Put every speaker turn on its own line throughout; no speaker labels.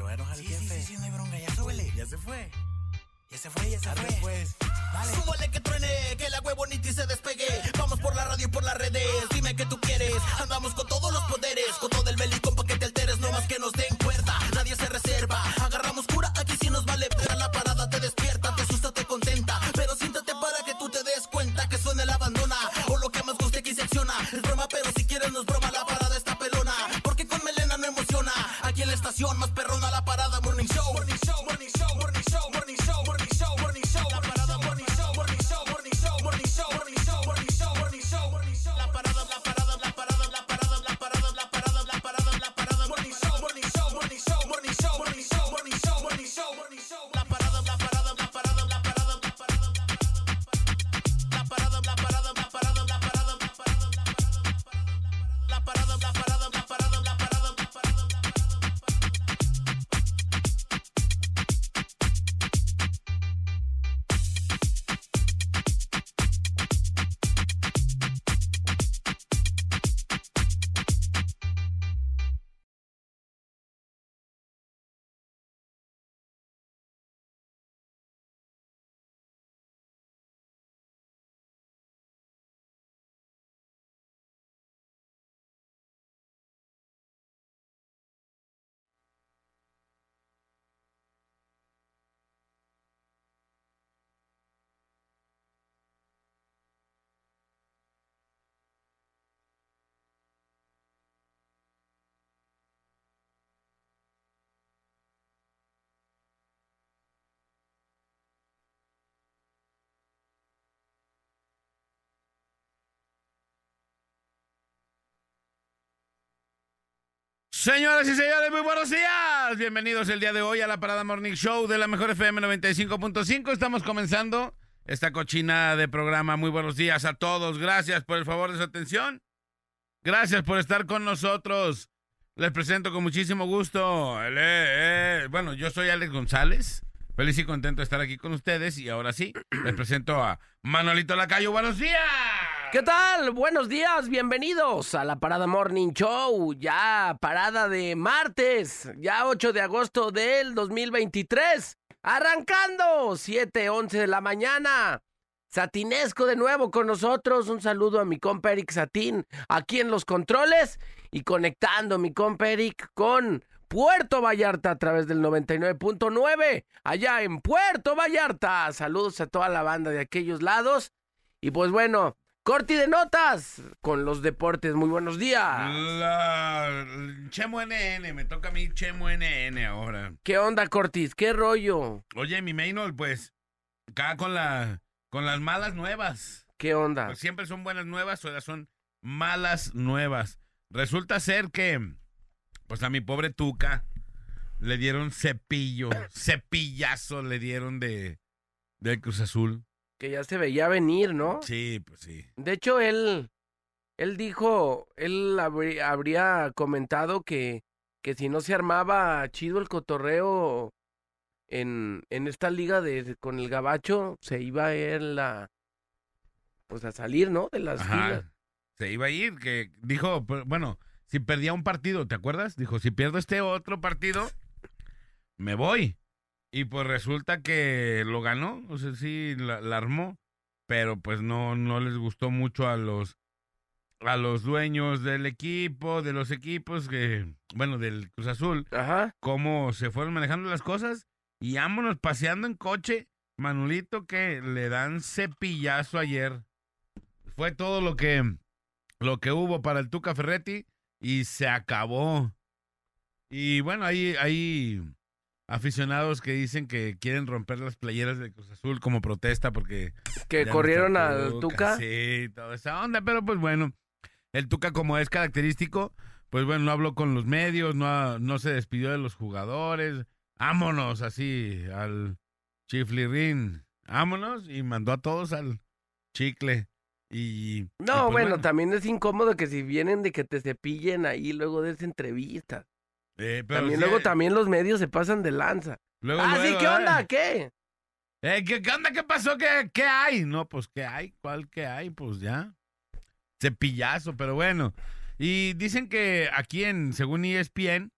Se va a enojar
Sí,
el
sí,
jefe.
sí, sí, no hay bronca, ya súbele.
Ya se fue.
Ya se fue, ya se
Arre,
fue.
pues.
Dale.
Súbale que truene, que la huevo ni se despegue. Vamos por la radio y por las redes. Dime que tú quieres. Andamos con todos los poderes. Con todo el belicón pa' que te alteres. No más que nos den cuerda. Nadie se reserva. Agarramos cura aquí si nos vale.
Señoras y señores, muy buenos días. Bienvenidos el día de hoy a la Parada Morning Show de la Mejor FM 95.5. Estamos comenzando esta cochina de programa. Muy buenos días a todos. Gracias por el favor de su atención. Gracias por estar con nosotros. Les presento con muchísimo gusto. eh, eh, Bueno, yo soy Alex González. Feliz y contento de estar aquí con ustedes. Y ahora sí, les presento a Manolito Lacayo. ¡Buenos días!
¿Qué tal? Buenos días, bienvenidos a la Parada Morning Show, ya parada de martes, ya 8 de agosto del 2023, arrancando 7, 11 de la mañana. Satinesco de nuevo con nosotros, un saludo a mi compa Eric Satín aquí en los controles y conectando mi compa Eric con Puerto Vallarta a través del 99.9, allá en Puerto Vallarta. Saludos a toda la banda de aquellos lados y pues bueno, Corti de notas con los deportes. Muy buenos días.
La... Chemo NN, me toca a mí Chemo NN ahora.
¿Qué onda, Cortis? ¿Qué rollo?
Oye, mi Maynol, pues, acá con la con las malas nuevas.
¿Qué onda?
Pues siempre son buenas nuevas, o son malas nuevas. Resulta ser que, pues a mi pobre Tuca le dieron cepillo, cepillazo le dieron de del Cruz Azul.
Que ya se veía venir, ¿no?
Sí, pues sí.
De hecho, él, él dijo, él habrí- habría comentado que, que si no se armaba chido el cotorreo en, en esta liga de, con el gabacho, se iba a él a, pues a salir, ¿no? De las filas.
Ajá. Se iba a ir, que dijo, bueno, si perdía un partido, ¿te acuerdas? Dijo, si pierdo este otro partido, me voy. Y pues resulta que lo ganó, o sea, sí, la, la armó, pero pues no, no les gustó mucho a los, a los dueños del equipo, de los equipos, que, bueno, del Cruz Azul,
Ajá.
cómo se fueron manejando las cosas y vámonos paseando en coche. Manolito que le dan cepillazo ayer. Fue todo lo que lo que hubo para el Tuca Ferretti y se acabó. Y bueno, hay, hay aficionados que dicen que quieren romper las playeras de Cruz Azul como protesta porque
Que
no
corrieron al Tuca.
Sí, toda esa onda, pero pues bueno, el Tuca como es característico, pues bueno, no habló con los medios, no, ha- no se despidió de los jugadores, vámonos así al chiflirín, vámonos y mandó a todos al chicle. Y, y,
No,
pues,
bueno, también es incómodo que si vienen de que te cepillen ahí luego de esa entrevista.
Eh, pero
También luego también los medios se pasan de lanza.
luego,
ah, sí, ¿qué onda?
eh.
¿Qué?
Eh, ¿qué, qué onda? ¿Qué pasó? ¿Qué, ¿Qué hay? No, pues ¿qué hay? ¿Cuál qué hay? Pues ya. Cepillazo, pero bueno. Y dicen que aquí en, según ESPN,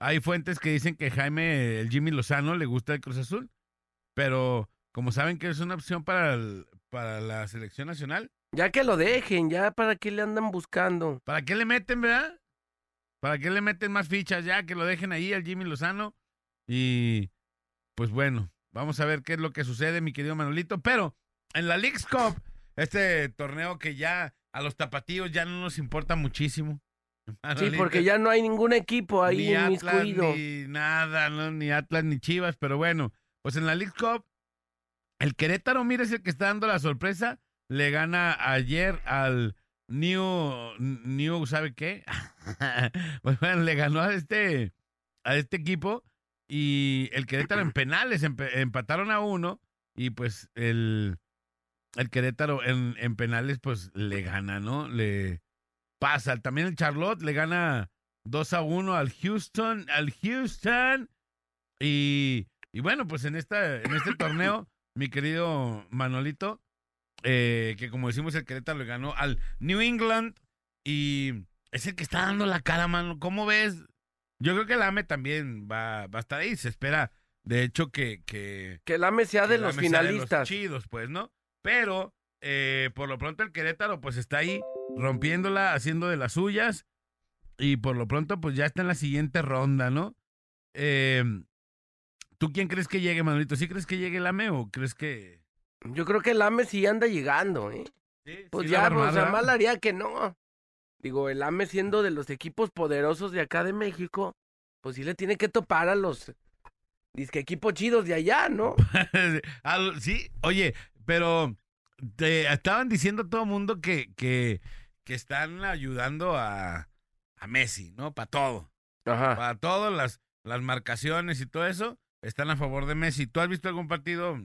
hay fuentes que dicen que Jaime, el Jimmy Lozano, le gusta el Cruz Azul. Pero como saben que es una opción para, el- para la selección nacional,
Ya que lo dejen, ya para qué le andan buscando.
¿para qué le meten, verdad? ¿Para qué le meten más fichas ya? Que lo dejen ahí al Jimmy Lozano. Y pues bueno, vamos a ver qué es lo que sucede, mi querido Manolito. Pero en la League's Cup, este torneo que ya a los tapatíos ya no nos importa muchísimo.
Sí, porque ya no hay ningún equipo ahí
ni Atlas, ni nada, ¿no? ni Atlas, ni Chivas, pero bueno, pues en la League Cup, el Querétaro, mira, es el que está dando la sorpresa, le gana ayer al New, New, ¿sabe qué? pues bueno, le ganó a este, a este equipo y el Querétaro en penales empataron a uno y pues el, el Querétaro en, en penales pues le gana, ¿no? Le pasa. También el Charlotte le gana 2 a 1 al Houston, al Houston. Y, y bueno, pues en, esta, en este torneo, mi querido Manolito, eh, que como decimos el Querétaro le ganó al New England y es el que está dando la cara, mano. ¿Cómo ves? Yo creo que el AME también va, va a estar ahí. Se espera, de hecho, que... que
Que el AME sea de los finalistas.
chidos, pues, ¿no? Pero eh, por lo pronto el Querétaro, pues está ahí rompiéndola, haciendo de las suyas. Y por lo pronto, pues ya está en la siguiente ronda, ¿no? Eh, ¿Tú quién crees que llegue, Manolito? ¿Sí crees que llegue el AME o crees que.?
Yo creo que el AME sí anda llegando, ¿eh? Pues
Sí va a
ya, pues mal haría que no. Digo, el AME siendo de los equipos poderosos de acá de México, pues sí le tiene que topar a los disque equipos chidos de allá, ¿no?
Sí, oye, pero te estaban diciendo todo el mundo que, que, que están ayudando a, a Messi, ¿no? Para todo.
Ajá.
Para todas las, las marcaciones y todo eso, están a favor de Messi. ¿Tú has visto algún partido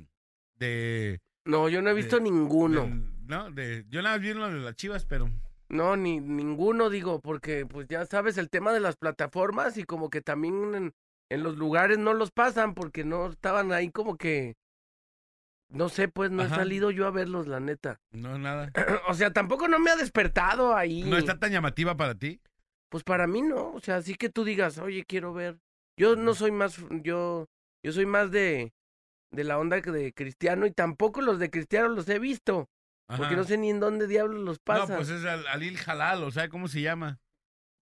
de...
No, yo no he visto
de-
ninguno.
de- no, de, yo nada más vi uno de las chivas, pero...
No, ni ninguno, digo, porque pues ya sabes el tema de las plataformas y como que también en, en los lugares no los pasan porque no estaban ahí como que... No sé, pues no
Ajá.
he salido yo a verlos, la neta.
No, nada.
o sea, tampoco no me ha despertado ahí.
¿No está tan llamativa para ti?
Pues para mí no, o sea, así que tú digas, oye, quiero ver. Yo no soy más, yo, yo soy más de, de la onda de cristiano y tampoco los de cristiano los he visto, porque no sé ni en dónde diablos los
No,
pasan.
pues es al, Alil Halal, o sea, ¿cómo se llama?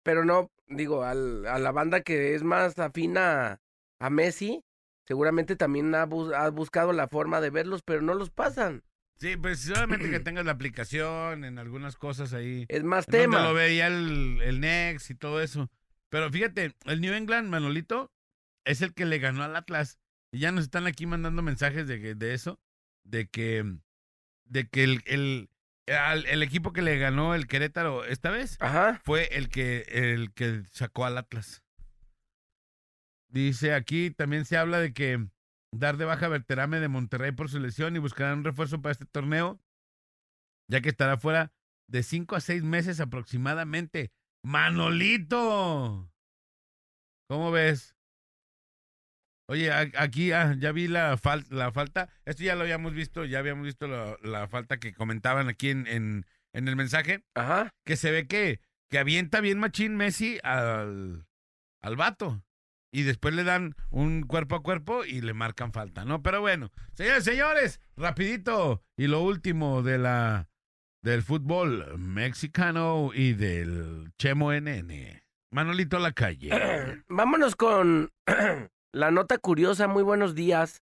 Pero no, digo, al, a la banda que es más afina a Messi, seguramente también ha, bus- ha buscado la forma de verlos, pero no los pasan.
Sí, pues solamente que tengas la aplicación en algunas cosas ahí.
Es más
donde
tema.
lo veía el, el Next y todo eso. Pero fíjate, el New England, Manolito, es el que le ganó al Atlas. Y ya nos están aquí mandando mensajes de, de eso, de que, de que el, el, al- el equipo que le ganó el Querétaro esta vez
Ajá.
fue el que, el que sacó al Atlas. Dice aquí, también se habla de que dar de baja a Berterame de Monterrey por su lesión y buscarán un refuerzo para este torneo, ya que estará fuera de cinco a seis meses aproximadamente. Manolito, ¿cómo ves? Oye, a- aquí ah, ya vi la, fal- la falta. Esto ya lo habíamos visto, ya habíamos visto la, la falta que comentaban aquí en, en, en el mensaje
Ajá.
que se ve que, que avienta bien machín Messi al, al vato. Y después le dan un cuerpo a cuerpo y le marcan falta, ¿no? Pero bueno, señores, señores, rapidito. Y lo último de la del fútbol mexicano y del Chemo NN. Manolito la calle.
Vámonos con la nota curiosa, muy buenos días.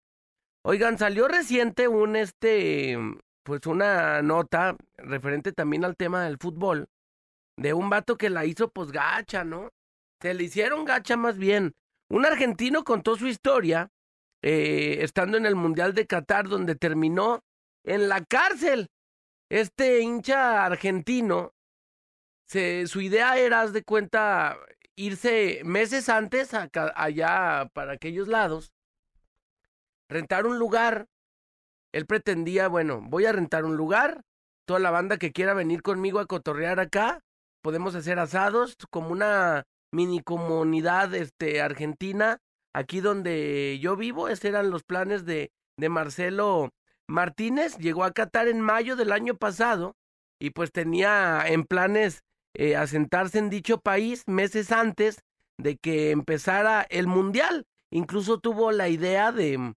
Oigan, salió reciente un este pues una nota referente también al tema del fútbol de un vato que la hizo pues gacha, ¿no? Se le hicieron gacha más bien. Un argentino contó su historia eh, estando en el Mundial de Qatar donde terminó en la cárcel. Este hincha argentino, su idea era, haz de cuenta, irse meses antes acá- allá para aquellos lados, rentar un lugar. Él pretendía, bueno, voy a rentar un lugar, toda la banda que quiera venir conmigo a cotorrear acá, podemos hacer asados como una mini comunidad este, argentina, aquí donde yo vivo, esos eran los planes de, de Marcelo Martínez, llegó a Qatar en mayo del año pasado y pues tenía en planes eh, asentarse en dicho país meses antes de que empezara el mundial. Incluso tuvo la idea de,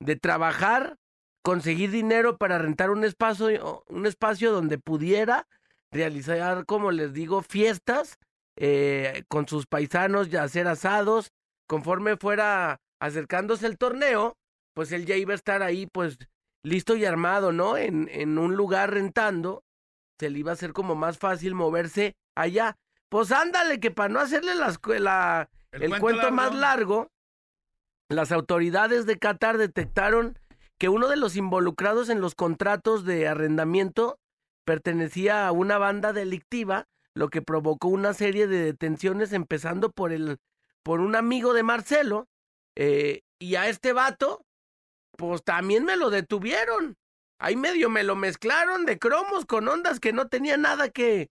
de trabajar, conseguir dinero para rentar un espacio, un espacio donde pudiera realizar, como les digo, fiestas eh, con sus paisanos y hacer asados. Conforme fuera acercándose el torneo, pues él ya iba a estar ahí, pues listo y armado, ¿no? En, en un lugar rentando, se le iba a hacer como más fácil moverse allá. Pues ándale, que para no hacerle la, la el, cuento, más largo, las autoridades de Qatar detectaron que uno de los involucrados en los contratos de arrendamiento pertenecía a una banda delictiva, lo que provocó una serie de detenciones, empezando por el por un amigo de Marcelo, eh, y a este vato, pues también me lo detuvieron. Ahí medio me lo mezclaron de cromos con ondas que no tenía nada que,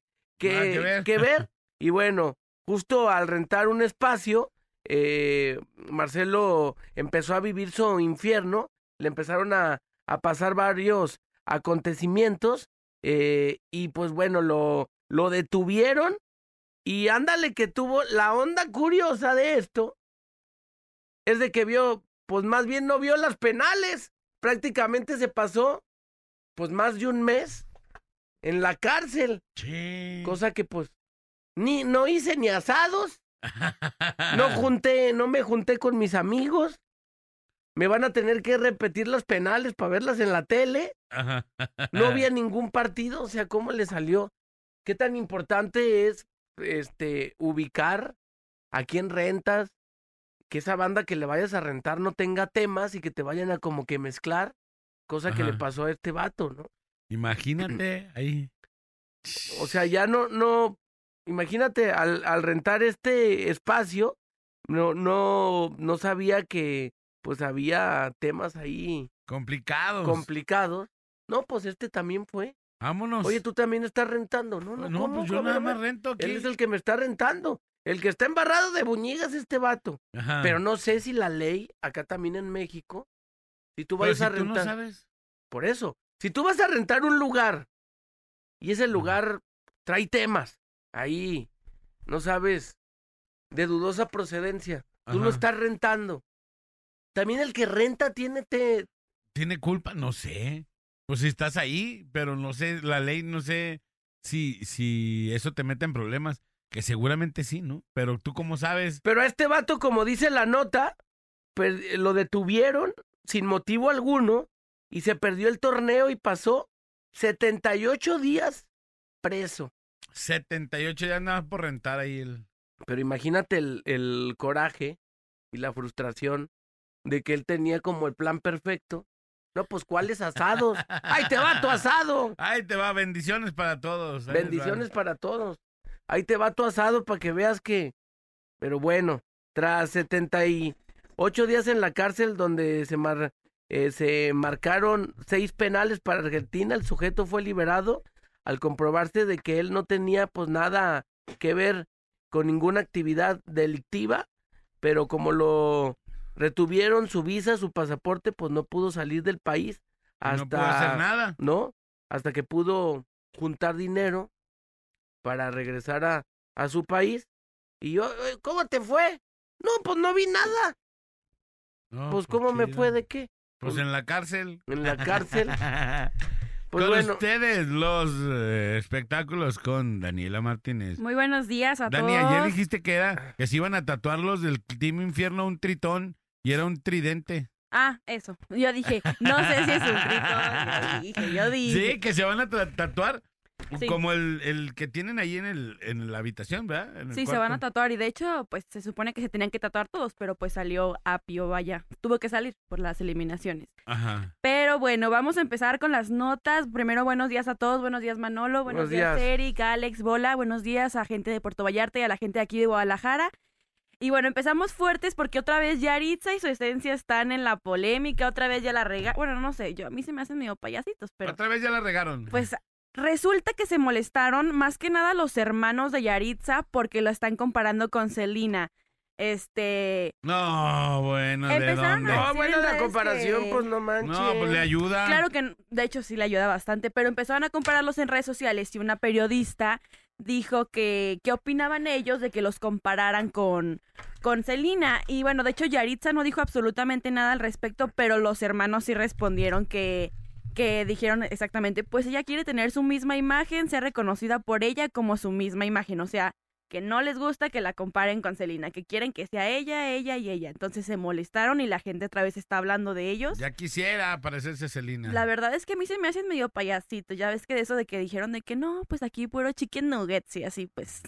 que, que, ver. Y bueno, justo al rentar un espacio, eh, Marcelo empezó a vivir su infierno, le empezaron a, a pasar varios acontecimientos eh, y pues bueno, lo, lo detuvieron y ándale que tuvo la onda curiosa de esto, es de que vio, pues más bien no vio las penales, prácticamente se pasó pues más de un mes en la cárcel. Cosa que pues ni no hice ni asados. No junté, no me junté con mis amigos. Me van a tener que repetir las penales para verlas en la tele. No había ningún partido, o sea, ¿cómo le salió? ¿Qué tan importante es este ubicar a quién rentas? Que esa banda que le vayas a rentar no tenga temas y que te vayan a como que mezclar, cosa que le pasó a este vato, ¿no?
Imagínate ahí.
O sea, ya no, no, imagínate, al, al rentar este espacio, no, no, no sabía que pues había temas ahí.
Complicados.
Complicados. No, pues este también fue.
Vámonos.
Oye, tú también estás rentando, ¿no? No,
no pues yo nada más rento aquí.
Él es el que me está rentando. El que está embarrado de buñigas este vato. Ajá. Pero no sé si la ley, acá también en México, si tú vas a rentar. Tú no
sabes.
Por eso. Si tú vas a rentar un lugar y ese lugar trae temas, ahí, no sabes, de dudosa procedencia, tú lo estás rentando. También el que renta tiene te...
¿Tiene culpa? No sé. Pues si estás ahí, pero no sé, la ley no sé si, si eso te mete en problemas. Que seguramente sí, ¿no? Pero tú cómo sabes.
Pero a este vato, como dice la nota, pues, lo detuvieron sin motivo alguno y se perdió el torneo y pasó 78 días preso.
78 días nada por rentar ahí el...
Pero imagínate el, el coraje y la frustración de que él tenía como el plan perfecto. No, pues ¿cuáles asados? ¡Ay, te va tu asado!
¡Ay, te va! Bendiciones para todos.
Bendiciones para todos. Ahí te va tu asado para que veas que... Pero bueno, tras 78 días en la cárcel donde se, mar... Eh, se marcaron seis penales para Argentina, el sujeto fue liberado al comprobarse de que él no tenía pues nada que ver con ninguna actividad delictiva, pero como lo retuvieron su visa, su pasaporte, pues no pudo salir del país hasta
no pudo hacer nada.
¿No? Hasta que pudo juntar dinero para regresar a, a su país. Y yo, ¿cómo te fue? No, pues no vi nada. pues, pues ¿cómo me fue de qué?
Pues, en la cárcel.
En la cárcel.
Pues con ustedes los eh, espectáculos con Daniela Martínez.
Muy buenos días a
Dani,
todos.
Dani, ayer dijiste que era que se iban a tatuar los del Team Infierno un tritón y era un tridente.
Ah, eso. Yo dije, no sé si es un tritón. Yo dije, yo dije.
Sí, que se van a tatuar. Como el, el, que tienen ahí en, el, en la habitación, ¿verdad?
sí, se van a tatuar y de hecho, pues se supone que se tenían que tatuar todos, pero pues salió Apio, vaya, tuvo que salir por las eliminaciones.
Ajá.
Pero bueno, vamos a empezar con las notas. Primero, buenos días a todos, buenos días Manolo, buenos, buenos días. días Eric, Alex, Bola, buenos días a gente de Puerto Vallarta y a la gente de aquí de Guadalajara. Y bueno, empezamos fuertes porque otra vez Yaritza y su esencia están en la polémica, otra vez ya la rega... Bueno, no sé, yo a mí se me hacen medio payasitos, pero...
Otra vez ya la regaron.
Pues resulta que se molestaron más que nada los hermanos de Yaritza porque lo están comparando con Celina. Este.
No, bueno, ¿de dónde?
No, bueno, la comparación, pues no manches.
No, pues le ayuda.
Claro que, de hecho, sí le ayuda bastante, pero empezaron a compararlos en redes sociales y una periodista dijo que qué opinaban ellos de que los compararan con, con Selena. Y bueno, de hecho Yaritza no dijo absolutamente nada al respecto, pero los hermanos sí respondieron que, que dijeron exactamente, pues ella quiere tener su misma imagen, ser reconocida por ella como su misma imagen. O sea, que no les gusta que la comparen con Selena, que quieren que sea ella, ella y ella. Entonces se molestaron y la gente otra vez está hablando de ellos.
Ya quisiera parecerse Selena.
La verdad es que a mí se me hacen medio payasito. Ya ves que de eso de que dijeron de que no, pues aquí puro chicken nuggets y así, pues.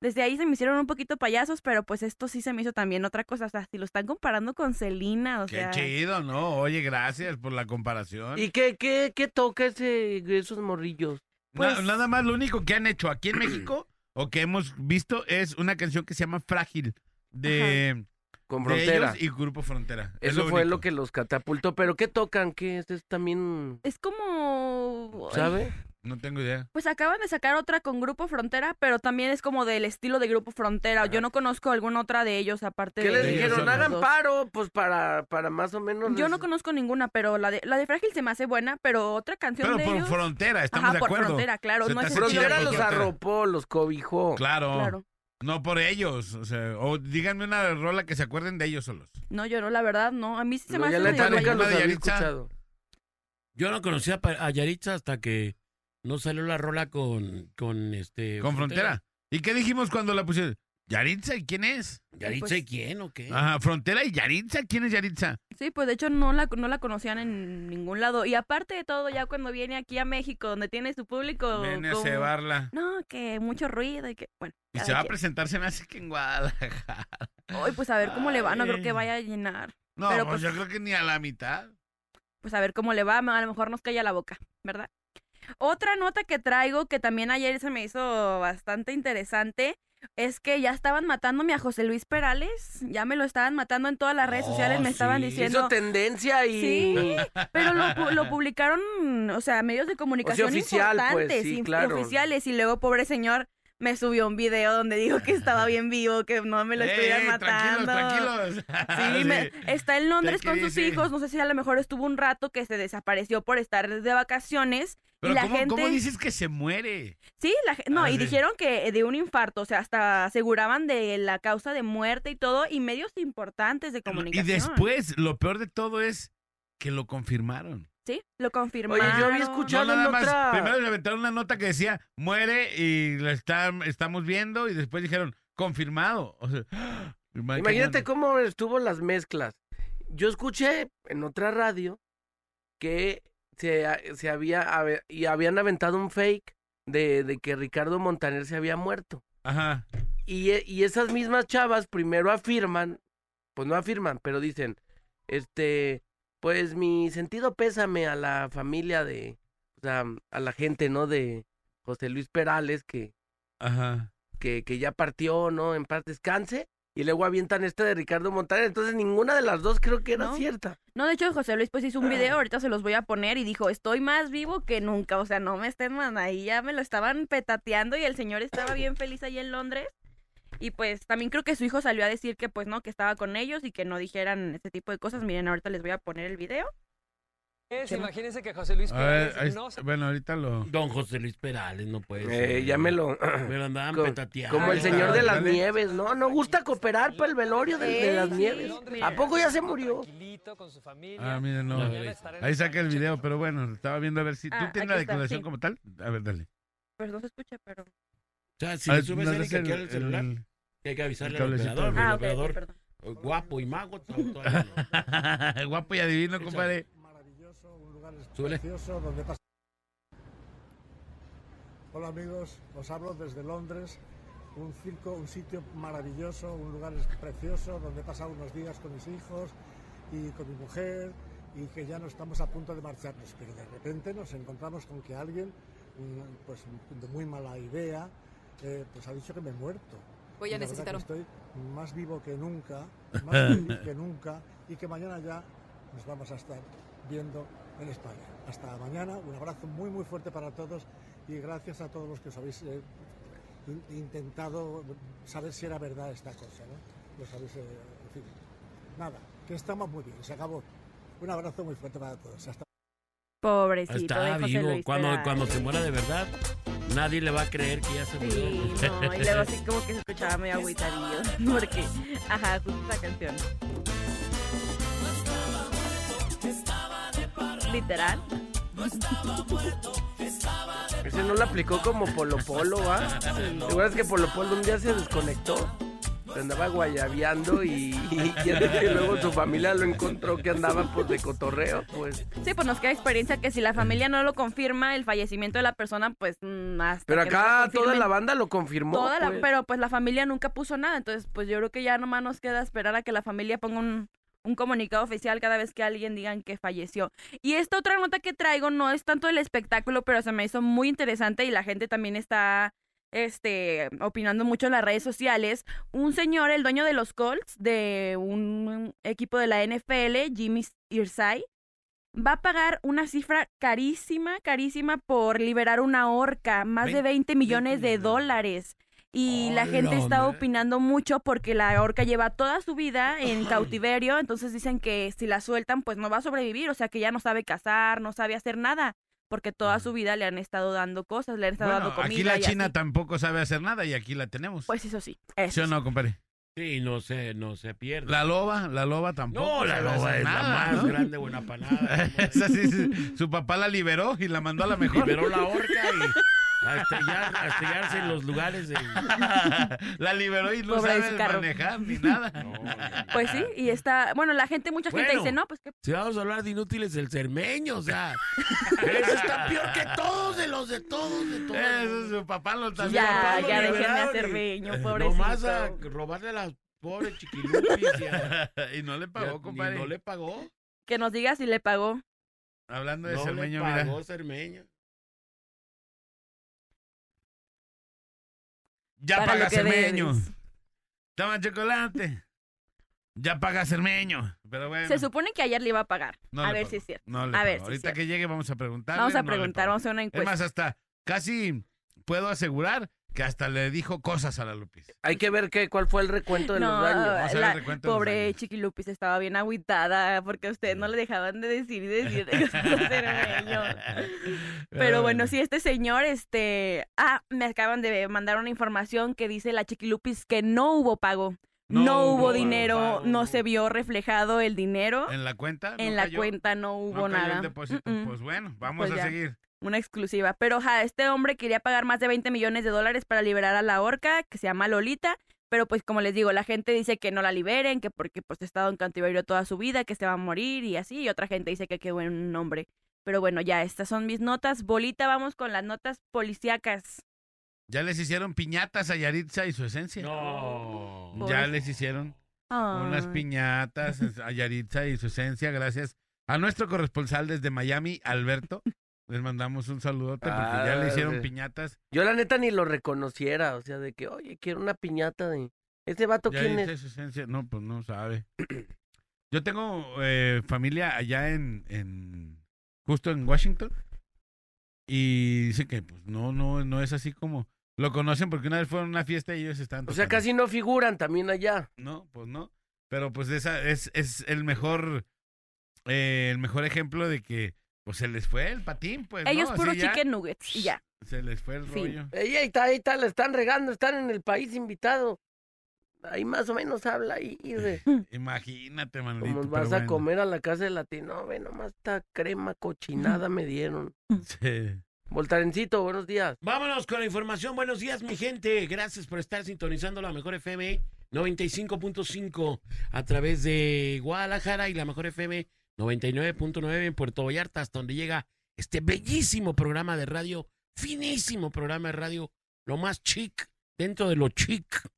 Desde ahí se me hicieron un poquito payasos, pero pues esto sí se me hizo también otra cosa. O sea, si lo están comparando con Selena, o
Qué
sea.
chido, ¿no? Oye, gracias por la comparación.
¿Y qué, qué, qué toca ese, esos morrillos?
Na-
pues-
nada más lo único que han hecho aquí en México o que hemos visto es una canción que se llama Frágil de,
Con
de
frontera.
ellos y Grupo Frontera. Es
Eso fue
único.
lo que los catapultó. ¿Pero qué tocan? ¿Qué es, es también,
Es como.
sabe?
No tengo idea.
Pues acaban de sacar otra con Grupo Frontera, pero también es como del estilo de Grupo Frontera. Yo no conozco alguna otra de ellos aparte
¿Qué
de
les
ellos
dijeron? Hagan
dos.
paro, pues para, para más o menos...
Yo
les-
no conozco ninguna, pero la de, la de Frágil se me hace buena, pero otra canción
Pero
de
por
ellos...
Frontera, estamos
Ajá,
de
por
acuerdo.
Frontera, claro.
Se
No es
Frontera
por
los.
Frontera.
arropó, los cobijó.
Claro.
Claro.
No por ellos. O sea, o díganme una rola que se acuerden de ellos solos.
No, yo no, la verdad, no. A mí sí se
No,
me
ya
hace
la
medio
neta nunca los había escuchado.
Yo no conocía a Yaritza hasta que no salió la rola con, con este.
Con Frontera. ¿Y qué dijimos cuando la pusieron? ¿Yaritza? ¿Y quién es?
¿Yaritza
Pues-
y quién o qué?
Ajá, Frontera y Yaritza. ¿Quién es Yaritza?
Sí, pues de hecho no la, no la conocían en ningún lado. Y aparte de todo, ya cuando viene aquí a México, donde tiene su público...
Viene a
como-
cebarla.
No, que mucho ruido y que... Bueno,
Y
cada
se va a
quien.
presentar, se me hace que en Guadalajara.
Ay, pues a ver cómo le va, no creo
Ay.
que vaya a llenar.
No,
Pero,
pues,
pues-
yo creo que ni a la mitad.
pues a ver cómo le va, a lo mejor nos calla la boca, ¿verdad? Otra nota que traigo que también ayer se me hizo bastante interesante es que ya estaban matándome a José Luis Perales, ya me lo estaban matando en todas las redes
Oh,
sociales, me estaban diciendo,
Hizo tendencia y...
Sí, pero lo, lo publicaron, o sea, medios de comunicación
oficial, pues,
importantes,
sí, claro.
oficiales, y luego pobre señor me subió un video donde dijo que estaba bien vivo, que no me lo estuvieran
Eh,
matando.
Tranquilos, tranquilos.
Sí, me- está en Londres
¿Qué
con sus hijos. No sé si a lo mejor estuvo un rato que se desapareció por estar de vacaciones.
Pero
y la
¿cómo,
gente.
cómo dices que se muere?
Sí, la no,
Ah,
y
sí.
dijeron que de un infarto, o sea, hasta aseguraban de la causa de muerte y todo, y medios importantes de
Y
comunicación.
después, lo peor de todo es que lo confirmaron.
Sí, lo confirmaron.
Oye, yo había
No,
escuchado
nada
en
más.
otra...
Primero le aventaron una nota que decía muere y la está- estamos viendo y después dijeron confirmado. O sea,
Imagínate cómo estuvo las mezclas. Yo escuché en otra radio que se, se había y habían aventado un fake de, de que Ricardo Montaner se había muerto.
Ajá.
Y, y esas mismas chavas primero afirman, pues no afirman, pero dicen, este, pues mi sentido pésame a la familia de, o sea, a la gente, ¿no? De José Luis Perales, que,
Ajá.
que, que ya partió, ¿no? En paz descanse. Y luego avientan este de Ricardo Montaner. Entonces ninguna de las dos creo que era
No.
cierta.
No, de hecho, José Luis pues hizo un
Ah.
video, ahorita se los voy a poner, y dijo, estoy más vivo que nunca, o sea, no me estén man, ahí ya me lo estaban petateando y el señor estaba bien feliz ahí en Londres. Y pues también creo que su hijo salió a decir que pues no, que estaba con ellos y que no dijeran ese tipo de cosas. Miren, ahorita les voy a poner el video.
Es, imagínense que José Luis
ver,
Perales
ahí
no
está. bueno, ahorita lo...
Don José Luis Perales, no puede
Eh,
ser.
ya me lo...
Me lo andaban
Co-
petateando.
Como el señor de las nieves, ¿no? No gusta cooperar para el velorio de, las nieves. ¿A poco ya se murió?
Tranquilito con su familia.
Ah, miren, no. Ahí saca el video, pero bueno, estaba viendo a ver si... ¿Tú
Ah,
tienes
aquí
la declaración
sí.
como tal? A ver, dale.
Pero no se escucha, pero...
O sea, si
A
le subes
¿no
Erika
es el-
aquí al celular,
el-
que hay que avisarle
el
al operador.
Ah,
el
ok, ok,
operador
perdón.
guapo y mago. no.
Guapo y adivino, compadre.
maravilloso, un lugar precioso donde pasa. Hola amigos, os hablo desde Londres, un circo, un sitio maravilloso, un lugar precioso donde he pasado unos días con mis hijos y con mi mujer y que ya no estamos a punto de marcharnos, pero de repente nos encontramos con que alguien, mm, pues de muy mala idea, eh, pues ha dicho que me he muerto.
Voy
Y
a necesitar
que
un...
Estoy más vivo que nunca, más feliz que nunca y que mañana ya nos vamos a estar viendo en España. Hasta mañana, un abrazo muy muy fuerte para todos y gracias a todos los que os habéis eh, in- intentado saber si era verdad esta cosa. ¿no? Los habéis, eh, en fin, nada, que estamos muy bien, se acabó. Un abrazo muy fuerte para todos. Hasta
Pobrecito de
Está
José
vivo.
Luis
Cuando, cuando se muera de verdad, nadie le va a creer que ya se murió.
Sí, no, y luego así como que se escuchaba medio agüitadillo. Porque, ajá, justo esa canción. Literal.
Ese no lo aplicó como Polo Polo, ¿va? ¿Te acuerdas que Polo Polo un día se desconectó? Se andaba guayabeando y, y, y luego su familia lo encontró que andaba pues de cotorreo, pues.
Sí, pues nos queda experiencia que si la familia no lo confirma, el fallecimiento de la persona, pues mm, hasta
Pero
que no
acá toda la banda lo confirmó.
Toda la-
pues.
pero pues la familia nunca puso nada, entonces pues yo creo que ya nomás nos queda esperar a que la familia ponga un, un comunicado oficial cada vez que alguien digan que falleció. Y esta otra nota que traigo no es tanto el espectáculo, pero se me hizo muy interesante y la gente también está este opinando mucho en las redes sociales. Un señor, el dueño de los Colts de un equipo de la NFL, Jimmy Irsay, va a pagar una cifra carísima, carísima por liberar una horca, más de 20 millones de dólares. Y la gente
¡Hala,
está opinando mucho porque la orca lleva toda su vida en cautiverio, entonces dicen que si la sueltan pues no va a sobrevivir, o sea que ya no sabe cazar, no sabe hacer nada, porque toda su vida le han estado dando cosas, le han estado
Bueno,
dando comida.
aquí la
y
China
así.
tampoco sabe hacer nada y aquí la tenemos.
Pues eso sí,
¿Sí
eso
o
sí.
no, compadre?
Sí, no se, no se pierde.
La loba, la loba tampoco.
no, la loba es
nada,
la más
¿no?
grande buena panada.
Esa sí, sí, su papá la liberó y la mandó a la mejor.
Liberó la horca y a estrellar- a estrellarse en los lugares de...
la liberó y no
Pobre
sabe
carro.
manejar ni nada.
No.
Pues sí, y está, bueno, la gente, mucha gente
Bueno.
dice, no, pues que
Si vamos a hablar de inútiles, el cermeño, o sea, ese está peor que todos de los de todos, de todos.
Eso su papá lo también.
ya, ya déjenme
liberaron
hacer
y-
beño,
Nomás a
pobrecito.
robarle a las pobres chiquilupis y, a-
y no le
a-
pagó,
y
compadre.
no le pagó.
Que nos diga si le pagó.
Hablando de
No
Cermeño,
le
mira.
pagó Cermeño.
Ya
Para
paga Cermeño. Toma chocolate. Ya paga Cermeño. Pero bueno.
Se supone que ayer le iba a pagar.
no
a ver si es cierto.
No
A ver si es
Ahorita
cierto.
que llegue vamos a preguntarle.
Vamos a preguntar, vamos a hacer una
Es
encuesta.
más, hasta casi puedo asegurar que hasta le dijo cosas a la Lupis.
Hay que ver qué, cuál fue el recuento de
no,
los daños.
Vamos a ver
la
el recuento de los
pobre
daños.
Chiquilupis estaba bien agüitada porque a ustedes no le dejaban de decir y decir de cosas. Pero bueno, sí, este señor, este... Ah, me acaban de mandar una información que dice la Chiquilupis que no hubo pago.
No
No,
hubo
hubo dinero,
pago.
no se vio reflejado el dinero.
En la cuenta.
En
no
la
cayó?
cuenta no
No
hubo
cayó el
nada.
depósito. Pues bueno, vamos
Pues
a
ya.
seguir.
Una exclusiva. Pero ja, este hombre quería pagar más de 20 millones de dólares para liberar a la orca, que se llama Lolita. Pero pues como les digo, la gente dice que no la liberen, que porque pues ha estado en cautiverio toda su vida, que se va a morir y así. Y otra gente dice que qué buen nombre. Pero bueno, ya, estas son mis notas. Bolita, vamos con las notas policíacas.
Ya les hicieron piñatas a Yaritza y su esencia.
No.
Ya les hicieron unas piñatas a Yaritza y su esencia, gracias a nuestro corresponsal desde Miami, Alberto. Les mandamos un saludote porque ya le hicieron
sí.
piñatas.
Yo la neta ni lo reconociera, o sea, de que, oye, quiero una piñata de... ¿Este vato quién es?
su esencia, no, pues no sabe. Yo tengo eh, familia allá en, en, justo en Washington. Y dice que pues no, no, no es así como lo conocen porque una vez fueron a una fiesta y ellos estaban
O sea, casi no figuran también allá.
No, pues no. Pero pues esa es, es el mejor, eh, el mejor ejemplo de que pues se les fue el patín, pues. ¿no?
Ellos
Así
puro
ya,
chicken nuggets y ya.
Se les fue el
Fin.
rollo.
Ella ahí está, ahí está, la están regando, están en el país invitado. Ahí más o menos habla ahí de
Imagínate, manito.
cómo
pero
vas a
bueno.
comer a la casa de latino. Ve, nomás esta crema cochinada me dieron.
Sí.
Voltarencito, buenos días.
Vámonos con la información. Buenos días, mi gente. Gracias por estar sintonizando la mejor FM 95.5 a través de Guadalajara y la mejor FM 99.9 en Puerto Vallarta, hasta donde llega este bellísimo programa de radio, finísimo programa de radio, lo más chic dentro de lo chic.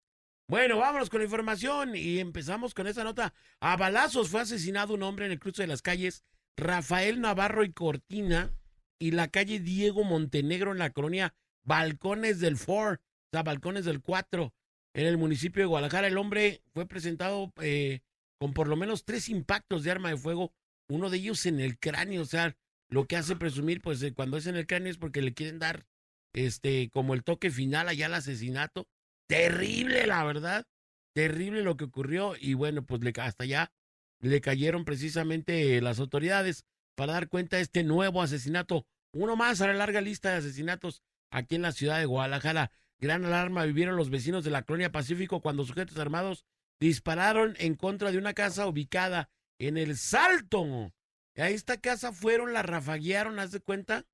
Bueno, vámonos con la información y empezamos con esta nota. A balazos fue asesinado un hombre en el cruce de las calles Rafael Navarro y Cortina y la calle Diego Montenegro en la colonia Balcones del 4, o sea, Balcones del 4, en el municipio de Guadalajara. El hombre fue presentado eh, con por lo menos tres impactos de arma de fuego, uno de ellos en el cráneo, o sea, lo que hace presumir, pues eh, cuando es en el cráneo es porque le quieren dar, este, como el toque final allá al asesinato. Terrible, la verdad, terrible lo que ocurrió y bueno, pues hasta allá le cayeron precisamente las autoridades para dar cuenta de este nuevo asesinato, uno más a la larga lista de asesinatos aquí en la ciudad de Guadalajara. Gran alarma vivieron los vecinos de la colonia Pacífico cuando sujetos armados dispararon en contra de una casa ubicada en el Salto. A esta casa fueron, la rafaguearon, ¿haz de cuenta?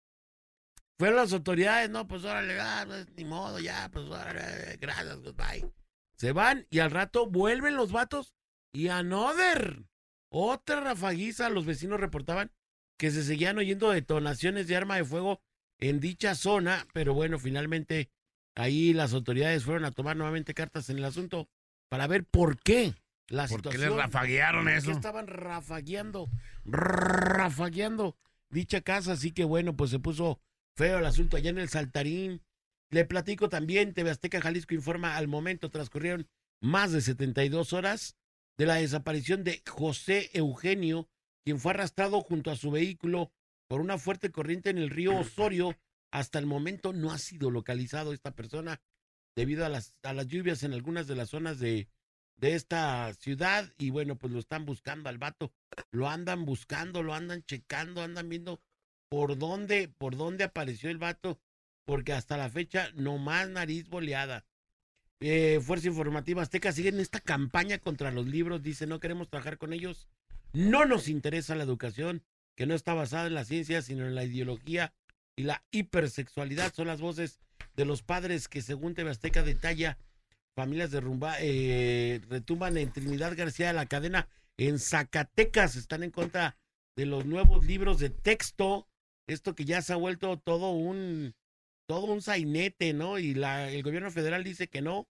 Fueron las autoridades, no, pues órale, ah, pues, ni modo, ya, pues órale, gracias, goodbye. Se van y al rato vuelven los vatos y another. Otra rafaguiza, los vecinos reportaban que se seguían oyendo detonaciones de arma de fuego en dicha zona, pero bueno, finalmente ahí las autoridades fueron a tomar nuevamente cartas en el asunto para ver por qué la
¿Por qué
situación.
les rafaguearon
¿Por qué
eso?
estaban rafagueando, rafagueando dicha casa, así que bueno, pues se puso feo el asunto allá en el Saltarín. Le platico también, TV Azteca Jalisco informa al momento transcurrieron más de 72 horas de la desaparición de José Eugenio, quien fue arrastrado junto a su vehículo por una fuerte corriente en el río Osorio. Hasta el momento no ha sido localizado esta persona debido a las, a las lluvias en algunas de las zonas de, de esta ciudad y bueno, pues lo están buscando al vato, lo andan buscando, lo andan checando, andan viendo por dónde, por dónde apareció el vato, porque hasta la fecha no más nariz boleada. Eh, Fuerza Informativa Azteca sigue en esta campaña contra los libros, dice no queremos trabajar con ellos, no nos interesa la educación que no está basada en la ciencia, sino en la ideología y la hipersexualidad. Son las voces de los padres que según TV Azteca detalla familias de rumba, eh, retumban en Trinidad García de la cadena en Zacatecas, están en contra de los nuevos libros de texto, esto que ya se ha vuelto todo un todo un sainete, ¿no? Y la, el gobierno federal dice que no,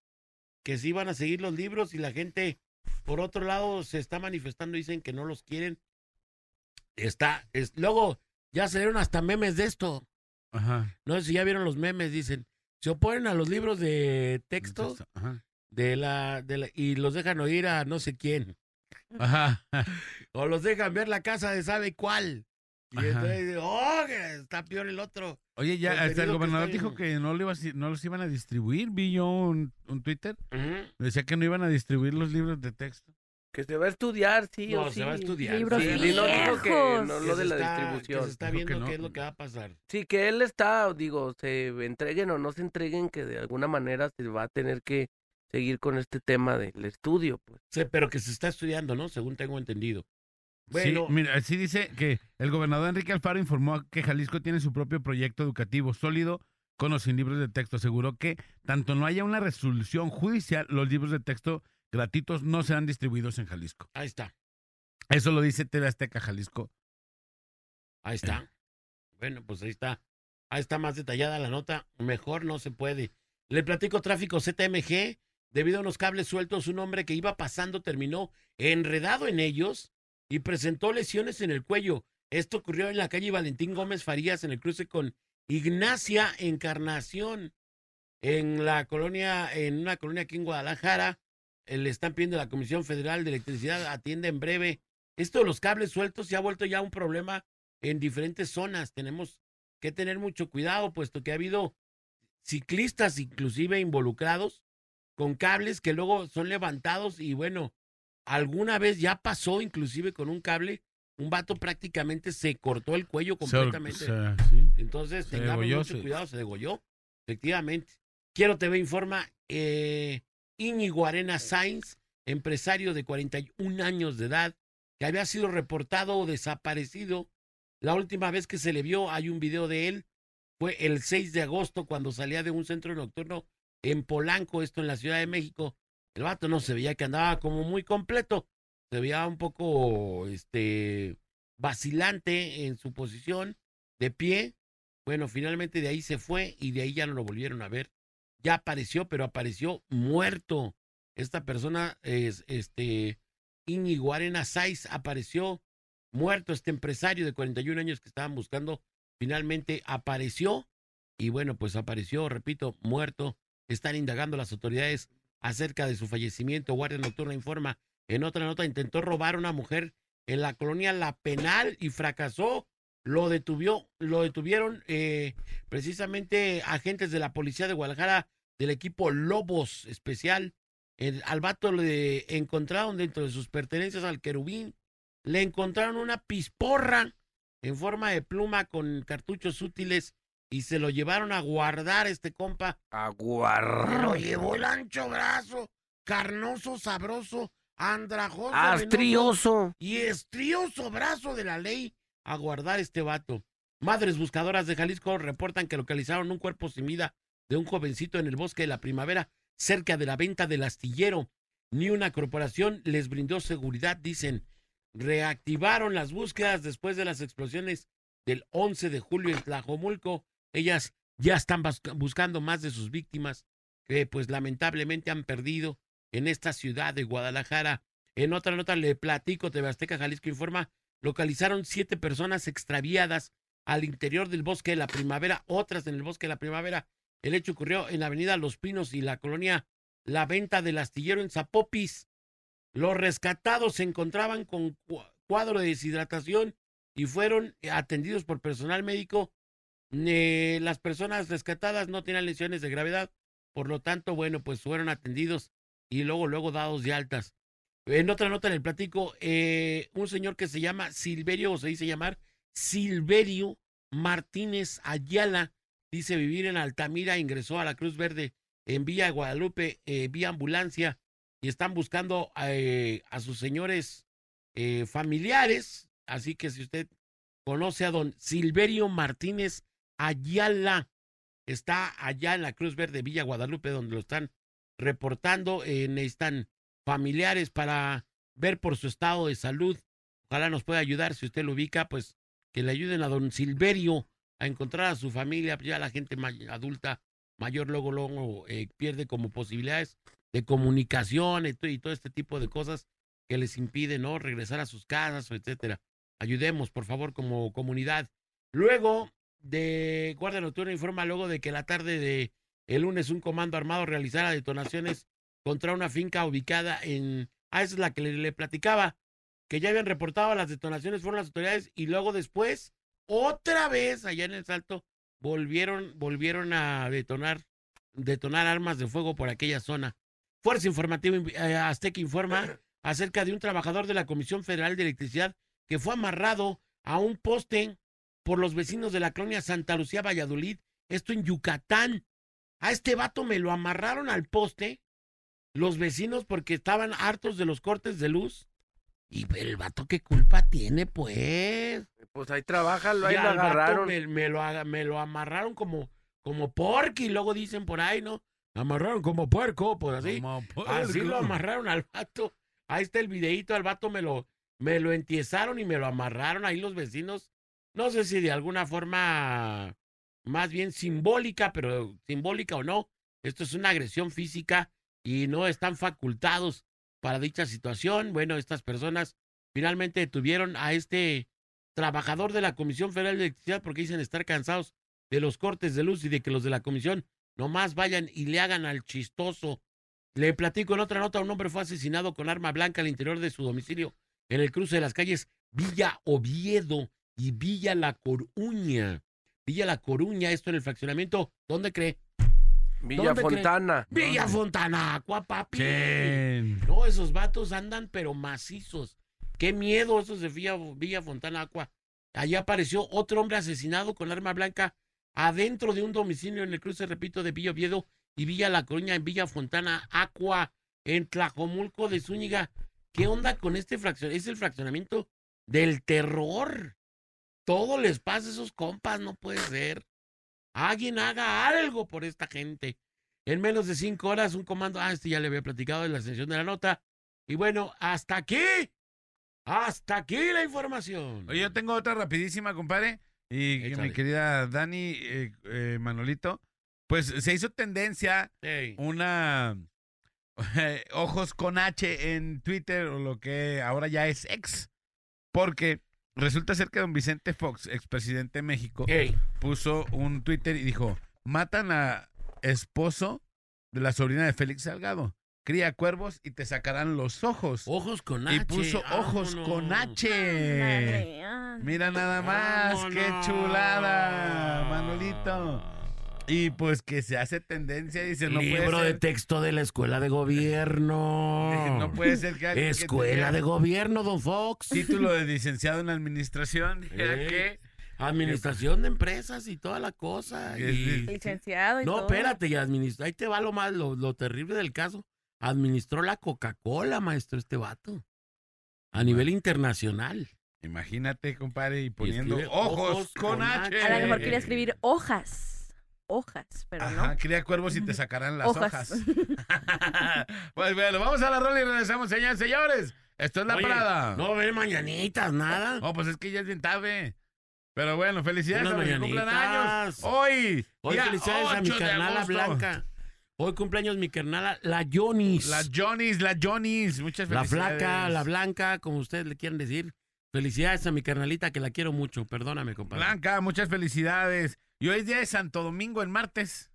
que sí van a seguir los libros y la gente, por otro lado, se está manifestando, dicen que no los quieren. Está, es, luego ya salieron hasta memes de esto.
Ajá.
No sé si ya vieron los memes, dicen. Se oponen a los libros de texto de la, de la- y los dejan oír a no sé quién.
Ajá.
O los dejan ver la casa de sabe cuál. Y
Ajá.
entonces, oh, está peor el otro.
Oye, ya hasta el
que
gobernador dijo que no, lo iba a- no los iban a distribuir. Vi yo un, un Twitter. Decía que no iban a distribuir los libros de texto.
Que se va a estudiar, sí
No,
o
se
sí.
va a estudiar.
Libros
Sí,
Sí,
y no dijo que no
que
lo
se
de la
está-
distribución.
Que se está viendo
no.
qué es lo que va a pasar.
Sí, que él está, digo, se entreguen o no se entreguen, que de alguna manera se va a tener que seguir con este tema del estudio, pues.
Sí, pero que se está estudiando, ¿no? Según tengo entendido. Bueno,
Sí, mira, sí dice que el gobernador Enrique Alfaro informó que Jalisco tiene su propio proyecto educativo sólido con o sin libros de texto. Aseguró que tanto no haya una resolución judicial, los libros de texto gratuitos no serán distribuidos en Jalisco.
ahí está,
Eso lo dice TV Azteca Jalisco.
ahí está. Bueno, pues ahí está. Ahí está más detallada la nota. Mejor no se puede. Le platico tráfico ZMG. Debido a unos cables sueltos, un hombre que iba pasando terminó enredado en ellos y presentó lesiones en el cuello. Esto ocurrió en la calle Valentín Gómez Farías, en el cruce con Ignacia Encarnación, en la colonia, en una colonia aquí en Guadalajara. Eh, Le están pidiendo a la Comisión Federal de Electricidad atiende en breve. Esto de los cables sueltos se ha vuelto ya un problema en diferentes zonas. Tenemos que tener mucho cuidado, puesto que ha habido ciclistas inclusive involucrados con cables que luego son levantados y bueno, alguna vez ya pasó inclusive con un cable, un vato prácticamente se cortó el cuello completamente.
Se- se- sí.
Entonces,
Se
tengamos
degolló,
mucho cuidado, se degolló, efectivamente. Quiero TV informa, eh, Íñigo Arena Sainz, empresario de 41 años de edad, que había sido reportado o desaparecido. La última vez que se le vio, hay un video de él, fue el 6 de agosto cuando salía de un centro nocturno en Polanco, esto en la Ciudad de México. El vato no se veía que andaba como muy completo, se veía un poco este vacilante en su posición, de pie. Bueno, finalmente de ahí se fue y de ahí ya no lo volvieron a ver. Ya apareció, pero apareció muerto. Esta persona es este Íñigo Arena Saiz apareció muerto este empresario de 41 años que estaban buscando, finalmente apareció y bueno, pues apareció, repito, muerto. Están indagando las autoridades acerca de su fallecimiento. Guardia Nocturna informa. En otra nota intentó robar a una mujer en la colonia La Penal y fracasó. Lo detuvió, lo detuvieron eh, precisamente agentes de la policía de Guadalajara del equipo Lobos especial. El, al vato le encontraron dentro de sus pertenencias al querubín, le encontraron una pisporra en forma de pluma con cartuchos útiles y se lo llevaron a guardar este compa. Lo llevó el ancho brazo, carnoso, sabroso, andrajoso,
Astrioso.
y estrioso brazo de la ley a guardar este vato. Madres buscadoras de Jalisco reportan que localizaron un cuerpo sin vida de un jovencito en el bosque de la primavera, cerca de la venta del astillero. Ni una corporación les brindó seguridad, dicen. Reactivaron las búsquedas después de las explosiones del 11 de julio en Tlajomulco. Ellas ya están bus- buscando más de sus víctimas, que pues lamentablemente han perdido en esta ciudad de Guadalajara. En otra nota le platico, TV Azteca Jalisco informa, localizaron siete personas extraviadas al interior del bosque de la primavera, otras en el bosque de la primavera. El hecho ocurrió en la avenida Los Pinos y la colonia La Venta del Astillero en Zapopis. Los rescatados se encontraban con cu- cuadro de deshidratación y fueron atendidos por personal médico. Eh, las personas rescatadas no tenían lesiones de gravedad, por lo tanto, bueno, pues fueron atendidos y luego, luego dados de altas. En otra nota en el platico, eh, un señor que se llama Silverio, o se dice llamar Silverio Martínez Ayala, dice vivir en Altamira, ingresó a la Cruz Verde en Villa Guadalupe, eh, vía ambulancia, y están buscando eh, a sus señores eh, familiares. Así que si usted conoce a don Silverio Martínez Ayala, está allá en la Cruz Verde, Villa Guadalupe, donde lo están reportando. Necesitan familiares para ver por su estado de salud. Ojalá nos pueda ayudar. Si usted lo ubica, pues que le ayuden a don Silverio a encontrar a su familia. Ya la gente adulta mayor luego, luego eh, pierde como posibilidades de comunicación y todo este tipo de cosas que les impiden no regresar a sus casas, etcétera. Ayudemos, por favor, como comunidad. Luego de Guardia Nocturna informa luego de que la tarde de el lunes un comando armado realizara detonaciones contra una finca ubicada en... Ah, esa es la que le, le platicaba, que ya habían reportado las detonaciones, fueron las autoridades, y luego después, otra vez, allá en el Salto, volvieron, volvieron a detonar, detonar armas de fuego por aquella zona. Fuerza Informativa eh, Azteca informa acerca de un trabajador de la Comisión Federal de Electricidad que fue amarrado a un poste por los vecinos de la colonia Santa Lucía, Valladolid, esto en Yucatán. A este vato me lo amarraron al poste los vecinos porque estaban hartos de los cortes de luz. Y el vato, ¿qué culpa tiene, pues?
Pues ahí trabaja, lo ahí lo
al vato
agarraron.
Me, me lo, me lo amarraron como, como porky, y luego dicen por ahí, ¿no? Amarraron como puerco, pues así.
Como
Así lo amarraron al vato. Ahí está el videíto, al vato me lo, me lo entiezaron y me lo amarraron ahí los vecinos. No sé si de alguna forma más bien simbólica, pero simbólica o no. Esto es una agresión física y no están facultados para dicha situación. Bueno, estas personas finalmente detuvieron a este trabajador de la Comisión Federal de Electricidad porque dicen estar cansados de los cortes de luz y de que los de la comisión nomás vayan y le hagan al chistoso. Le platico en otra nota, un hombre fue asesinado con arma blanca al interior de su domicilio en el cruce de las calles Villa Oviedo y Villa La Coruña. Villa La Coruña, esto en el fraccionamiento, ¿dónde cree?
Villa. Fontana.
Villa Fontana, papi.
¿Quién?
No, esos vatos andan pero macizos. Qué miedo esos de Villa, Villa Fontana Aqua. Allá apareció otro hombre asesinado con arma blanca adentro de un domicilio en el cruce, repito, de Villa Oviedo y Villa La Coruña en Villa Fontana Aqua, en Tlajomulco de Zúñiga. ¿Qué onda con este fraccionamiento? Es el fraccionamiento del terror. Todo les pasa a esos compas, no puede ser. Alguien haga algo por esta gente. En menos de cinco horas, un comando. Ah, este ya le había platicado de la extensión de la nota. Y bueno, hasta aquí. Hasta aquí la información.
Oye, yo tengo otra rapidísima, compadre. Y
Échale.
mi querida Dani, eh, eh, Manolito, pues se hizo tendencia una ojos con H en Twitter o lo que ahora ya es ex. Porque resulta ser que don Vicente Fox, expresidente de México,
Ey.
puso un Twitter y dijo, matan a esposo de la sobrina de Félix Salgado. Cría cuervos y te sacarán los ojos.
Ojos con
y
H.
puso ojos
vámonos.
con H.
Ah.
Mira nada más, qué chulada, Manolito. Y pues que se hace tendencia, dice, no
Libro
puede
de
ser.
texto de la escuela de gobierno.
No puede ser que alguien que
Escuela de gobierno, don Fox.
título de licenciado en administración, dijera
Ey.
que
Administración de empresas y toda la cosa. Y-
Licenciado y
No,
todo.
espérate, y administra. Ahí te va lo más, lo, lo terrible del caso. Administró la Coca-Cola, maestro, este vato. A nivel internacional.
Imagínate, compadre, y poniendo ojos,
ojos
con
con
H.
A lo mejor quería escribir hojas. Hojas, pero
Ajá,
no.
cría cuervos y te sacarán las hojas.
Hojas.
pues bueno, vamos a la rola y regresamos, señores, señores. Esto es la
Oye,
parada.
No, ve mañanitas, nada.
Oh, pues es que ya es bien tarde. Pero bueno, felicidades
Unas
a los que cumplan
mañanitas.
años. Hoy,
Hoy
día
felicidades a mi
8 de
carnala. Blanca. Hoy cumpleaños mi carnala, la Jonis.
La Johnny's, la Johnny's. Muchas
La
felicidades.
flaca, la blanca, como ustedes le quieren decir. Felicidades a mi carnalita que la quiero mucho. Perdóname, compadre.
Blanca, muchas felicidades. Y hoy es día de Santo Domingo, en martes.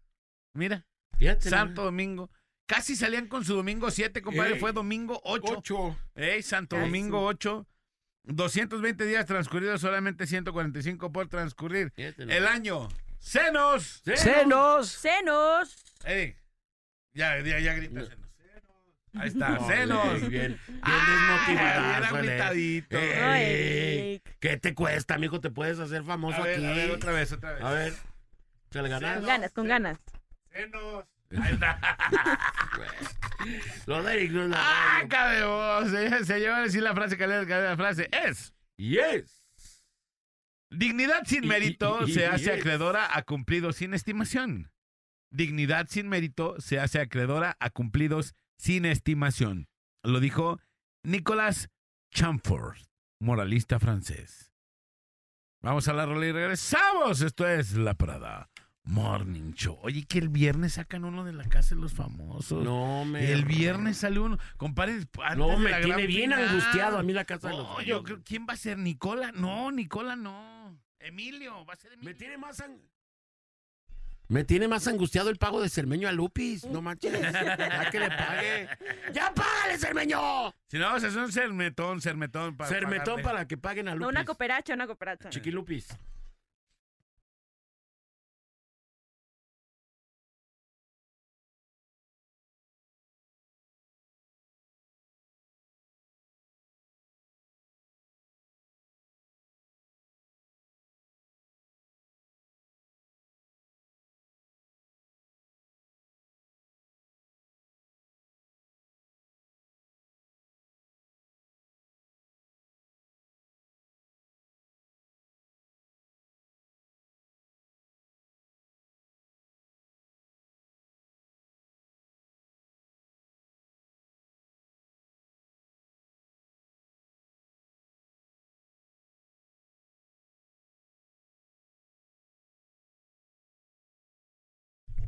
Mira,
Fíjate,
Santo Domingo. Casi salían con su domingo 7, compadre.
Ey.
Fue domingo 8.
Ocho.
Ey, Santo
Ay,
Domingo 8. 220 días transcurridos, solamente 145 por transcurrir. El año. ¡Senos!
¡Senos!
Senos.
Ey, ya, ya, ya grita senos. Ahí está,
No,
senos.
Bien, bien desmotivado. Ey, ¿Qué te cuesta, mijo? Te puedes hacer famoso
A ver,
aquí.
a ver, otra vez, otra vez.
A ver. ¿Se le ganas?
Con ganas, con ganas.
Senos. Ahí está.
Lo de Eric no es la
¡Ah, cabemos! Señores, señores, y la frase que le la frase es...
Yes.
Dignidad sin mérito
y- y-
se hace
yes.
acreedora a cumplidos sin estimación. Dignidad sin mérito se hace acreedora a cumplidos sin estimación. Lo dijo Nicolas Chamfort, moralista francés. Vamos a la rola y regresamos. Esto es La Prada Morning Show. Oye, que el viernes sacan uno de la casa de los famosos.
No me.
El viernes sale uno. Compadre,
No, me
la
tiene bien
final.
angustiado a mí la casa de los
No,
famosos.
yo creo, ¿quién va a ser? ¿Nicola? No, Nicola no. Emilio, va a ser Emilio.
Me tiene más ang- Me tiene más angustiado el pago de Cermeño a Lupis. No manches. Ya que le pague. ¡Ya págale, Cermeño!
Si no, vamos a hacer un sermetón, sermetón. Para
Cermetón para que paguen a Lupis.
No, una cooperacha, una cooperacha.
Chiquilupis.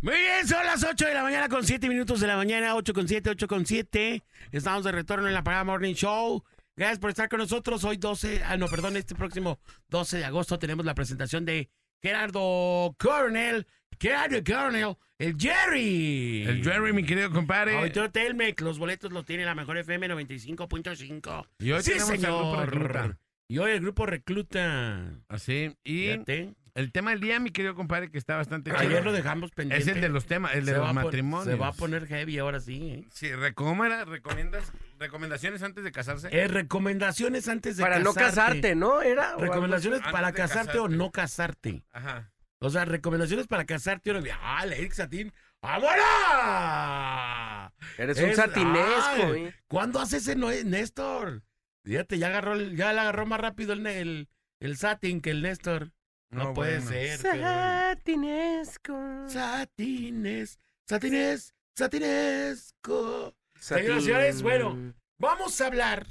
Muy bien, son las 8 de la mañana con 7 minutos de la mañana, 8 con 7, 8 con 7. Estamos de retorno en la Parada Morning Show. Gracias por estar con nosotros. Hoy 12, ah, no, perdón, este próximo 12 de agosto tenemos la presentación de Gerardo Coronel. Gerardo Coronel, el Jerry.
El Jerry, mi querido compadre.
Auditorio Telmec, los boletos los tiene la mejor FM 95.5.
Y hoy
sí,
tenemos al
señor.
grupo Recluta.
Y hoy el grupo recluta.
Así. Y
Fíjate.
El tema del día, mi querido compadre, que está bastante
Ayer
chido,
lo dejamos pendiente.
Es el de los temas, el de
Se
los matrimonios.
Se va a poner heavy ahora sí. ¿eh?
Sí, ¿cómo era? ¿Recomiendas recomendaciones antes de casarse?
Eh, recomendaciones antes de
Para no casarte, ¿no? Era.
Recomendaciones
Antes
para casarte, o
casarte.
no casarte.
Ajá.
O sea, recomendaciones para casarte. o no- Ah, Eric Satín. ¡Vámonos!
Eres un
Es-
satinesco,
Ay,
¿eh?
¿Cuándo hace ese no Néstor? Fíjate, ya agarró, el- ya le agarró más rápido el, el, el Satin que el Néstor. No,
No,
puede
bueno.
ser.
Satinesco.
Satines, Satines, Satinesco.
Satín.
Señoras y señores, bueno. Vamos a hablar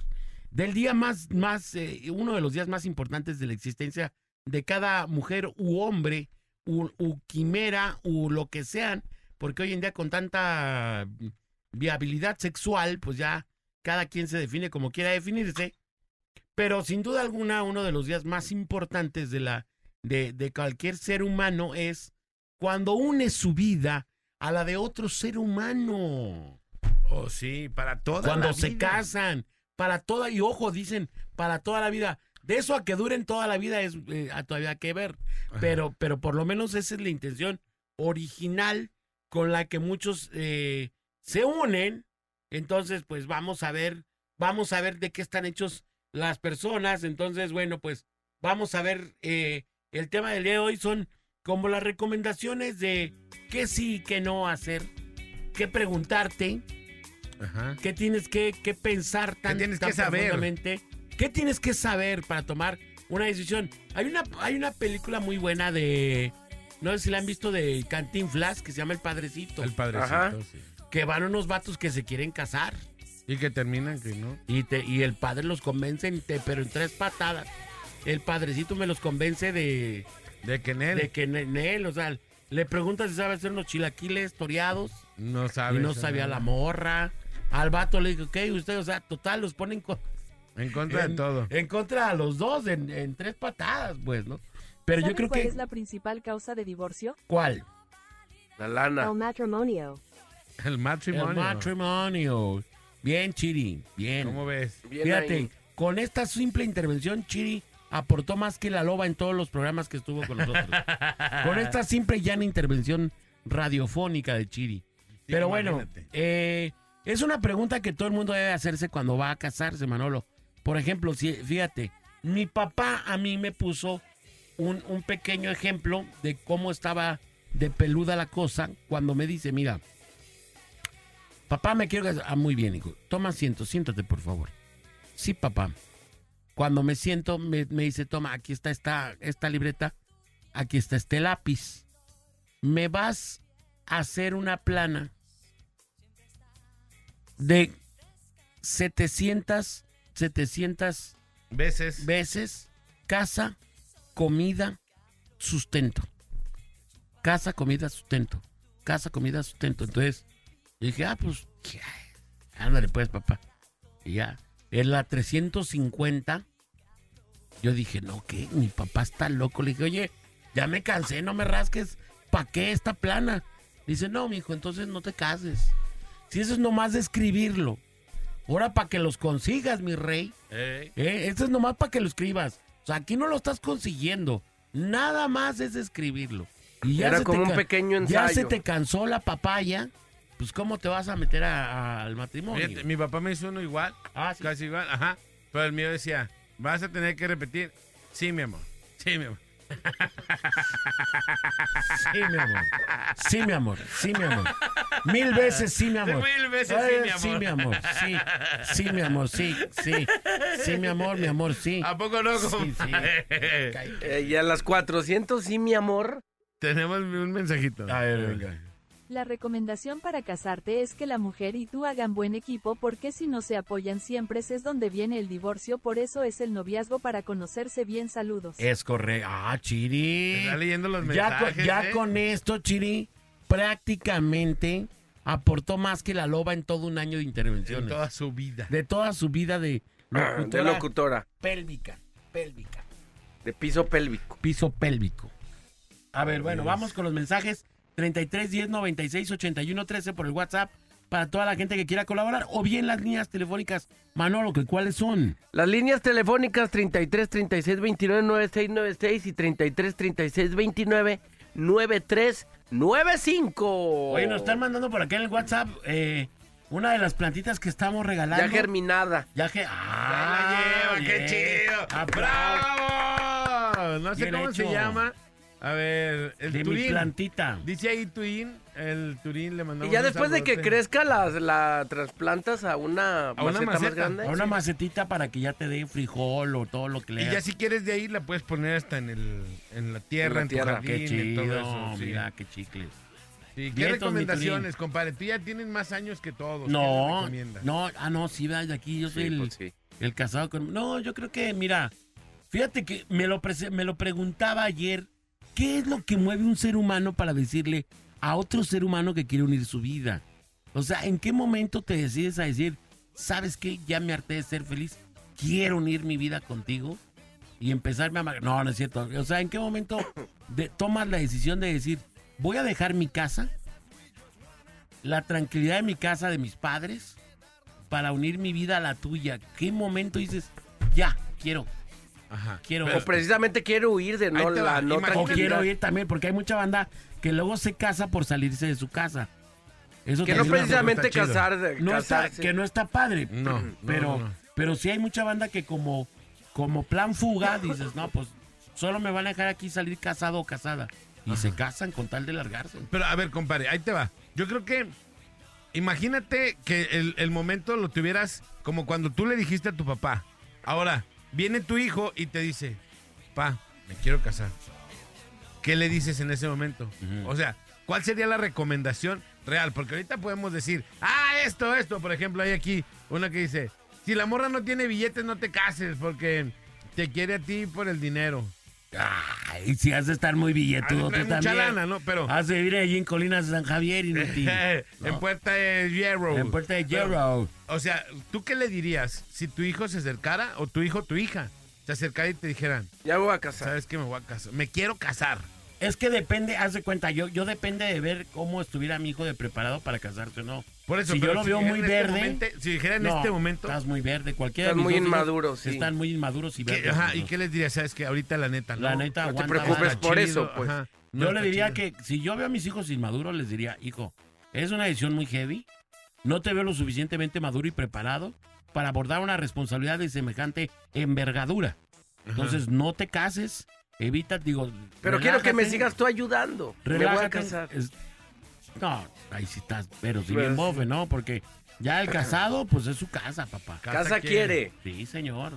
del día más, más, eh, uno de los días más importantes de la existencia de cada mujer u hombre, u, u quimera, u lo que sean, porque hoy en día con tanta viabilidad sexual, pues ya cada quien se define como quiera definirse. Pero sin duda alguna, uno de los días más importantes de la de, de cualquier ser humano es cuando une su vida a la de otro ser humano
Oh, sí, para toda
cuando
la
se
vida.
casan, para toda, y ojo, dicen, para toda la vida. De eso a que duren toda la vida es eh, a todavía que ver. Pero, pero por lo menos esa es la intención original con la que muchos eh, se unen. Entonces, pues vamos a ver, vamos a ver de qué están hechos las personas. Entonces, bueno, pues vamos a ver eh, el tema del día de hoy son como las recomendaciones de qué sí, qué no hacer, qué preguntarte,
Ajá.
qué tienes que, que pensar tan,
tienes
tan
que saber?
qué tienes que saber para tomar una decisión. Hay una, hay una película muy buena de, no sé si la han visto de Cantinflas que se llama El Padrecito,
El padrecito,
Ajá.
sí.
que van unos vatos que se quieren casar.
Y que terminan que no.
Y, te, y el padre los convence, en te- pero en tres patadas. El padrecito me los convence de,
De que en él
de que en, en él, o sea, le pregunta si sabe hacer unos chilaquiles toreados
no
y
sabe.
no sabía la morra. Al vato le dijo, ok, usted, o sea, total, los ponen con,
En contra
en,
de todo.
en contra a los dos, en, en tres patadas, pues, ¿no? Pero yo
¿Saben
creo
cuál
que...
es la principal causa de divorcio?
¿Cuál?
La lana.
El matrimonio.
El
El
matrimonio.
matrimonio. Bien, Chiri, bien.
¿Cómo ves?
Bien
Fíjate,
ahí.
con esta simple intervención, Chiri aportó más que la loba en todos los programas que estuvo con nosotros. con esta simple y llana intervención radiofónica de Chiri. Pero bueno, eh, es una pregunta que todo el mundo debe hacerse cuando va a casarse, Manolo. Por ejemplo, si, fíjate, mi papá a mí me puso un, un pequeño ejemplo de cómo estaba de peluda la cosa cuando me dice, mira, papá, me quiero casar. Ah, muy bien, hijo. Toma asiento, siéntate, por favor. Sí, papá. Cuando me siento, me, me dice, toma, aquí está esta, esta libreta, aquí está este lápiz. Me vas a hacer una plana de 700, 700
Veces.
veces casa, comida, sustento. Casa, comida, sustento. Casa, comida, sustento. Entonces, dije, ah, pues, ándale pues, papá. Y ya, en la 350, yo dije, no, ¿qué? Mi papá está loco. Le dije, oye, ya me cansé, no me rasques. ¿Para qué esta plana? Dice, no, mijo, entonces no te cases. Si eso es nomás de escribirlo. Ahora para que los consigas, mi rey.
Ey.
Eh, esto es nomás para que lo escribas. O sea, aquí no lo estás consiguiendo. Nada más es escribirlo. Y ya
Era
se te
como un pequeño
Ya se
ensayo.
te cansó la papaya. Pues, ¿cómo te vas a meter a- a- al matrimonio?
Fíjate, mi papá me hizo uno igual.
Ah, sí.
Casi igual. Ajá. Pero el mío decía, vas a tener que repetir. Sí, mi amor. Sí, mi amor.
Sí, mi amor. Sí, mi amor. Sí, mi amor. Mil veces sí, mi amor.
Mil veces
Ay,
sí, mi amor.
Sí, mi amor. Sí. Sí, mi amor. Sí, sí. Sí, mi amor, mi amor, sí.
¿A poco no?
Sí, sí.
Eh, y a las 400, sí, mi amor.
Tenemos un mensajito.
A ver, venga.
La recomendación para casarte es que la mujer y tú hagan buen equipo porque si no se apoyan siempre es donde viene el divorcio, por eso es el noviazgo para conocerse bien. Saludos.
Es correcto. Ah, Chiri.
Está leyendo los
Ya,
mensajes.
con, ya
¿eh?
con esto, Chiri, prácticamente aportó más que la loba en todo un año de
En
intervenciones.
toda su vida.
De toda su vida de
De
locutora
locutora.
pélvica. Pélvica.
De piso pélvico.
Piso pélvico. A ver, bueno, vamos con los mensajes. 33 10 96 81 13 por el WhatsApp para toda la gente que quiera colaborar. O bien las líneas telefónicas. Manolo, ¿que ¿cuáles son?
Las líneas telefónicas 33 36 29 9696 y 33 36 29 9395.
Oye, nos están mandando por acá en el WhatsApp eh, una de las plantitas que estamos regalando.
Ya germinada.
Ya que.
Ya
¡Ah!
la lleva, qué
bien.
chido. ¡Bravo! No sé
Bien
cómo se
hecho.
llama. A ver, el
De mi
Turín.
plantita.
Dice ahí Turín, el Turín le mandamos
Y ya
un
después de que crezca, la, la trasplantas a una,
A una
maceta, más grande.
A una macetita para que ya te dé frijol o todo lo que le
Y ya si quieres de ahí la puedes poner hasta en el en la tierra,
En
en,
la
tu
tierra.
jardín,
Qué
y todo
chido,
eso. sí.
mira, qué chicles.
Sí, ¿Qué
Vientos, mi
recomendaciones, compadre? Tú ya tienes más años que todos. ¿Qué
No, no, ah, no, sí, va de aquí, yo soy
Sí,
el,
pues sí.
el casado con... No, yo creo que, mira, fíjate que me lo, me lo preguntaba ayer, ¿qué es lo que mueve un ser humano para decirle a otro ser humano que quiere unir su vida? O sea, ¿en qué momento te decides a decir, sabes qué, ya me harté de ser feliz, quiero unir mi vida contigo? Y empezarme a... No, no es cierto. O sea, ¿en qué momento de- tomas la decisión de decir, voy a dejar mi casa, la tranquilidad de mi casa, de mis padres, para unir mi vida a la tuya? ¿Qué momento dices, ya, quiero,
Ajá.
quiero...
O precisamente quiero huir de no la no
o quiero ir también, porque hay mucha banda que luego se casa por salirse de su casa. Eso
Que no precisamente casar,
no está, que no está padre.
No,
pero,
no, no.
pero sí hay mucha banda que como, como plan fuga, dices, no, pues solo me van a dejar aquí salir casado o casada. Y se casan con tal de largarse.
Pero a ver, compadre, ahí te va. Yo creo que. Imagínate que el, el momento lo tuvieras como cuando tú le dijiste a tu papá. Ahora, viene tu hijo y te dice: Pa, me quiero casar. ¿Qué le dices en ese momento? O sea, ¿cuál sería la recomendación real? Porque ahorita podemos decir: Ah, esto, esto. Por ejemplo, hay aquí una que dice: Si la morra no tiene billetes, no te cases porque te quiere a ti por el dinero.
Ay, si has de estar muy billetudo
Ah,
tú
mucha
también.
lana, ¿no? Pero.
Has de vivir allí en Colinas de San Javier y
en Puerta de Hierro.
En Puerta de Hierro.
O sea, ¿tú qué le dirías si tu hijo se acercara o tu hijo, tu hija, se acercara y te dijeran,
Ya me voy a casar.
¿sabes qué? Me voy a casar. Me quiero casar.
Es que depende, haz de cuenta, yo, yo depende de ver cómo estuviera mi hijo de preparado para casarse o no.
Por eso,
si yo lo veo
dijera
muy
en este
verde.
momento- si dijera en
no,
este momento,
Estás muy verde. Cualquiera
Están muy inmaduros, sí.
Están muy inmaduros y
¿qué,
verdes.
ajá, ¿y qué les diría? ¿Sabes que Ahorita la neta, ¿no?
La neta,
No te
aguanta
preocupes por
chido,
eso, pues.
ajá, no
Yo le diría
chido.
que si yo veo a mis hijos inmaduros, les diría, hijo, es una decisión muy heavy. No te veo lo suficientemente maduro y preparado para abordar una responsabilidad de semejante envergadura. Entonces, no te cases, evita, digo.
Pero quiero que me
relájate,
sigas tú ayudando. Me voy a
Relájate.
casar.
Es- No, ahí sí estás, pero si bien
sí.
bofe, ¿no? Porque ya el casado, pues es su casa, papá.
Casa quiere.
Sí, señor.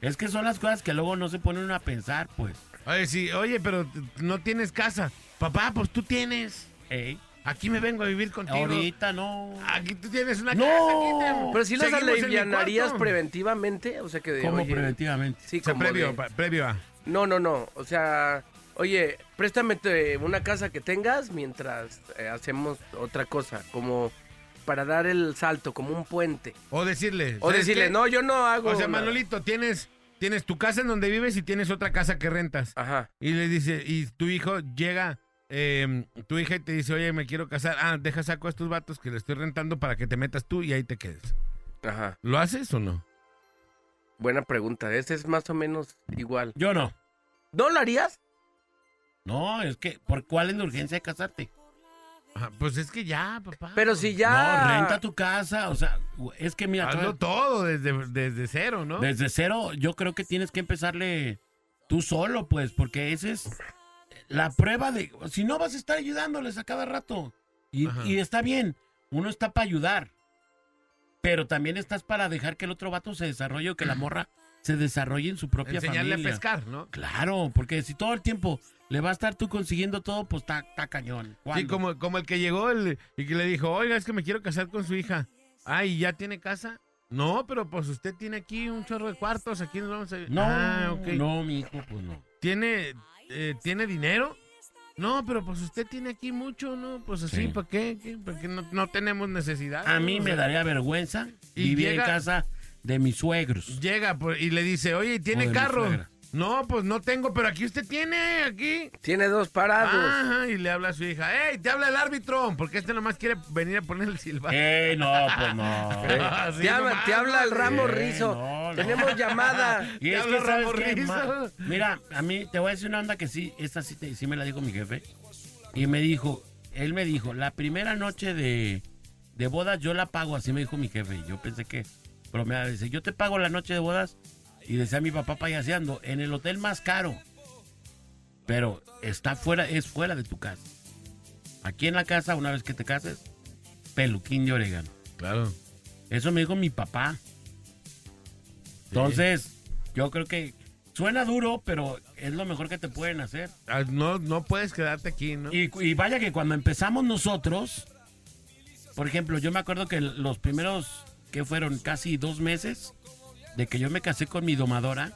Es que son las cosas que luego no se ponen a pensar, pues.
Oye, sí, oye, pero no tienes casa. Papá, pues tú tienes.
Ey,
Aquí me vengo a vivir contigo.
ahorita no.
Aquí tú tienes una
No.
casa. Aquí te-
Pero si las alivianarías preventivamente, o sea que de,
¿Cómo
oye,
preventivamente?
Sí,
O sea,
como
previo,
de-
previo a.
No, no, no. O sea, oye, préstame una casa que tengas mientras eh, hacemos otra cosa, como para dar el salto, como un puente.
O decirle.
O
¿sabes
decirle,
qué?
no, yo no hago.
O sea,
nada".
Manolito, tienes, tienes tu casa en donde vives y tienes otra casa que rentas.
Ajá.
Y le dice, y tu hijo llega, eh, tu hija y te dice, oye, me quiero casar. Ah, deja saco a estos vatos que le estoy rentando para que te metas tú y ahí te quedes.
Ajá.
¿Lo haces o no?
Buena pregunta. Ese es más o menos igual.
Yo no.
¿No lo harías?
No, es que, ¿por cuál es la urgencia de casarte?
Ajá, pues es que ya, papá.
Pero si ya.
No, renta tu casa, o sea, es que mira,
Hazlo todo desde, desde cero, ¿no?
desde cero yo creo que tienes que empezarle tú solo, pues, porque esa es la prueba de, si no vas a estar ayudándoles a cada rato. Y está bien, uno está para ayudar, pero también estás para dejar que el otro vato se desarrolle o que la morra se desarrolle en su propia
Enseñarle
familia.
a pescar, ¿no?
Claro, porque si todo el tiempo le va a estar tú consiguiendo todo, pues está cañón.
Sí,
¿Cuándo?
como, como el que llegó el- y que le dijo, oiga, es que me quiero casar con su hija. Ay, ¿ya tiene casa? No, pero pues usted tiene aquí un chorro de cuartos, aquí nos vamos a...
No,
Ah,
no, mi hijo, pues no.
¿Tiene, eh, ¿Tiene dinero? No, pero pues usted tiene aquí mucho, ¿no? Pues así,
Sí.
¿para qué? ¿Qué? Porque no, no tenemos necesidad.
A
¿no?
mí
O
me
sea,
daría vergüenza
y
vivir
llega-
en casa de mis suegros.
Llega por- y le dice, oye, ¿y ¿tiene
O de mi
carro?
suegra.
No, pues no tengo, pero aquí usted tiene, aquí.
Tiene dos parados.
Ajá, y le habla a su hija, ¡Ey, te habla el árbitro! Porque este nomás quiere venir a poner el silbato.
Eh, no, pues no.
Sí,
te, habla-
nomás,
te habla el. Ramo
Eh,
Rizo.
no, no.
Tenemos llamada.
Y
Te
es
habla
que, ¿sabes
Ramo
qué? Ma- Mira, a mí te voy a decir una onda que sí, esta sí, te- sí me la dijo mi jefe. Y me dijo, él me dijo, la primera noche de, de bodas yo la pago, así me dijo mi jefe. Y Yo pensé que bromeaba, dice, yo te pago la noche de bodas. Y decía mi papá payaseando, en el hotel más caro. Pero está fuera, es fuera de tu casa. Aquí en la casa, una vez que te cases, peluquín de orégano.
Claro.
Eso me dijo mi papá. Entonces, yo creo que suena duro, pero es lo mejor que te pueden hacer.
Ah, No, no puedes quedarte aquí, ¿no?
Y, y vaya que cuando empezamos nosotros, por ejemplo, yo me acuerdo que los primeros, que fueron casi dos meses, de que yo me casé con mi domadora,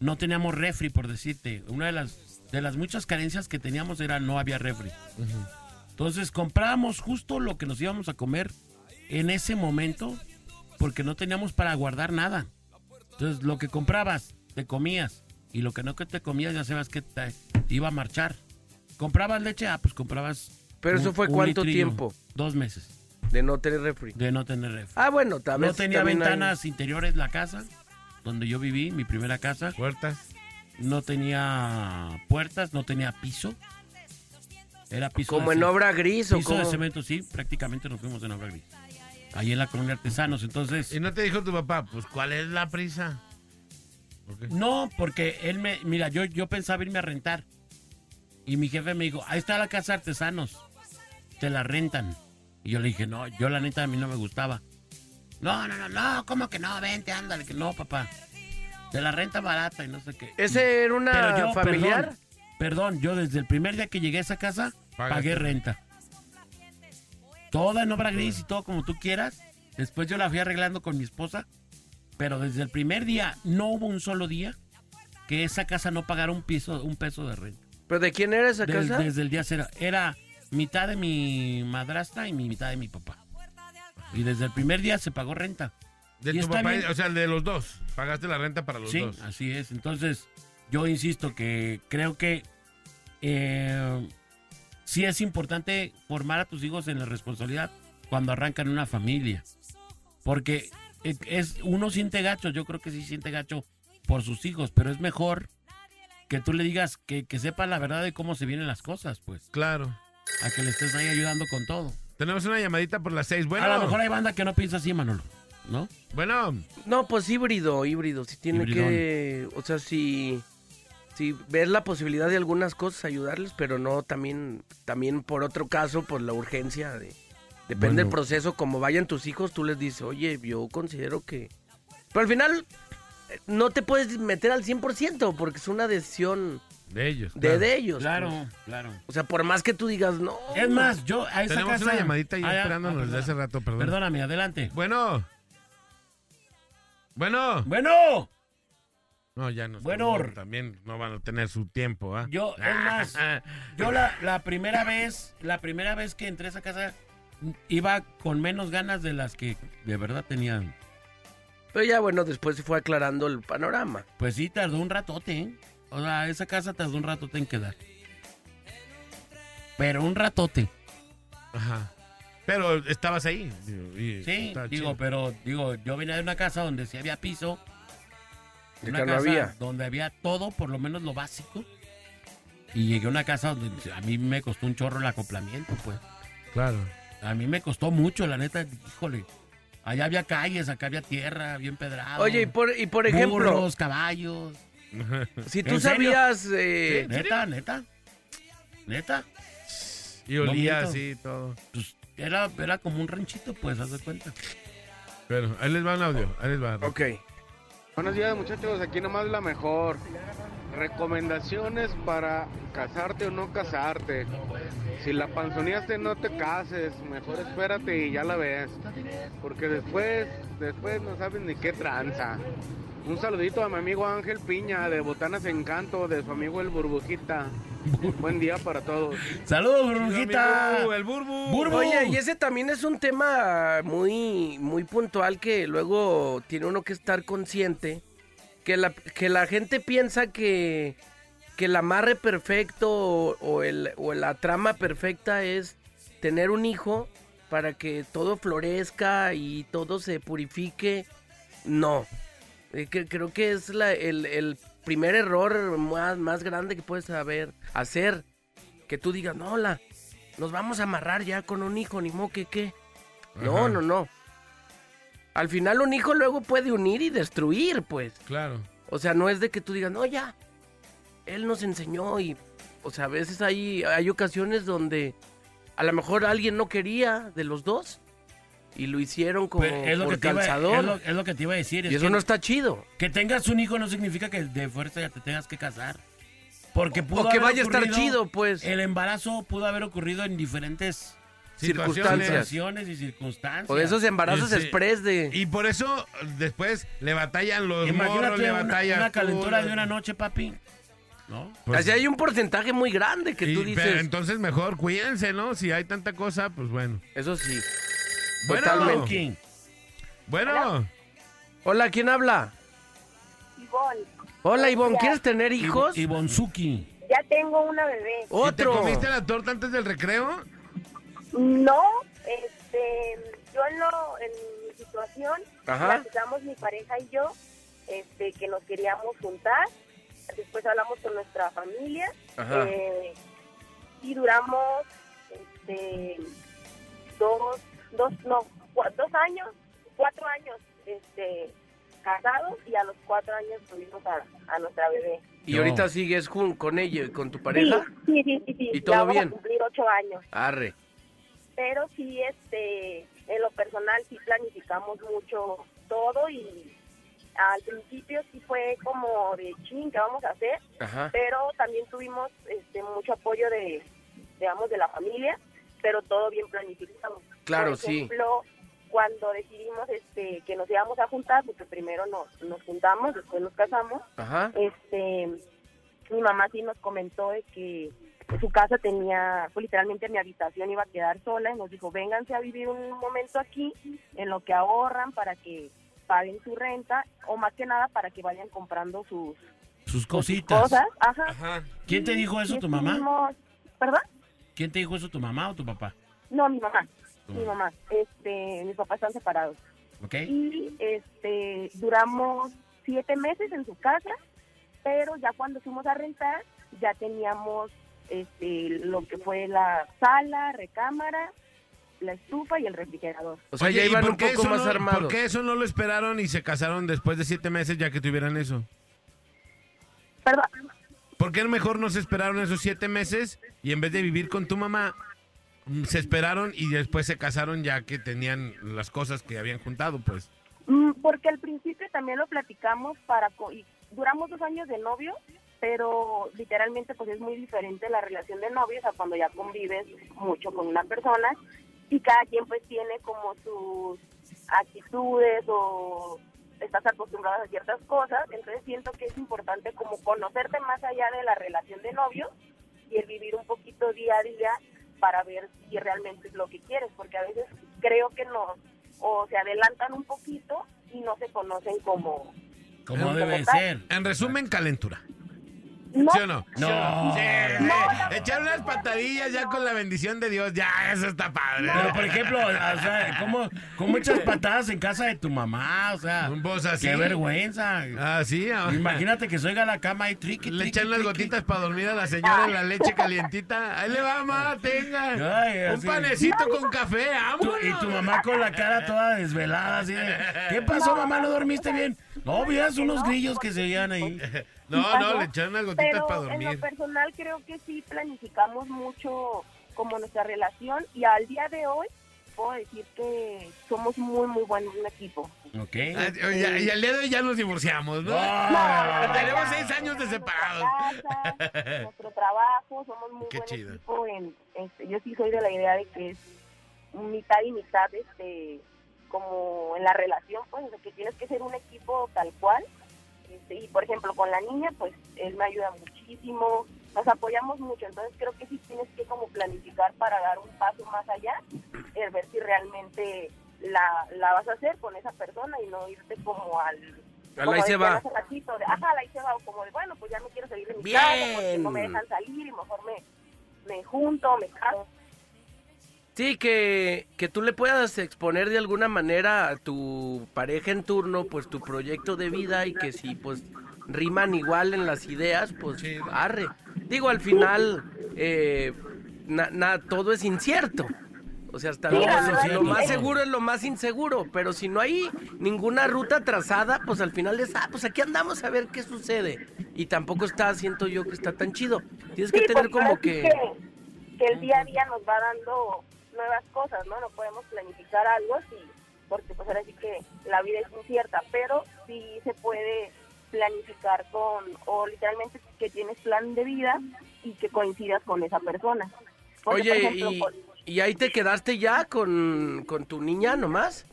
no teníamos refri, por decirte. Una de las, de las muchas carencias que teníamos era no había refri. Entonces comprábamos justo lo que nos íbamos a comer en ese momento, porque no teníamos para guardar nada. Entonces lo que comprabas, te comías. Y lo que no que te comías, ya sabes que te iba a marchar. ¿Comprabas leche? Ah, pues comprabas.
Pero eso fue cuánto
litrillo.
tiempo
Dos meses
de no tener refri.
de no tener refri.
Ah, bueno, tal vez
No tenía
también hay-
ventanas interiores la casa, donde yo viví, mi primera casa.
Puertas.
No tenía puertas, no tenía piso. Era piso
Como
de
en
ce-
obra gris o
Piso de
como.
cemento, sí, prácticamente nos fuimos en obra gris. Ahí en la colonia Artesanos, entonces...
Y no te dijo tu papá, pues, ¿cuál es la prisa? ¿Por qué?
No, porque él me, mira, yo, yo pensaba irme a rentar. Y mi jefe me dijo, ahí está la casa de artesanos. Te la rentan. Y yo le dije, no, yo la neta a mí no me gustaba. No, no, no, no, ¿cómo que no? Vente, ándale, que no, papá. Te la renta barata y no sé qué.
¿Ese era una
yo,
familiar?
Perdón, perdón, yo desde el primer día que llegué a esa casa, pagué renta. Toda en obra gris y todo como tú quieras. Después yo la fui arreglando con mi esposa. Pero desde el primer día no hubo un solo día que esa casa no pagara un piso, un peso de renta.
¿Pero de quién era esa casa?
desde el día cero. Era mitad de mi madrastra y mi mitad de mi papá. Y desde el primer día se pagó renta.
De
Y
tu papá,
bien.
o sea, de los dos. Pagaste la renta para los
sí,
dos.
así es. Entonces, yo insisto que creo que eh, sí es importante formar a tus hijos en la responsabilidad cuando arrancan una familia. Porque es, es- uno siente gacho, yo creo que sí siente gacho por sus hijos, pero es mejor que tú le digas que, que sepa la verdad de cómo se vienen las cosas, pues,
Claro.
A que le estés ahí ayudando con todo.
Tenemos una llamadita por las seis. Bueno,
A lo mejor hay banda que no piensa así, Manolo, ¿no?
bueno,
No, pues híbrido, híbrido. Si tiene
Hibridón.
que. O sea, si. Si ves la posibilidad de algunas cosas, ayudarles, pero no también. También por otro caso, por la urgencia de. Depende
Bueno.
del proceso, como vayan tus hijos, tú les dices, oye, yo considero que. Pero al final. eh, No te puedes meter al 100% porque es una decisión
de ellos.
de,
claro.
de ellos.
Claro, claro.
O sea, por más que tú digas, no.
Es más, yo a esa
Tenemos
casa...
una llamadita ya
Ah,
esperándonos
Ah,
desde hace rato, perdón.
Perdóname, adelante.
Bueno. Bueno.
Bueno,
No, ya no.
Bueno.
También no van a tener su tiempo, ¿ah?
yo, es más, yo la, la primera vez, la primera vez que entré a esa casa, iba con menos ganas de las que de verdad tenían.
Pero ya, bueno, después se fue aclarando el panorama.
Pues sí, tardó un ratote, ¿eh? O sea, esa casa tardó un ratote en quedar. Pero un ratote.
Ajá. Pero estabas ahí. y
Sí, digo,
chido.
pero digo, yo venía de una casa donde sí había piso.
De
Una
que no
casa
había.
donde había todo, por lo menos lo básico. Y llegué a una casa donde a mí me costó un chorro el acoplamiento, pues.
Claro.
A mí me costó mucho, la neta, híjole. Allá había calles, acá había tierra, bien pedrado.
Oye, y por, y por ejemplo,
Burros, caballos.
si tú sabías... eh,
Neta, neta. Neta.
Y olía así todo.
Pues era, era como un ranchito, pues, haz de cuenta.
Pero ahí les va un audio. Ahí les va.
Ok.
Buenos días muchachos, aquí nomás la mejor. Recomendaciones para casarte o no casarte. Si la panzoneaste no te cases, mejor espérate y ya la ves. Porque después, después no sabes ni qué tranza. Un saludito a mi amigo Ángel Piña de Botanas Encanto, de su amigo el Burbujita. Buen día para todos.
¡Saludos, burbujita!
Amigo, el burbu.
Burbu.
Oye, y ese también es un tema muy, muy puntual que luego tiene uno que estar consciente. Que la, que la gente piensa que, que el amarre perfecto o, o el, o la trama perfecta es tener un hijo para que todo florezca y todo se purifique. No. Eh, que- creo que es la- el, el primer error más, más grande que puedes saber hacer. Que tú digas, no, la, nos vamos a amarrar ya con un hijo, ni modo que qué. No,
Ajá.
no, no. Al final un hijo luego puede unir y destruir, pues.
Claro.
O sea, no es de que tú digas, no, ya. Él nos enseñó y, o sea, a veces hay, hay ocasiones donde a lo mejor alguien no quería de los dos y lo hicieron como
es, lo
por
que te iba,
calzador.
es, lo, es lo que te iba a decir.
y
es
eso
que,
no está chido.
que tengas un hijo no significa que de fuerza ya te tengas que casar. Porque pudo
O que
haber
vaya a estar
ocurrido-
chido, pues.
El embarazo pudo haber ocurrido en diferentes
Circunstancias.
situaciones y circunstancias.
O de esos embarazos
Ese-
express de...
Y por eso después le batallan los morros,
Imagínate
le
una,
batallan.
una
tú,
calentura de una noche, papi. ¿No?
Pues,
Así hay un porcentaje muy grande que
y-
tú
pero
dices.
entonces mejor cuídense, ¿no? Si hay tanta cosa, pues bueno.
Eso sí.
Bueno,
Totalmente.
King.
bueno.
Hola, ¿quién habla?
Ivonne,
Hola, Ivonne, ¿quieres tener hijos?
Y Bonzuki.
ya tengo una bebé.
¿Y te
Otro.
comiste la torta antes del recreo?
No, este, yo en, lo, en mi situación,
Ajá.
platicamos mi pareja y yo, este, que nos queríamos juntar. Después hablamos con nuestra familia
Ajá.
eh, y duramos, este, dos, dos, no, dos años, cuatro años, este, casados y a los cuatro años tuvimos a, a nuestra bebé.
¿Y
No.
ahorita sigues jun- con ella, con tu pareja?
Sí, sí, sí, sí.
¿Y todo
vamos
bien?
a cumplir ocho años.
Arre.
pero sí, este, en lo personal sí planificamos mucho todo y al principio sí fue como de ching, ¿qué vamos a hacer?
Ajá.
Pero también tuvimos este, mucho apoyo de, digamos, de la familia, pero todo bien planificado.
Claro,
Por
sí.
ejemplo, cuando decidimos este, que nos íbamos a juntar, porque primero nos, nos juntamos, después nos casamos,
Ajá.
este mi mamá sí nos comentó de que su casa tenía, pues literalmente mi habitación iba a quedar sola y nos dijo, vénganse a vivir un momento aquí en lo que ahorran para que paguen su renta o más que nada para que vayan comprando sus
Sus cositas.
cosas. Ajá.
Ajá.
¿Quién te dijo eso, tu mamá?
¿Perdón?
¿Quién te dijo eso, tu mamá o tu papá?
No, mi mamá. Mi
mamá.
Este, mis papás están separados.
¿Ok?
y este duramos siete meses en su casa pero ya cuando fuimos a rentar ya teníamos este lo que fue la sala recámara la estufa y el refrigerador
O sea,
Oye,
ya
¿y
iban
por
un
qué
poco
eso
más
no-
armados.
¿Por qué eso no lo esperaron y se casaron después de siete meses ya que tuvieran eso?
perdón
¿Por qué mejor no se esperaron esos siete meses y en vez de vivir con tu mamá, se esperaron y después se casaron ya que tenían las cosas que habían juntado, pues?
Mm, porque al principio también lo platicamos para y duramos dos años de novio pero literalmente pues es muy diferente la relación de novios a cuando ya convives mucho con una persona y cada quien pues tiene como sus actitudes o estás acostumbrado a ciertas cosas, entonces siento que es importante como conocerte más allá de la relación de novios y el vivir un poquito día a día para ver si realmente es lo que quieres, porque a veces creo que no, o se adelantan un poquito y no se conocen como...
Como
En-
debe
tal.
ser.
En resumen, calentura.
No,
¿Sí o no?
No.
Sí,
No,
sí.
no, no.
Echar unas patadillas ya con la bendición de Dios, ya, eso está padre.
Pero, por ejemplo, o sea, ¿cómo, ¿cómo echas patadas en casa de tu mamá? O sea,
Vos así.
qué vergüenza.
Ah, sí. ah.
Imagínate que se oiga la cama y triqui,
Le echan unas
triqui.
gotitas para dormir a la señora en la leche calientita. Ahí le va, mamá, tenga.
Ay,
Un
así.
panecito con café, vámonos.
y tu mamá con la cara toda desvelada, así de, ¿qué pasó, mamá? ¿No dormiste bien? No, miras unos grillos que se oían ahí.
No,
pasó,
no, le echan unas gotitas
pero
para
en
dormir.
lo personal creo que sí planificamos mucho como nuestra relación y al día de hoy puedo decir que somos muy muy buenos un equipo.
Ok.
Ah, y, y al día de hoy ya nos divorciamos, ¿no? Tenemos seis años de separados.
Casa, nuestro trabajo, somos muy
Qué
buen
chido.
equipo. En, este, yo sí soy de la idea de que es mitad y mitad, este, como en la relación, pues, que tienes que ser un equipo tal cual. Este, y por ejemplo, con la niña, pues él me ayuda muchísimo, nos apoyamos mucho. Entonces, creo que sí tienes que como planificar para dar un paso más allá, el ver si realmente la, la vas a hacer con esa persona y no irte como al como
ahí se va.
ratito, de, ajá, ahí se va, o como de, bueno, pues ya no quiero salir de mi
Bien.
casa, porque no me dejan salir y mejor me, me junto, me caso.
Sí, que, que tú le puedas exponer de alguna manera a tu pareja en turno, pues tu proyecto de vida y que si pues riman igual en las ideas, pues arre. Digo, al final, eh, na- na- todo es incierto. O sea, hasta
Sí,
lo, más seguro es lo más inseguro, pero si no hay ninguna ruta trazada, pues al final es, ah, pues aquí andamos a ver qué sucede. Y tampoco está, siento yo que está tan chido. Tienes que tener como que...
que... que el día a día nos va dando nuevas cosas, ¿no? No podemos planificar algo así, porque pues ahora sí que la vida es incierta, pero sí se puede planificar con, o literalmente que tienes plan de vida y que coincidas con esa persona. Porque,
Oye,
por ejemplo,
y,
con-
y ahí te quedaste ya con, con tu niña nomás?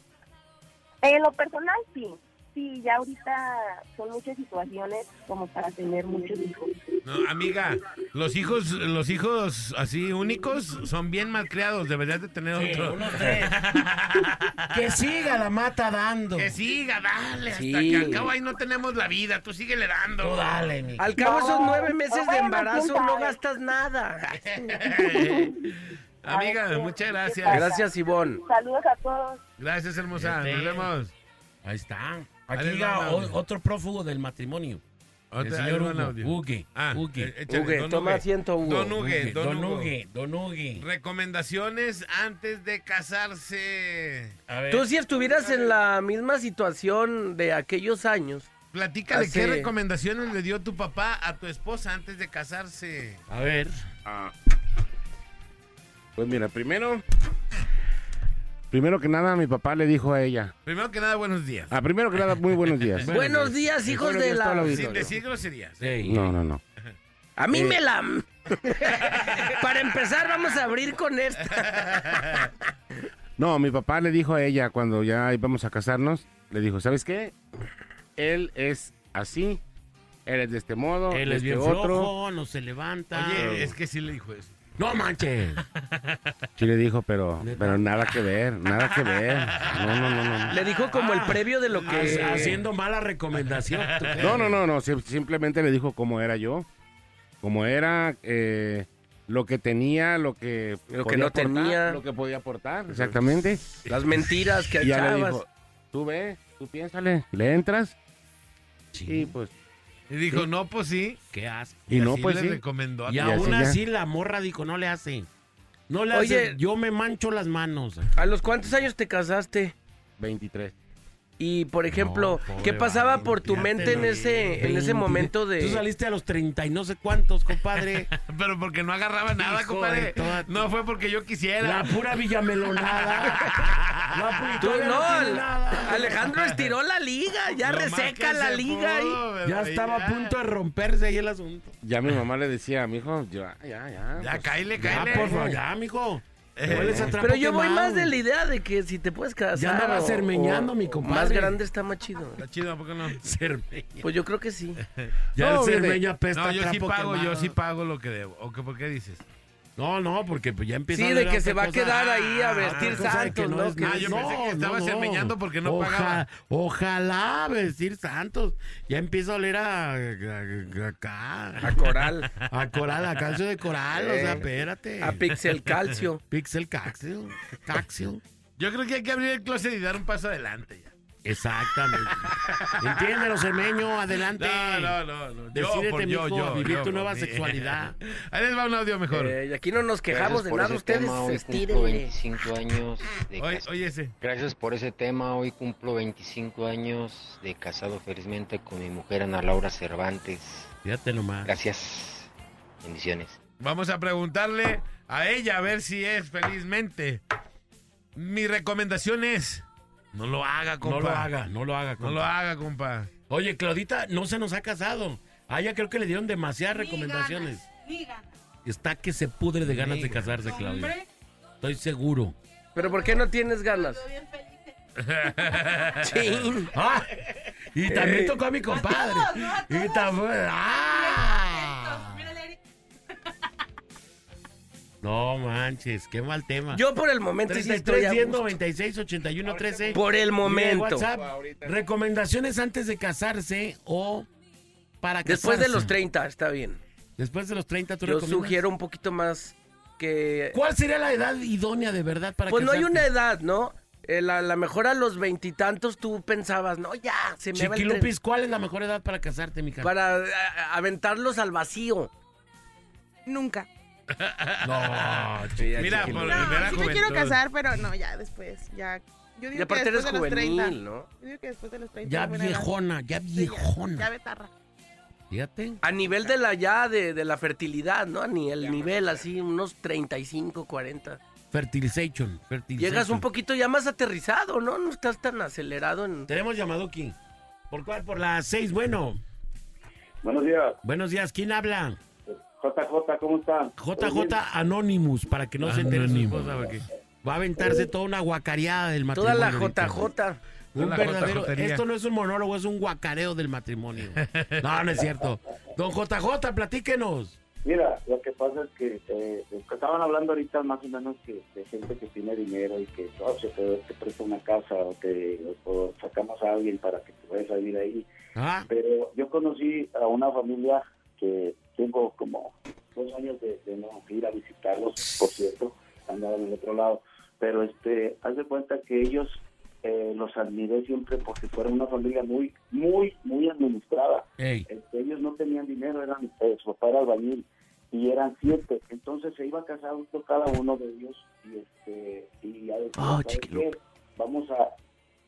En lo personal, sí. Sí, ya ahorita son muchas situaciones como para tener muchos hijos.
No, amiga, los hijos, los hijos así únicos son bien malcriados, deberías de tener
Sí,
otro.
tres. que siga la mata dando.
Que siga, dale, hasta
Sí.
que al cabo ahí no tenemos la vida, tú síguele dando.
Tú dale, mi.
Al cabo
No,
esos nueve meses de embarazo no gastas nada.
amiga,
ver,
muchas
¿qué
gracias.
Gracias, Ivonne.
Saludos a todos.
Gracias, hermosa.
Este.
Nos vemos.
Ahí está. Aquí llega otro prófugo del matrimonio.
Otra-
El señor Hugo.
audio.
Hugue.
Ah,
Hugue.
eh, échale,
Hugue,
don
toma asiento, Hugo.
Don Hugue, don.
Hugue. Don Hugue.
Recomendaciones antes de casarse.
A ver.
Tú si estuvieras en la misma situación de aquellos años,
Platícale
Hace-
qué recomendaciones le dio tu papá a tu esposa antes de casarse.
A ver.
Pues mira, primero. Primero que nada, mi papá le dijo a ella.
Primero que nada, buenos días.
Ah, primero que nada, muy buenos días.
buenos días, hijos
Buenos
de
días,
la...
Sin decir groserías.
Ey.
No, no, no.
A mí
Eh.
me la... Para empezar, vamos a abrir con esta.
No, mi papá le dijo a ella cuando ya íbamos a casarnos, le dijo, ¿sabes qué? Él es así, él es de este modo,
Él
de
es
este
bien
otro.
flojo, no se levanta.
Oye, es que sí le dijo eso.
No manches.
Sí le dijo, pero, pero nada que ver, nada que ver. No, no, no, no.
Le dijo como el previo de lo que...
Haciendo mala recomendación.
No, no, no, no, sim- simplemente le dijo cómo era yo, cómo era, eh, lo que tenía, lo que
Lo que no
aportar,
tenía.
lo que podía aportar, exactamente.
Las mentiras que
Y ya le
echabas.
dijo, tú ve, tú piénsale, le entras y pues
Y dijo, no, pues sí.
¿Qué haces?
Y no,
así
pues
le
sí.
recomendó a
Y aún así la morra dijo, no le hace. No le
Oye.
hace. Yo me mancho las manos.
¿A los cuántos años te casaste?
23.
Y, por ejemplo,
No, pobre
¿qué pasaba
Valentín,
por tu mente en ese, en ese
20.
momento
Tú
de...
saliste a los 30 y no sé cuántos, compadre.
Pero porque no agarraba nada,
Hijo
compadre.
toda-
No fue porque yo quisiera.
La pura villamelonada. La
Tú no. Alejandro estiró la liga, ya
Lo
reseca la liga
pudo,
Ya estaba a punto de romperse ahí el asunto.
Ya mi mamá le decía a mi hijo, ya, ya, ya.
Ya,
pues,
cáile,
Ya,
cáile.
por favor, ya, mijo.
Eh,
Pero yo voy más de la idea de que si te puedes casar
Ya andaba
o-
cermeñando,
o-
mi compadre.
Más grande está más chido.
Está chido, ¿a poco no?
Cermeña.
Pues yo creo que sí.
Ya
No,
el cermeño apesta
No, yo sí pago, yo sí pago lo que debo. ¿O qué, por qué dices?
No, no, porque pues ya empieza
Sí,
a
de que se va a quedar ahí a
Ah,
vestir santos, ¿no?
es
Que
Ah, yo pensé que estaba cermeñando porque no pagaba.
Ojalá vestir santos. Ya empieza a oler a, a- a- acá.
A coral.
A coral, a calcio de coral. O sea,
Eh,
espérate.
A pixel calcio.
Pixel calcio. Calcio.
Yo creo que hay que abrir el closet y dar un paso adelante ya.
Exactamente. Entiéndelo, cermeño. Adelante.
No, no, no. no.
Decídete,
yo,
mijo,
yo.
a vivir
yo,
tu nueva
mí.
sexualidad.
Ahí les va un audio mejor.
Eh, y aquí no nos quejamos
Gracias
de
por
nada,
ese
ustedes
tema, hoy cumplo
estírenle.
25 años de cas-
oye ese.
Gracias por ese tema, hoy cumplo 25 años de casado felizmente con mi mujer Ana Laura Cervantes.
Fíjate nomás.
Gracias. Bendiciones.
Vamos a preguntarle a ella a ver si es felizmente. Mi recomendación es: no lo haga, compa.
No lo haga, no lo haga.
No
compa.
lo haga, compa.
Oye, Claudita no se nos ha casado. A ella creo que le dieron demasiadas recomendaciones. Está que se pudre de ganas de casarse, Claudia. Estoy seguro.
¿Pero por qué no tienes ganas? Chin.
Ah, y también
Eh.
tocó a mi compadre. Y también. ¡Ah! No manches, qué mal tema.
Yo por el momento sí estoy
33
a
10
gusto.
96 81 13.
Por el momento.
WhatsApp, recomendaciones antes de casarse o para casarse.
Después de los 30, está bien.
Después de los 30, tú
Yo
recomiendas?
sugiero un poquito más que...
¿Cuál sería la edad idónea de verdad para
Pues no hay una edad, ¿no? Eh, la, la mejor a los veintitantos tú pensabas, no, ya, se me va el tren.
Chiquilupis, ¿cuál es la mejor edad para casarte, mi cara?
Para eh, aventarlos al vacío.
Nunca.
No,
Mira,
chiquilupis.
por
No, sí me quiero casar, pero no, ya después, ya. Yo digo
Y aparte
que
eres
después de los 30.
juvenil, ¿no?
Yo digo que después de los 30.
Ya viejona, ya
Sí, ya,
viejona.
Ya betarra.
Fíjate.
A nivel de la ya, de, de la fertilidad, ¿no? A ni el nivel así, unos 35, 40.
Fertilization, fertilization.
Llegas un poquito ya más aterrizado, ¿no? No estás tan acelerado en...
Tenemos llamado aquí. ¿Por cuál? Por las seis, bueno.
Buenos días,
Buenos días, ¿quién habla?
JJ, ¿cómo están?
JJ Anonymous, para que no se entere su
Anonymous.
esposa, porque va a aventarse toda una guacareada del
Toda
matrimonio.
la
ahorita.
JJ.
Un
Toda la
verdadero, esto no es un monólogo, es un guacareo del matrimonio. No, no es cierto. Don JJ, platíquenos.
Mira, lo que pasa es que eh, estaban hablando ahorita más o menos que de gente que tiene dinero y que oh, se te, te presta una casa o, te, o sacamos a alguien para que te vayas a vivir ahí.
Ah,
Pero yo conocí a una familia que tengo como dos años de, de no ir a visitarlos, por cierto, andaban en el otro lado. Pero este, haz de cuenta que ellos, eh, los admiré siempre porque fueron una familia muy, muy, muy administrada. Este, ellos no tenían dinero, eran, eh, su papá era albañil y eran siete. Entonces se iba casando cada uno de ellos y este y ya decía,
Oh,
vamos a,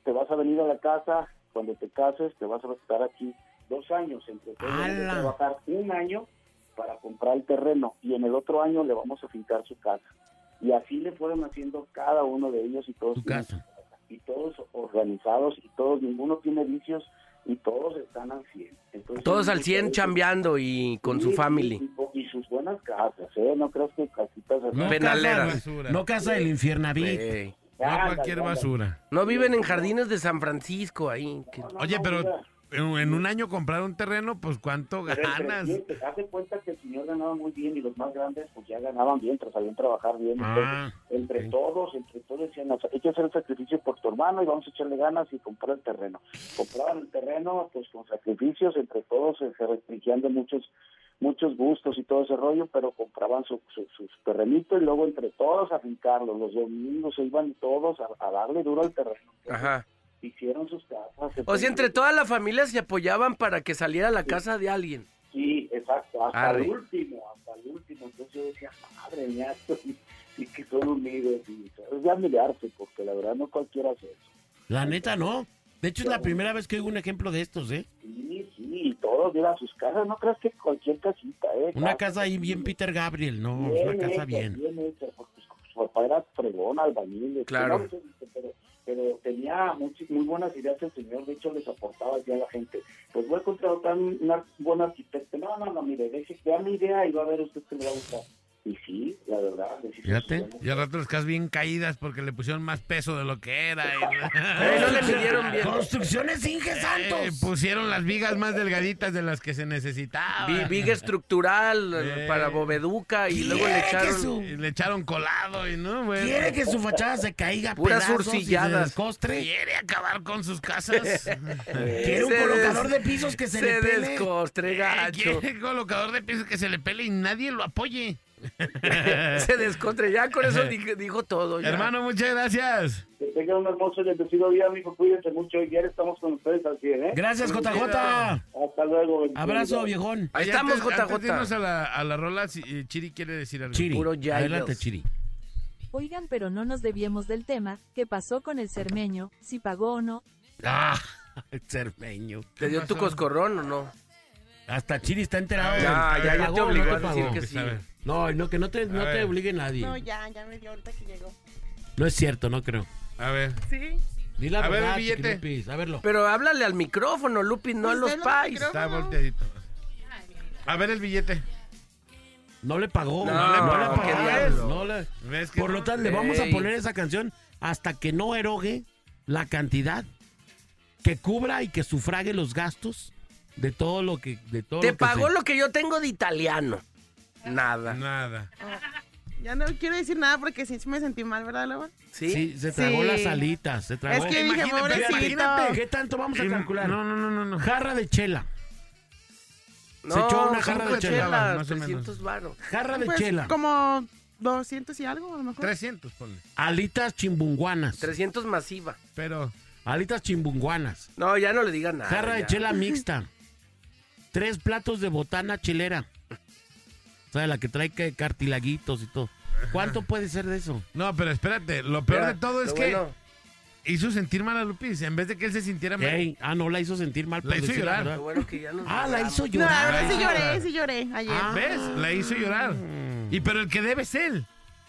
te vas a venir a la casa, cuando te cases te vas a estar aquí dos años, entre todos vamos a
¡Hala!
trabajar un año para comprar el terreno y en el otro año le vamos a fincar su casa. Y así le fueron haciendo cada uno de ellos y todos tienen
casa.
y todos organizados y todos, ninguno tiene vicios y todos están al 100. Entonces,
Todos al 100 chambeando y con su
Sí,
family.
Y, y sus buenas casas, ¿eh? No creas que casitas así.
No
Penaleras.
casa, no casa del infiernaví.
Ey.
No cualquier basura.
No viven en jardines de San Francisco ahí. que-
Oye, pero en, un año comprar un terreno, pues ¿cuánto
Pero
ganas?
siete, Haz cuenta que el señor ganaba muy bien y los más grandes pues ya ganaban bien, pero sabían trabajar bien.
Ah,
Entonces, entre todos, entre todos decían, "O sea, hay que hacer el sacrificio por tu hermano y vamos a echarle ganas y comprar el terreno. Compraban el terreno pues con sacrificios, entre todos se, se restringían de muchos muchos gustos y todo ese rollo, pero compraban su, su, su terrenito y luego entre todos a fincarlo. Los domingos se iban todos a, a darle duro al terreno.
Ajá.
Hicieron sus casas. se
O sea, entre toda la familia se apoyaban para que saliera a la casa de alguien.
Sí, exacto, hasta
Arre.
el último, hasta el último. Entonces yo decía, madre mía, esto sí, sí que son unidos y es de admirarse, porque la verdad no cualquiera hace eso.
La neta, no. De hecho, es la primera vez que oigo un ejemplo de estos, ¿eh?
Sí, sí, y todos mira sus casas, no creas que cualquier casita, ¿eh?
Una casa ahí bien Peter Gabriel, no, es una casa
hecha,
bien.
bien hecha, porque su papá era fregón, albañil.
Claro.
Pero, pero tenía muchas, muy buenas ideas el señor, de hecho les aportaba ya a la gente. Pues voy a contratar un una buen arquitecto. No, no, no, mire, deje, vea mi idea y va a ver usted que le va a gustar. Y sí, la verdad.
Fíjate. Y al rato las casas bien caídas porque le pusieron más peso de lo que era. y-
Eh, no le midieron bien.
Construcciones Inge
Eh,
Santos.
pusieron las vigas más delgaditas de las que se necesitaban.
Vi- Viga estructural eh,
Eh.
para boveduca y luego le echaron...
su-
Y le echaron colado y no, bueno.
Quiere que su fachada se caiga
Puras
pedazos y se
urcilladas.
descostre.
Quiere acabar con sus casas.
Quiere un
Se
colocador
des-
de pisos que se,
Se
le pele.
descostre,
Eh,
gacho.
Quiere colocador de piso que se le pele y nadie lo apoye.
Se descostre. Ya con eso dijo, dijo todo. ya.
Hermano, muchas gracias.
Que tengan un hermoso y bendecido día, amigo. Cuídense mucho. Y ya estamos con ustedes al 100, ¿eh?
Gracias, JJ.
Hasta luego.
Abrazo, viejón.
Ahí estamos,
antes- antes
JJ.
irnos a la, a la rola, si- eh, Chiri quiere decir algo.
Chiri.
Puro Giles.
Adelante, Chiri.
Oigan, pero no nos debíamos del tema. ¿Qué pasó con el cermeño? ¿Si pagó o no?
Ah, cermeño.
¿Te dio tu coscorrón o no?
Hasta Chiri está enterado.
Ya, ya, ya
¿Pagó
te obligó a decir que
Que
sí.
No, no, que no te, no
A
te obligue nadie.
No,
No,
ya, ya me dio ahorita que llegó.
es cierto, no creo.
A ver.
Sí.
Di la
A ver, el billete.
Chiquilupis, A verlo.
Pero háblale al micrófono, Lupi, no a
Pues
los
denle
pais.
Está volteadito. A ver el billete.
No le pagó.
No,
No, le, no le pagó.
diablo.
No le-
¿Ves que
Por
no?
lo tanto, le vamos a poner esa canción hasta que no erogue la cantidad que cubra y que sufrague los gastos de todo lo que de todo
Te
lo que
pagó
se-
lo que yo tengo de italiano. Nada.
Nada.
Ya no quiero decir nada porque sí me sentí mal, ¿verdad, Loba?
¿Sí?
Sí, se tragó
Sí.
las alitas, se tragó.
Es que dije,
Imagínate,
pobrecito.
imagínate.
¿Qué tanto vamos a calcular?
No, no, no, no, no.
Jarra de chela.
No,
Se echó una jarra de chela,
chelas,
más o menos.
300 varos.
Jarra de
Pues
chela.
como 200 y algo, a lo mejor.
300, ponle.
Alitas chimbunguanas.
300 masiva.
Pero,
Alitas chimbunguanas.
No, ya no le digan nada.
Jarra de chela mixta. Tres platos de botana chelera. O sea, la que trae que cartilaguitos y todo. ¿Cuánto puede ser de eso?
no, pero espérate. Lo peor de todo es que
bueno.
hizo sentir mal a Lupis. En vez de que él se sintiera mal.
Ey, ah, no, la hizo sentir mal.
La hizo llorar.
verdad.
Lo bueno que ya nos
Ah, la hizo
No,
llorar.
verdad sí lloré, sí lloré ayer.
Ah.
¿Ves? La hizo llorar.
Mm.
Y pero el que debe es él.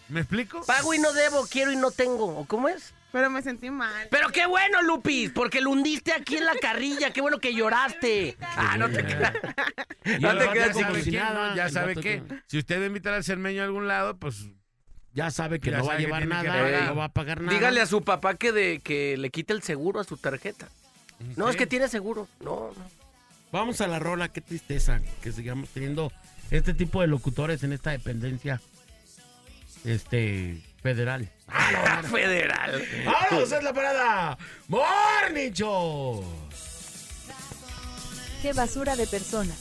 ¿Me explico?
Pago y no debo, quiero y no tengo. ¿O cómo es?
Pero me sentí mal.
Pero qué bueno, Lupis, porque lo hundiste aquí en la carrilla. Qué bueno que lloraste. Ah, no te creas. No te
vato
creas,
como
sabe
si
qué,
nada,
¿no? Ya sabe que si usted va a invitar al cermeño a algún lado, pues
Ya sabe que
Ya
no va a llevar nada, no va a pagar nada.
Dígale a su papá que, de, que le quite el seguro a su tarjeta. No, es que tiene seguro. No, no.
Vamos a la rola, qué tristeza que sigamos teniendo este tipo de locutores en esta dependencia este federal.
Federal.
¡Vamos! ¡Es la parada! ¡Morning Show!
¡Qué basura de persona!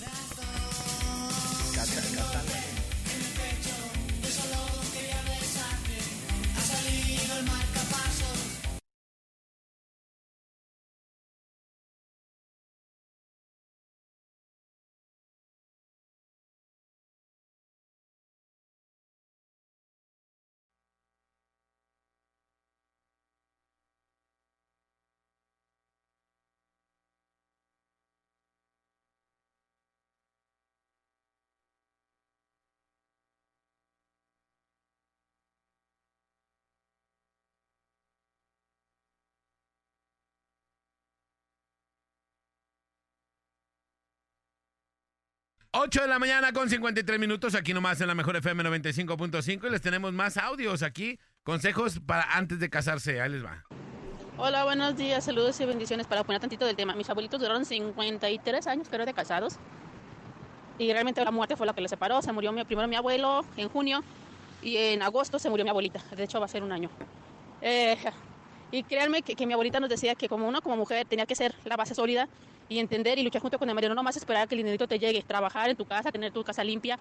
8 de la mañana con 53 minutos, aquí nomás en la mejor FM 95.5 y les tenemos más audios aquí, consejos para antes de casarse, ahí les va.
Hola, buenos días, saludos y bendiciones para poner tantito del tema. Mis abuelitos duraron 53 años, creo, de casados. Y realmente la muerte fue la que les separó. Se murió mi, primero mi abuelo en junio y en agosto se murió mi abuelita. De hecho, va a ser un año. Eh, y créanme que, que mi abuelita nos decía que como uno, como mujer, tenía que ser la base sólida y entender y luchar junto con el marido, no nomás esperar a que el dinerito te llegue, trabajar en tu casa, tener tu casa limpia,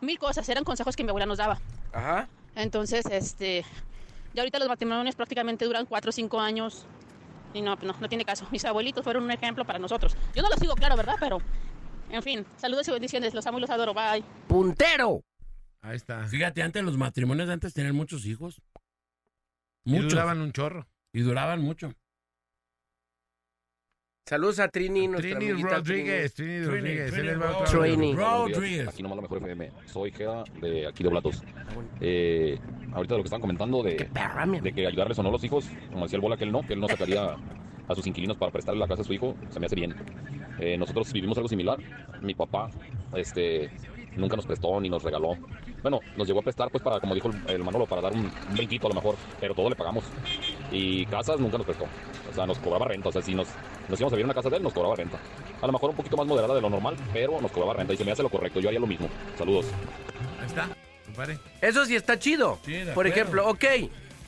mil cosas, eran consejos que mi abuela nos daba.
Ajá.
Entonces, este, ya ahorita los matrimonios prácticamente duran cuatro o cinco años y no, no, no tiene caso. Mis abuelitos fueron un ejemplo para nosotros. Yo no los sigo, claro, ¿verdad? Pero, en fin, saludos y bendiciones, los amo y los adoro, bye.
¡Puntero!
Ahí está.
Fíjate, antes los matrimonios de antes tenían muchos hijos.
Y
Muchos.
duraban un chorro.
Y duraban mucho.
Saludos a Trini, nuestra
Trini
amiguita
Rodríguez, Trini Rodríguez,
Trini
Rodríguez.
vez.
Trini.
Rodríguez.
Aquí nomás la mejor FM. Soy Geda de aquí de Blatos. Eh, ahorita de lo que estaban comentando de,
perra,
de que ayudarles o no a los hijos, como decía el Bola que él no, que él no sacaría a sus inquilinos para prestarle la casa a su hijo, se me hace bien. Eh, nosotros vivimos algo similar. Mi papá este, nunca nos prestó ni nos regaló. Bueno, nos llegó a prestar, pues, para, como dijo el, el Manolo, para dar un, un brinquito a lo mejor, pero todo le pagamos. Y casas nunca nos prestó. O sea, nos cobraba renta. O sea, si nos, nos íbamos a vivir en una casa de él, nos cobraba renta. A lo mejor un poquito más moderada de lo normal, pero nos cobraba renta. Y se me hace lo correcto. Yo haría lo mismo. Saludos.
Ahí está, compadre.
Eso sí está chido.
Sí, de
Por
acuerdo.
ejemplo, ok,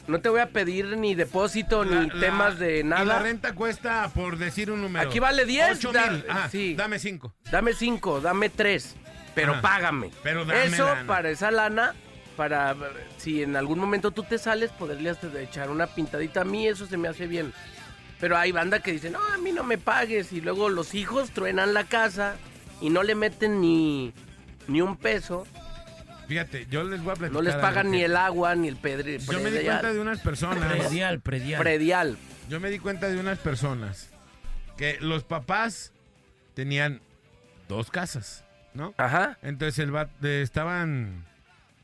no te voy a pedir ni depósito
La-
ni
la-
temas de
Y la
nada.
renta cuesta, por decir un número.
Aquí vale 10.
8
da-
mil. Ah,
sí.
dame 5.
Dame 5, dame 3, pero
Ajá.
págame.
Pero dame
Eso
lana.
para esa lana, para si en algún momento tú te sales, poderle echar una pintadita. A mí eso se me hace bien. Pero hay banda que dice, no, a mí no me pagues. Y luego los hijos truenan la casa y no le meten ni, ni un peso.
Fíjate, yo les voy a platicar.
No les pagan ni el agua ni el pedre.
Yo me di cuenta de unas personas.
Predial, predial.
Predial.
Yo me di cuenta de unas personas que los papás tenían dos casas, ¿no?
Ajá.
Entonces el va- eh, estaban,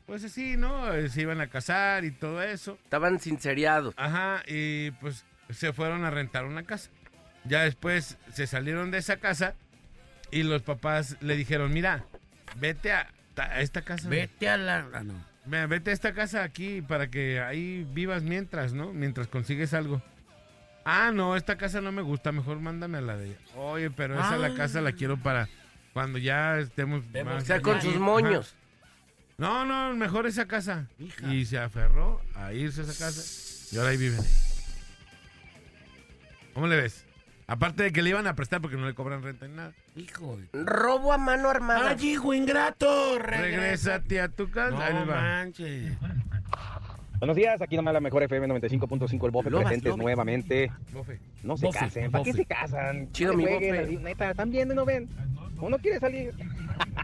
pues así, ¿no? Eh, Se iban a casar y todo eso.
Estaban sinceriados.
Ajá, y pues se fueron a rentar una casa. Ya después se salieron de esa casa y los papás le dijeron, mira, vete a, ta- a esta casa.
Vete a la... ah, no.
Ve- Vete a esta casa aquí para que ahí vivas mientras, ¿no? Mientras consigues algo. Ah, no, esta casa no me gusta, mejor mándame a la de ella. Oye, pero esa la
Ah.
casa la quiero para cuando ya estemos más
con sus
Ajá.
moños.
No, no, mejor esa casa.
Hija.
Y se aferró a irse a esa casa y ahora ahí viven. ¿Cómo le ves? Aparte de que le iban a prestar porque no le cobran renta ni nada.
Hijo de...
Robo a mano armada.
¡Ay, hijo ingrato!
Regrésate a tu casa. Ahí
No manches.
Buenos días, aquí nomás la mejor FM 95.5, el Bofe
Lobas,
presentes nuevamente.
Bofe.
No se
Bofe,
casen, ¿para qué se casan?
Chido, mi
jueguen,
Bofe.
así, Neta, están viendo y no ven. Uno quiere salir.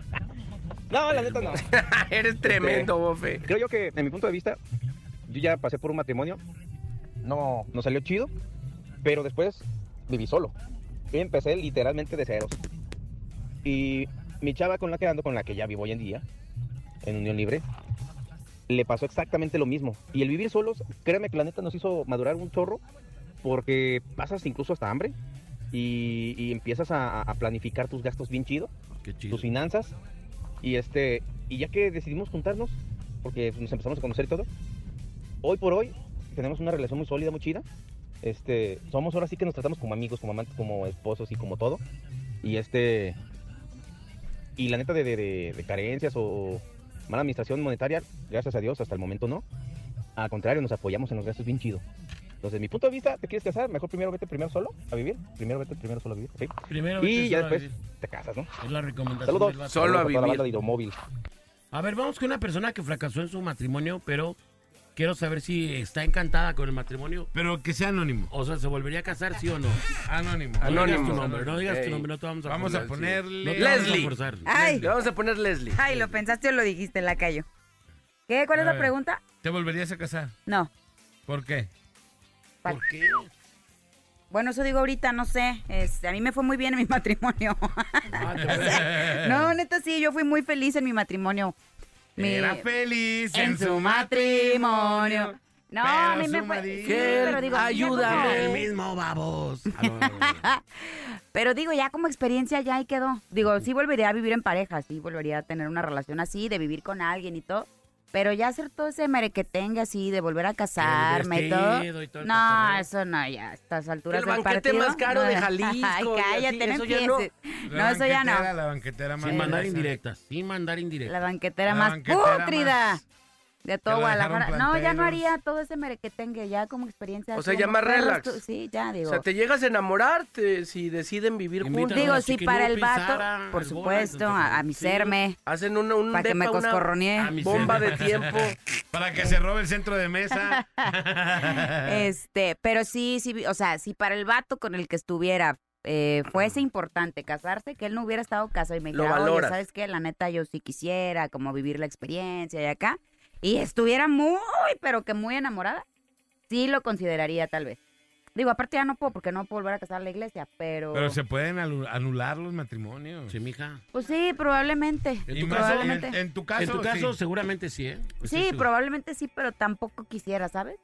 no, la neta no.
Eres tremendo, bofe.
Creo yo que, en mi punto de vista, yo ya pasé por un matrimonio. No, no salió chido, pero después viví solo. Y empecé literalmente de ceros. Y mi chava con la que ando, con la que ya vivo hoy en día, en unión libre, le pasó exactamente lo mismo. Y el vivir solos, créeme que la neta nos hizo madurar un chorro, porque pasas incluso hasta hambre y, y empiezas a, a planificar tus gastos bien chido, tus finanzas. Y este y ya que decidimos juntarnos, porque nos empezamos a conocer y todo, hoy por hoy tenemos una relación muy sólida, muy chida. Este, somos ahora sí que nos tratamos como amigos, como amantes, como esposos y como todo. Y este y la neta de, de- de- de carencias o mala administración monetaria, gracias a Dios, hasta el momento no. Al contrario, nos apoyamos en los gastos bien chido. Entonces, mi punto de vista, ¿te quieres casar? Mejor primero vete primero solo a vivir. Primero vete primero solo a vivir, ¿ok?
Primero
y
vete
ya
solo a
después te casas, ¿no?
Es la recomendación
Saludos.
del vato.
Solo a
Saludos toda la
vivir.
banda de Hidromóvil.
A ver, vamos con una persona que fracasó en su matrimonio, pero quiero saber si está encantada con el matrimonio.
Pero que sea anónimo.
O sea, ¿se volvería a casar, sí o no?
Anónimo.
No digas
Anónimo.
tu nombre, no digas tu nombre, no te vamos a
Vamos a ponerle-
No te vamos a
Leslie.
forzar.
Ay.
Le vamos a poner Leslie.
Ay, lo pensaste o lo dijiste, la callo. ¿Qué? ¿Cuál es
A
la
ver.
pregunta?
¿Te volverías a casar?
No.
¿Por qué?
¿Por qué?
Bueno, eso digo ahorita, no sé. Este, a mí me fue muy bien en mi matrimonio.
Ah, te voy-
no, neta sí, yo fui muy feliz en mi matrimonio.
Era feliz
en su matrimonio. No, a mí me fue. Sí, pero digo, como-
El mismo babos.
Pero digo, ya como experiencia ya ahí quedó. Digo, sí volvería a vivir en pareja, sí volvería a tener una relación así, de vivir con alguien y todo. Pero ya hacer todo ese merequetengue así, de volver a casarme y todo.
y todo el
No,
cotorreo.
eso no, ya a estas alturas
El
del
banquete
partido.
más caro de
no.
Jalisco
Ay, cállate,
así,
no
eso ya no.
No, eso ya no.
banquetera, La banquetera más
Sin mandar indirectas, sin mandar indirectas.
La banquetera
La
más
banquetera
pútrida
más-
de todo Guadalajara. No, ya no haría todo ese merequetengue, ya como experiencia.
O sea, ya más relax.
tú- Sí, ya digo.
O sea, te llegas a enamorarte si deciden vivir
Invítanos
juntos.
Digo, sí, para el vato,
Sara,
por supuesto,
entonces,
a, a mi
sí.
serme,
Hacen un, un
para que me
una
coscorronee.
A mi
bomba de tiempo.
Para que se robe el centro de mesa.
Este, pero sí, sí, o sea, si para el vato con el que estuviera eh, fuese importante casarse, que él no hubiera estado casado y me
Lo
dijera, oye. ¿sabes qué? La neta, yo sí quisiera como vivir la experiencia y acá, y estuviera muy, pero que muy enamorada, sí lo consideraría tal vez. Digo, aparte ya no puedo porque no puedo volver a casar a la iglesia, pero...
Pero se pueden anular los matrimonios.
Sí, mija.
Pues sí, probablemente.
En tu
más
caso,
probablemente.
en, en tu caso,
En tu caso,
sí.
seguramente sí, ¿eh? Pues
Sí,
sí.
probablemente sí, pero tampoco quisiera, ¿sabes?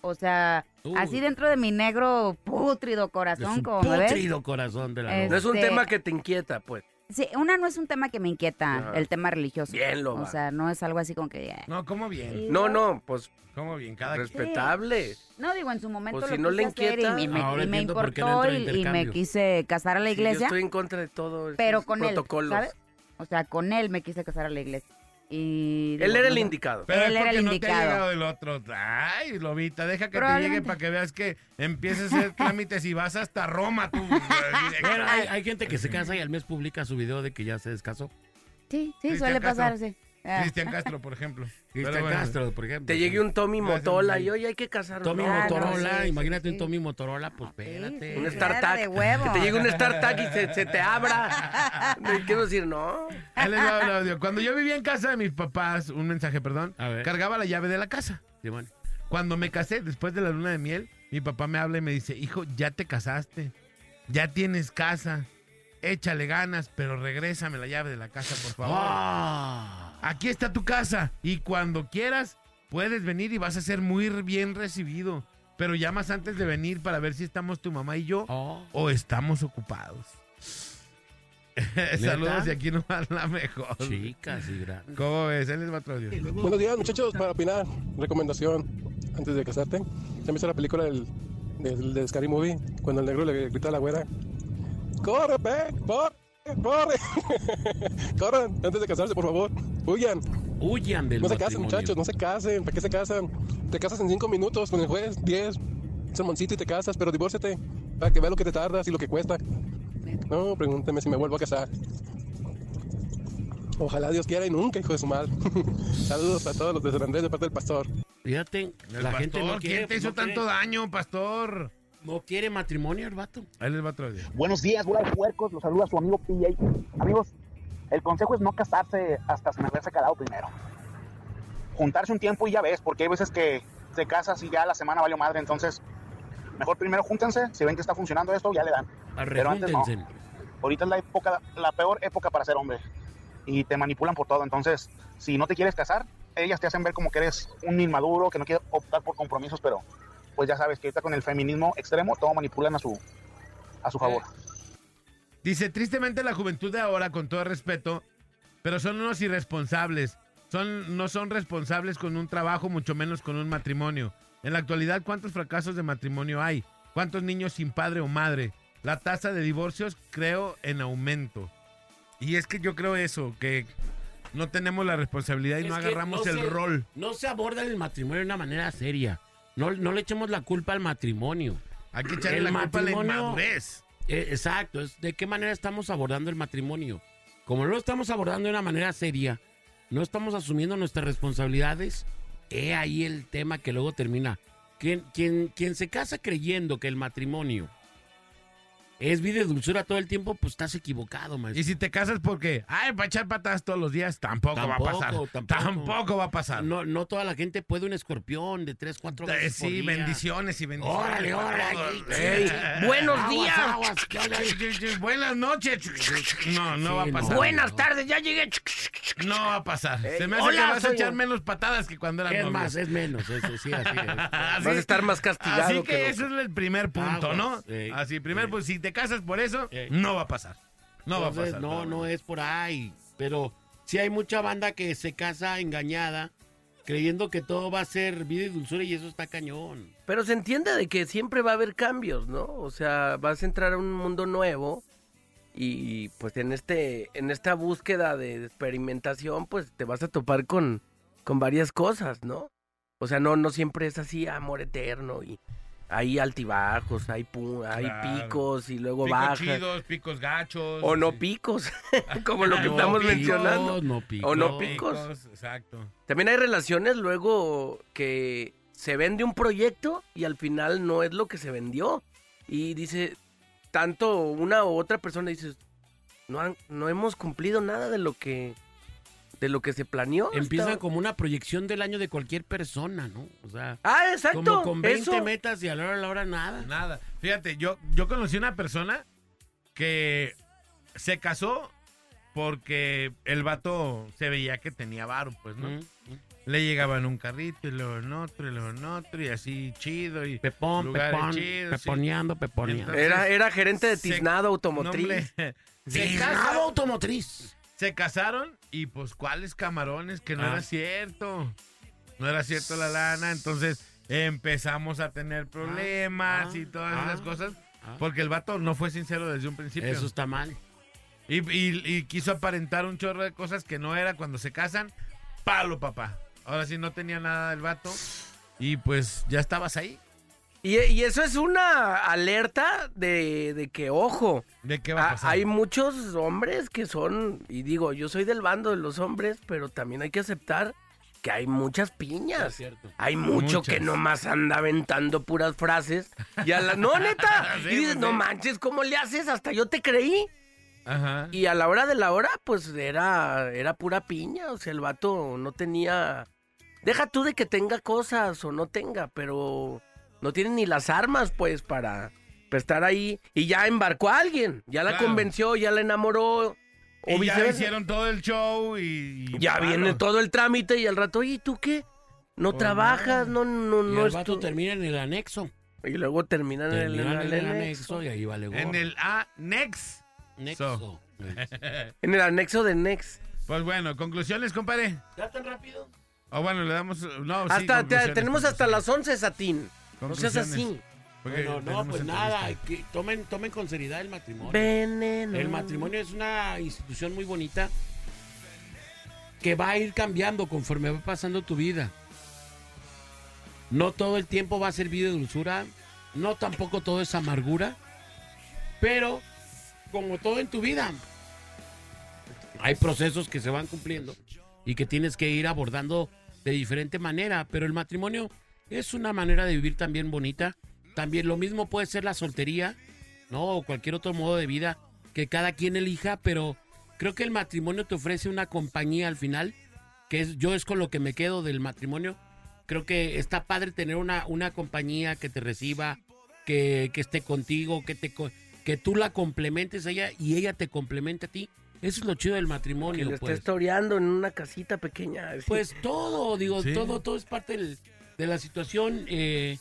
O sea, así dentro de mi negro pútrido corazón, como me ves.
putrido corazón de la
Es-
noche.
No es un
Este-
tema que te inquieta, pues.
Sí, una no es un tema que me inquieta,
Ajá.
el tema religioso.
Bien lo
O
va.
sea, no es algo así como que... eh.
No, ¿cómo bien?
Sí,
No, no, pues
¿Cómo bien? Cada quien.
respetable.
No, digo, en su momento
Pues
lo
si no
quise
le
hacer
inquieta,
y, me-
ahora
y me
entiendo por qué no
importó
entra
y, me
intercambio.
quise casar a la
Sí, yo
iglesia,
estoy en contra de todo.
pero con él,
protocolos.
¿sabes? O sea, con él me quise casar a la iglesia. Y
Él
digo,
era el indicado.
Pero
Él
es
era el
porque no te ha
indicado.
llegado el otro. Ay, Lobita, deja que te llegue para que veas que empieces a hacer trámites y vas hasta Roma tú.
Bueno, hay, hay gente que se casa y al mes publica su video de que ya se descasó.
Sí, sí, suele
Castro.
pasar, sí. Ah.
Cristian Castro, por ejemplo.
Cristian
bueno.
Castro, por ejemplo.
Te llegue un Tommy
Gracias,
Motola y oye, hay que casarnos.
Tommy
Ah, no,
Motorola,
sí,
imagínate
sí,
un. Tommy Motorola, pues espérate.
sí,
Un
huevo.
Que te llegue un StarTac y se, se te abra. Quiero decir, no.
Cuando yo vivía en casa de mis papás, un mensaje, perdón,
A ver.
cargaba la llave de la casa.
Sí, bueno.
Cuando me casé, después de la luna de miel, mi papá me habla y me dice, hijo, ya te casaste, ya tienes casa, échale ganas, pero regrésame la llave de la casa, por favor.
Ah.
Aquí está tu casa y cuando quieras puedes venir y vas a ser muy bien recibido. Pero llamas antes de venir para ver si estamos tu mamá y yo
Oh.
o estamos ocupados. Saludos y aquí no va la mejor.
Chicas y grandes.
¿Cómo ves? Él audio.
Buenos días, muchachos. Para opinar, recomendación antes de casarte. ¿Ya viste la película del, del, del Scary Movie? Cuando el negro le grita a la güera: ¡Corre, pe! ¡Corre! ¡Corre! ¡Corran! Antes de casarse, por favor. Huyan.
Huyan del
No se casen,
matrimonio.
muchachos, no se casen. ¿Para qué se casan? Te casas en cinco minutos con el juez, diez. Un sermoncito y te casas, pero divórciate. Para que vea lo que te tardas y lo que cuesta. No, pregúnteme si me vuelvo a casar. Ojalá Dios quiera y nunca, hijo de su madre. Saludos a todos los de San Andrés de parte del pastor.
Fíjate, la
pastor,
gente no quiere.
¿quién te hizo
no quiere-
tanto daño, pastor?
No quiere matrimonio el vato.
Ahí les va otro audio.
Buenos días, de puercos. Los saluda su amigo PJ. Amigos, el consejo es no casarse hasta sin haberse calado primero. Juntarse un tiempo y ya ves, porque hay veces que te casas y ya la semana valió madre. Entonces, mejor primero júntense. Si ven que está funcionando esto, ya le dan. Pero antes no. Ahorita es la época, la peor época para ser hombre. Y te manipulan por todo. Entonces, si no te quieres casar, ellas te hacen ver como que eres un inmaduro, que no quieres optar por compromisos, pero pues ya sabes que ahorita con el feminismo extremo todo manipulan a su, a su favor.
Dice, tristemente la juventud de ahora, con todo respeto, pero son unos irresponsables. Son, no son responsables con un trabajo, mucho menos con un matrimonio. En la actualidad, ¿cuántos fracasos de matrimonio hay? ¿Cuántos niños sin padre o madre? La tasa de divorcios, creo, en aumento. Y es que yo creo eso, que no tenemos la responsabilidad y
Es
no agarramos
no
el rol.
No se aborda el matrimonio de una manera seria. No, no le echemos la culpa al matrimonio.
Hay que echarle la culpa a la inmadurez.
Eh, exacto, es de qué manera estamos abordando el matrimonio. Como no lo estamos abordando de una manera seria, no estamos asumiendo nuestras responsabilidades, he ahí el tema que luego termina. Quien, quien, quien se casa creyendo que el matrimonio es vida y dulzura todo el tiempo, pues estás equivocado, maestro.
Y si te casas porque, ay, para echar patadas todos los días, tampoco, va a pasar. Tampoco. va a pasar.
No, no toda la gente puede un escorpión de tres, cuatro
Eh,
veces por
Sí,
día.
bendiciones y bendiciones.
Órale, órale. buenos
Aguas,
días.
aguas, ¿qué onda? Buenas noches. No, no va a pasar.
Buenas tardes, ya llegué.
No va a pasar.
Ey,
Se me hace
hola,
que vas a echar
yo.
menos patadas que cuando eran
Es
novios.
más, es menos, eso sí, así es.
Así-
Vas a estar más castigado
Así que,
que
ese es el primer punto, ¿no?
Ey,
Así, primer, pues si te casas por eso, no va a pasar. No va a pasar.
No, no es por ahí. Pero sí hay mucha banda que se casa engañada, creyendo que todo va a ser vida y dulzura y eso está cañón.
Pero se entiende de que siempre va a haber cambios, ¿no? O sea, vas a entrar a un mundo nuevo y pues en este en esta búsqueda de experimentación pues te vas a topar con con varias cosas, ¿no? O sea, no no siempre es así amor eterno y hay altibajos, hay pu- hay
Claro.
picos y luego
Picos
bajas
chidos, picos gachos.
o no
sí.
picos, como lo que
No
estamos
picos,
mencionando.
no picos.
O no picos.
Exacto.
También hay relaciones luego que se vende un proyecto y al final no es lo que se vendió. Y dice, tanto una u otra persona dice, no, han- no hemos cumplido nada de lo que de lo que se planeó.
Empieza como una proyección del año de cualquier persona, ¿no? O sea,
Ah, exacto.
como con 20
eso.
metas y a la hora a la hora nada.
Nada. Fíjate, yo, yo conocí una persona que se casó porque el vato se veía que tenía varo, pues, ¿no?
Mm,
Le llegaba en un carrito y luego en otro y luego en otro y así chido y
Pepón, pepón,
chidos,
peponeando, peponeando.
Entonces,
Era, era gerente de Tiznado Automotriz.
hombre, se
Tiznado automotriz.
Se casaron y pues cuáles camarones, que no
Ah.
era cierto. No era cierto la lana, entonces empezamos a tener problemas
ah,
y todas
ah,
esas cosas. Porque el vato no fue sincero desde un principio.
Eso está mal.
Y, y- y quiso aparentar un chorro de cosas que no era cuando se casan. Palo, papá. Ahora sí no tenía nada del vato. Y pues ya estabas ahí.
Y, y eso es una alerta de, de que, ojo,
¿De qué va a pasar?
hay muchos hombres que son, y digo, yo soy del bando de los hombres, pero también hay que aceptar que hay muchas piñas.
Es cierto.
Hay mucho
Muchas.
que nomás anda aventando puras frases. Y a la, no, neta.
Sí,
y dices,
pues,
no
sí.
manches, ¿cómo le haces? Hasta yo te creí.
Ajá.
Y a la hora de la hora, pues era, era pura piña. O sea, el vato no tenía. Deja tú de que tenga cosas o no tenga, pero no tiene ni las armas, pues, para, para estar ahí. Y ya embarcó a alguien. Ya la
Claro.
convenció, ya la enamoró. O
Y ya hicieron todo el show y... y
Ya viene todo el trámite y al rato, oye, ¿y tú qué? No
Pues
trabajas,
nada.
no, no,
y
no
el
es
vato
tu-
termina en el anexo.
Y luego terminan en el,
Terminan
en
en
el
el
anexo.
anexo y ahí vale gorro.
En el annex.
Nexo.
En el anexo de Next.
Pues bueno, conclusiones, compadre.
¿Ya tan rápido?
O bueno, le damos... No, sí,
hasta te- tenemos hasta las 11, Satín. No seas así.
Porque
Bueno, no, pues nada, que tomen, tomen con seriedad el matrimonio.
Veneno.
El matrimonio es una institución muy bonita que va a ir cambiando conforme va pasando tu vida. No todo el tiempo va a ser vida y dulzura, no tampoco todo es amargura, pero como todo en tu vida, hay procesos que se van cumpliendo y que tienes que ir abordando de diferente manera, pero el matrimonio es una manera de vivir también bonita. También lo mismo puede ser la soltería, ¿no? O cualquier otro modo de vida que cada quien elija, pero creo que el matrimonio te ofrece una compañía al final, que es yo es con lo que me quedo del matrimonio. Creo que está padre tener una, una compañía que te reciba, que, que esté contigo, que, te, co- que tú la complementes a ella y ella te complemente a ti. Eso es lo chido del
Que
matrimonio,
le esté
pues.
historiando en una casita pequeña. así.
Pues todo, digo,
Sí.
todo, todo es parte del- de la situación eh,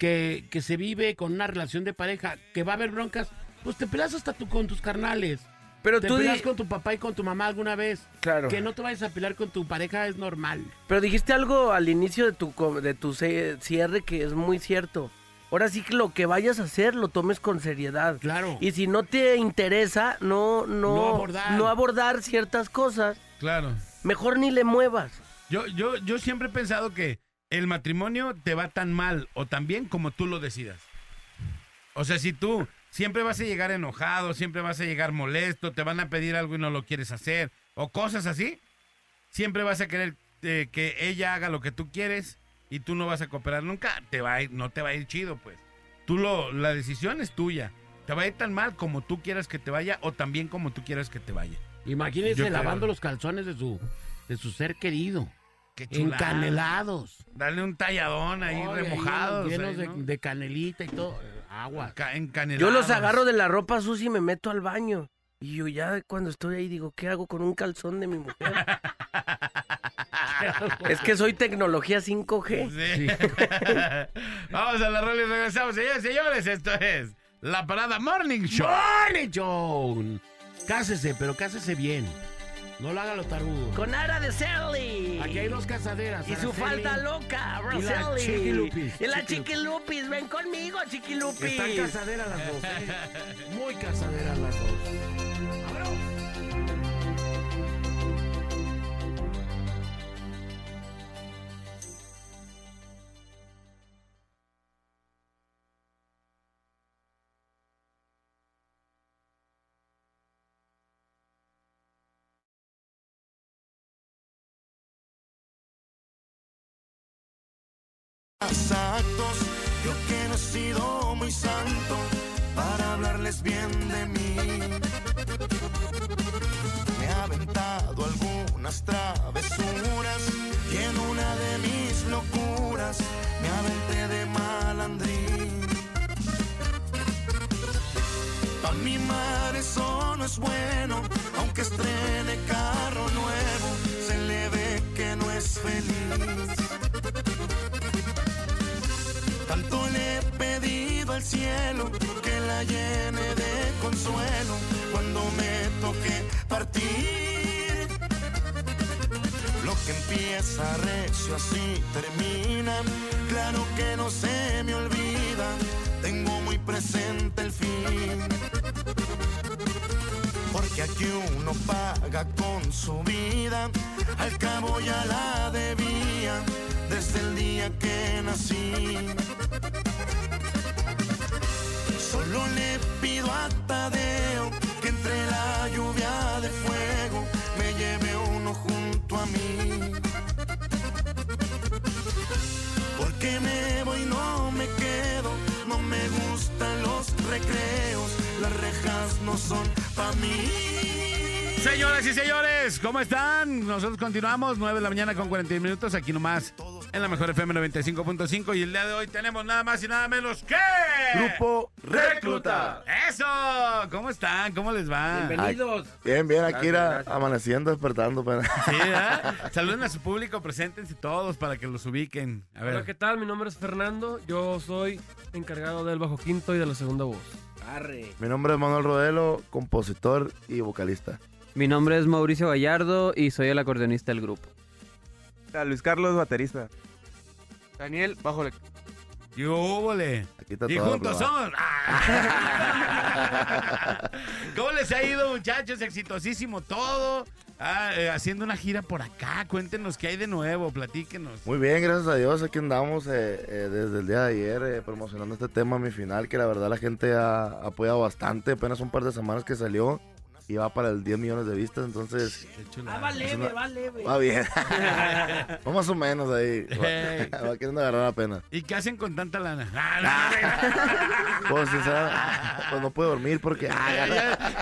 que, que se vive con una relación de pareja, que va a haber broncas, pues te peleas hasta tú con tus carnales.
pero
Te
tú
peleas
di-
con tu papá y con tu mamá alguna vez.
Claro.
Que no te vayas a pelear con tu pareja es normal.
Pero dijiste algo al inicio de tu, de tu cierre que es muy cierto. Ahora sí que lo que vayas a hacer lo tomes con seriedad.
Claro.
Y si no te interesa, no, no,
No abordar.
no abordar ciertas cosas,
Claro.
mejor ni le muevas.
Yo, yo, yo siempre he pensado que el matrimonio te va tan mal o tan bien como tú lo decidas. O sea, si tú siempre vas a llegar enojado, siempre vas a llegar molesto, te van a pedir algo y no lo quieres hacer, o cosas así, siempre vas a querer eh, que ella haga lo que tú quieres y tú no vas a cooperar nunca, te va a ir- no te va a ir chido, pues. Tú lo, la decisión es tuya. te va a ir tan mal como tú quieras que te vaya o también como tú quieras que te vaya. Yo creo.
lavando los calzones de su, de su ser querido. Encanelados.
Dale un talladón ahí
Ay,
remojados.
Llenos
ahí,
de,
¿no?
de canelita y todo. eh, Agua.
Ca- encanelados.
Yo los agarro de la ropa sucia y me meto al baño. Y yo ya cuando estoy ahí digo, ¿qué hago con un calzón de mi mujer? es que soy tecnología 5G.
Sí. Vamos a la rola y regresamos. Señores, señores, esto es La Parada Morning Show.
¡Morning Show! Cásese, pero cásese bien. No lo haga lo tarugo.
Con Ara de Selly.
Aquí hay dos casaderas.
Y su
Araceli
falta loca,
y la. Chiquilupis.
Y la.
Chiquilupis.
Ven conmigo, Chiquilupis.
Están casaderas las dos, ¿eh? Muy casaderas las dos.
Actos. Yo que no he sido muy santo para hablarles bien de mí. Me he aventado algunas travesuras y en una de mis locuras me aventé de malandrín. Pa' mi madre eso no es bueno, cielo que la llene de consuelo cuando me toque partir. Lo que empieza recio así termina, claro que no se me olvida, tengo muy presente el fin. Porque aquí uno paga con su vida, al cabo ya la debía desde el día que nací. Solo le pido a Tadeo que entre la lluvia de fuego me lleve uno junto a mí. Porque me voy, no me quedo, no me gustan los recreos, las rejas no son pa' mí.
Señoras y señores, ¿cómo están? Nosotros continuamos, 9 de la mañana con 41 minutos, aquí nomás, en la mejor FM 95.5. Y el día de hoy tenemos nada más y nada menos que.
Grupo Recluta.
¡Eso! ¿Cómo están? ¿Cómo les va?
Bienvenidos.
Bien, bien, aquí era amaneciendo, despertando. Pero...
Sí, ¿verdad? Saluden a su público, preséntense todos para que los ubiquen. A ver.
Hola, ¿qué tal? Mi nombre es Fernando. Yo soy encargado del bajo quinto y de la segunda voz.
Arre.
Mi nombre es Manuel Rodelo, compositor y vocalista.
Mi nombre es Mauricio Gallardo y soy el acordeonista del grupo.
Luis Carlos, baterista. Daniel, bajo le...
¡Y óvole!
Aquí está
Y juntos son. ¡Ah! ¿Cómo les ha ido, muchachos? Exitosísimo todo. Ah, eh, haciendo una gira por acá. Cuéntenos qué hay de nuevo, platíquenos.
Muy bien, gracias a Dios. Aquí andamos eh, eh, desde el día de ayer eh, promocionando este tema, mi final, que la verdad la gente ha apoyado bastante. Apenas un par de semanas que salió y va para el 10 millones de vistas, entonces...
Ah, va leve,
una-
va leve.
Va bien. va más o menos ahí.
Hey.
Va, va queriendo agarrar la pena.
¿Y qué hacen con tanta lana? Ah,
Pues, sinceramente, pues no puedo dormir porque...
no,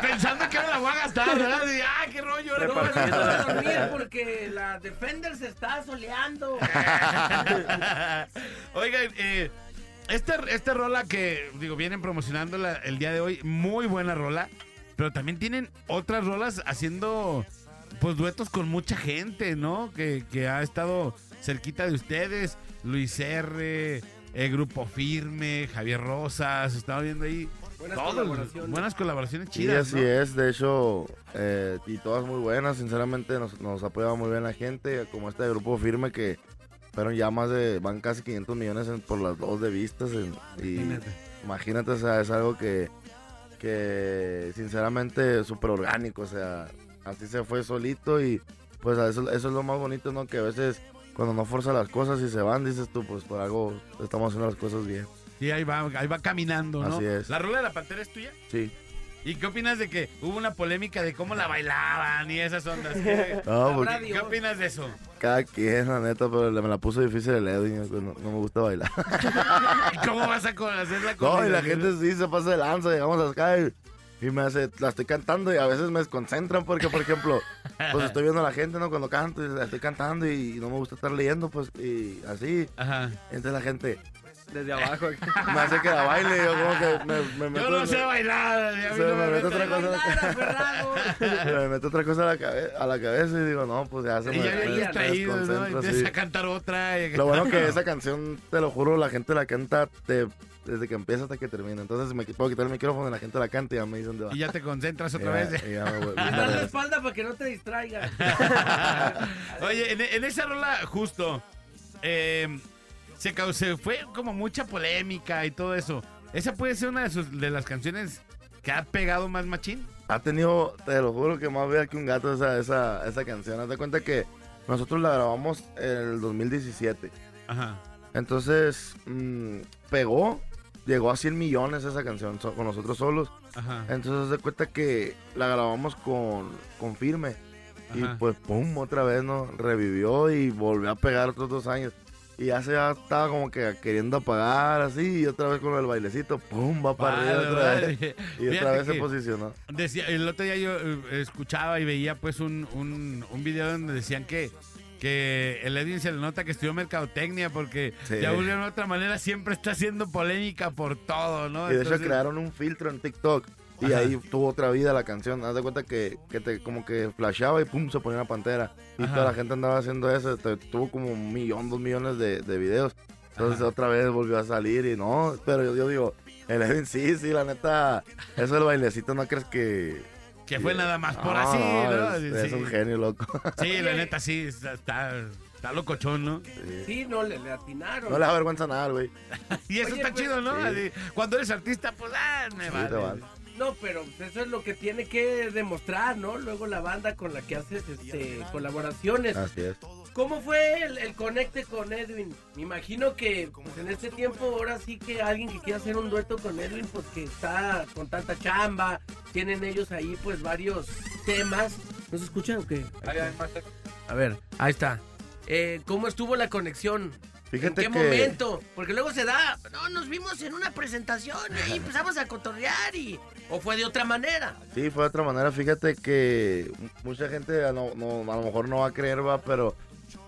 Pensando que no la voy a gastar, ¿verdad? Y, ¡Ah, qué rollo! ahora
No, no puedo dormir porque la Defender se está soleando.
Oigan, eh, esta, esta rola que, digo, vienen promocionándola el día de hoy, muy buena rola, pero también tienen otras rolas haciendo, pues, duetos con mucha gente, ¿no? Que, que ha estado cerquita de ustedes, Luis R., eh, Grupo Firme, Javier Rosas, estaba viendo ahí.
Buenas
todos,
colaboraciones.
Buenas colaboraciones
Sí,
chidas,
así
¿no?
es, de hecho, eh, y todas muy buenas, sinceramente nos, nos apoya muy bien la gente, como este grupo firme que fueron ya más de, van casi 500 millones en- por las dos de vistas, en- y
Imagínate.
imagínate, o sea, es algo que, que sinceramente súper orgánico, o sea, así se fue solito y pues a eso, eso es lo más bonito, ¿no? Que a veces cuando no fuerza las cosas y se van, dices tú, pues por algo estamos haciendo las cosas bien.
Sí, ahí va, ahí va caminando, ¿no?
Así es.
¿La rola de la pantera es tuya?
Sí.
¿Y qué opinas de que hubo una polémica de cómo la bailaban y esas ondas? ¿Qué,
No,
¿Qué
porque-
opinas de eso?
Cada quien, la neta, pero le- me la puso difícil el Edwin, no, no me gusta bailar.
¿Y cómo vas a hacer la
No, y la gente sí se pasa de lanza, llegamos acá y, y me hace, la estoy cantando y a veces me desconcentran porque, por ejemplo, pues estoy viendo a la gente, ¿no? Cuando canto y la estoy cantando y, no me gusta estar leyendo, pues, y así.
Ajá.
Entonces la gente
Desde abajo.
me hace que la baile y yo como que me, me meto...
Yo no sé bailar. a mí
se
no
me mete
meto
otra cosa a la
bailar.
cabeza. me mete otra cosa a la, cabe- a la cabeza y digo, no, pues ya se
Y
me,
ya
me-
había
me
traído, ¿no? Y
sí.
a cantar otra. y-
Lo bueno que esa canción, te lo juro, la gente la canta de- desde que empieza hasta que termina. Entonces me puedo quitar el micrófono y la gente la canta y ya me dice dónde va.
Y ya te concentras otra
Ya,
vez.
y ya me voy-
Y dale la espalda para que no te distraiga.
Oye, en, en esa rola, justo, eh, se, cau- se fue como mucha polémica y todo eso. ¿Esa puede ser una de, sus, de las canciones que ha pegado más machín?
Ha tenido, te lo juro, que más vea que un gato esa, esa, esa canción. Haz de cuenta que nosotros la grabamos en el 2017.
Ajá.
Entonces, mm, pegó, llegó a 100 millones esa canción so- con nosotros solos.
Ajá.
Entonces, haz de cuenta que la grabamos con, con Firme. Y
Ajá.
pues, pum, otra vez, ¿no? Revivió y volvió a pegar otros dos años. Y ya se ya estaba como que queriendo apagar así. Y otra vez con el bailecito, pum, va para
Vale,
arriba otra
vale.
vez. Y otra vez se posicionó.
Decía, el otro día yo eh, escuchaba y veía pues un, un, un video donde decían que, que el Edwin se le nota que estudió mercadotecnia porque
Sí.
de alguna u otra manera siempre está haciendo polémica por todo, ¿no?
Y de hecho
Entonces-
crearon un filtro en TikTok. Y
Ajá.
ahí tuvo otra vida la canción. Haz de cuenta que, que te como que flashaba y pum, se ponía una pantera. Y
Ajá.
toda la gente andaba haciendo eso. te- tuvo como un millón, dos millones de, de videos. Entonces otra vez volvió a salir y no. Pero yo, yo digo, el Edwin sí, sí, la neta. Eso del bailecito, ¿no crees que.
Que fue nada más por
No,
así,
no,
¿no?
Es, es
Sí.
un genio, loco.
Sí, la neta sí, está, está, está locochón, ¿no?
Sí, no, le, le atinaron.
No le da vergüenza nada, güey.
Y eso
Oye,
está
pues,
chido, ¿no?
sí.
Así, cuando eres artista, pues, ah, me
Sí,
vale.
No, pero eso es lo que tiene que demostrar, ¿no? Luego la banda con la que haces este, colaboraciones.
Así es.
¿Cómo fue el, el conecte con Edwin? Me imagino que pues, en este tiempo ahora sí que alguien que quiera hacer un dueto con Edwin, pues que está con tanta chamba, tienen ellos ahí pues varios temas. ¿No se escuchan o qué? A ver, ahí está. Eh, ¿Cómo estuvo la conexión?
Fíjate
¿En
que.
qué momento? Porque luego se da, no, nos vimos en una presentación y ahí empezamos a cotorrear y... ¿O fue de otra manera?
Sí, fue de otra manera. Fíjate que mucha gente a, no, no- a lo mejor no va a creer, va, pero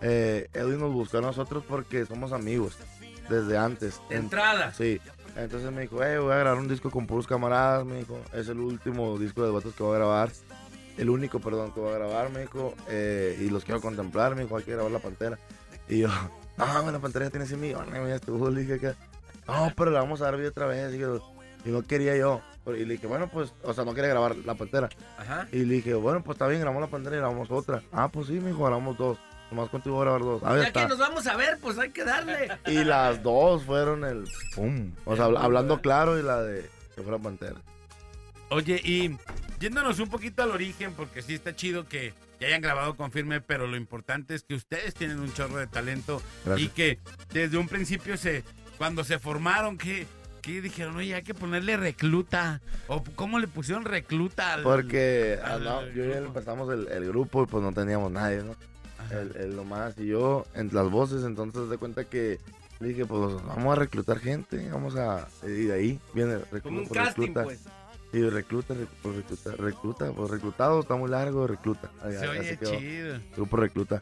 eh, Edwin nos buscó a nosotros porque somos amigos desde antes.
De
En-
entrada.
Sí. Entonces me dijo, eh, voy a grabar un disco con puros camaradas, me dijo. Es el último disco de vatos que voy a grabar. El único, perdón, que voy a grabar, me dijo. eh, y los quiero contemplar, me dijo, hay que grabar La Pantera. Y yo, no, güey, La Pantera ya tiene 100 millones, estuvo. Le dije que, no, pero le vamos a dar vida otra vez. Y, yo, y no quería yo. Y le dije, bueno, pues, o sea, no quería grabar La Pantera.
Ajá.
Y le dije, bueno, pues está bien, grabamos La Pantera y grabamos otra. Ah, pues sí, me dijo, grabamos dos. Nomás contigo voy a grabar dos. Ah, ya
Ya
está.
que nos vamos a ver, pues hay que darle.
Y las dos fueron el pum. O sea, habla- hablando claro y la de que fue la pantera.
Oye, y yéndonos un poquito al origen, porque sí está chido que, que hayan grabado con firme, pero lo importante es que ustedes tienen un chorro de talento
Gracias.
y que desde un principio se, cuando se formaron, que, que dijeron, oye, hay que ponerle recluta. O cómo le pusieron recluta al.
Porque
al-
ah, no, yo y él empezamos el, el grupo y pues no teníamos nadie, ¿no? El, el Nomás y yo, en las voces, entonces de cuenta que le dije, pues vamos a reclutar gente, vamos a... Y de ahí viene recluta.
Como un casting,
recluta.
pues.
Y recluta, rec- por recluta, recluta, pues reclutado, está muy largo, recluta. Ahí-
Se oye chido.
Grupo recluta.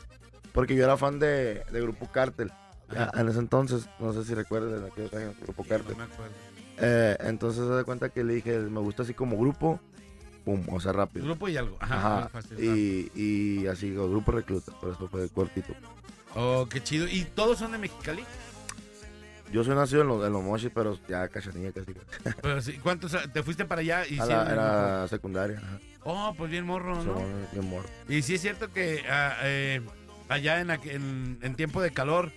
Porque yo era fan de, de Grupo Cártel. Ya, en ese entonces, no sé si recuerdan de aquellos años, Grupo Cártel.
No me acuerdo.
Eh, entonces se da cuenta que le dije, me gusta así como grupo, pum, o sea, rápido.
Grupo y algo. Ajá, fácil,
y, y así, grupo recluta, por eso fue cortito.
Oh, qué chido. ¿Y todos son de Mexicali?
Yo soy nacido en los, en los mochis, pero ya cachanilla casi.
Pero sí, ¿Cuántos te fuiste para allá? y
A
sí
la-
eres
era secundaria. ajá.
Oh, pues bien morro, ¿no?
Son bien morro.
Y sí es cierto que ah, eh, allá en, en tiempo de calor,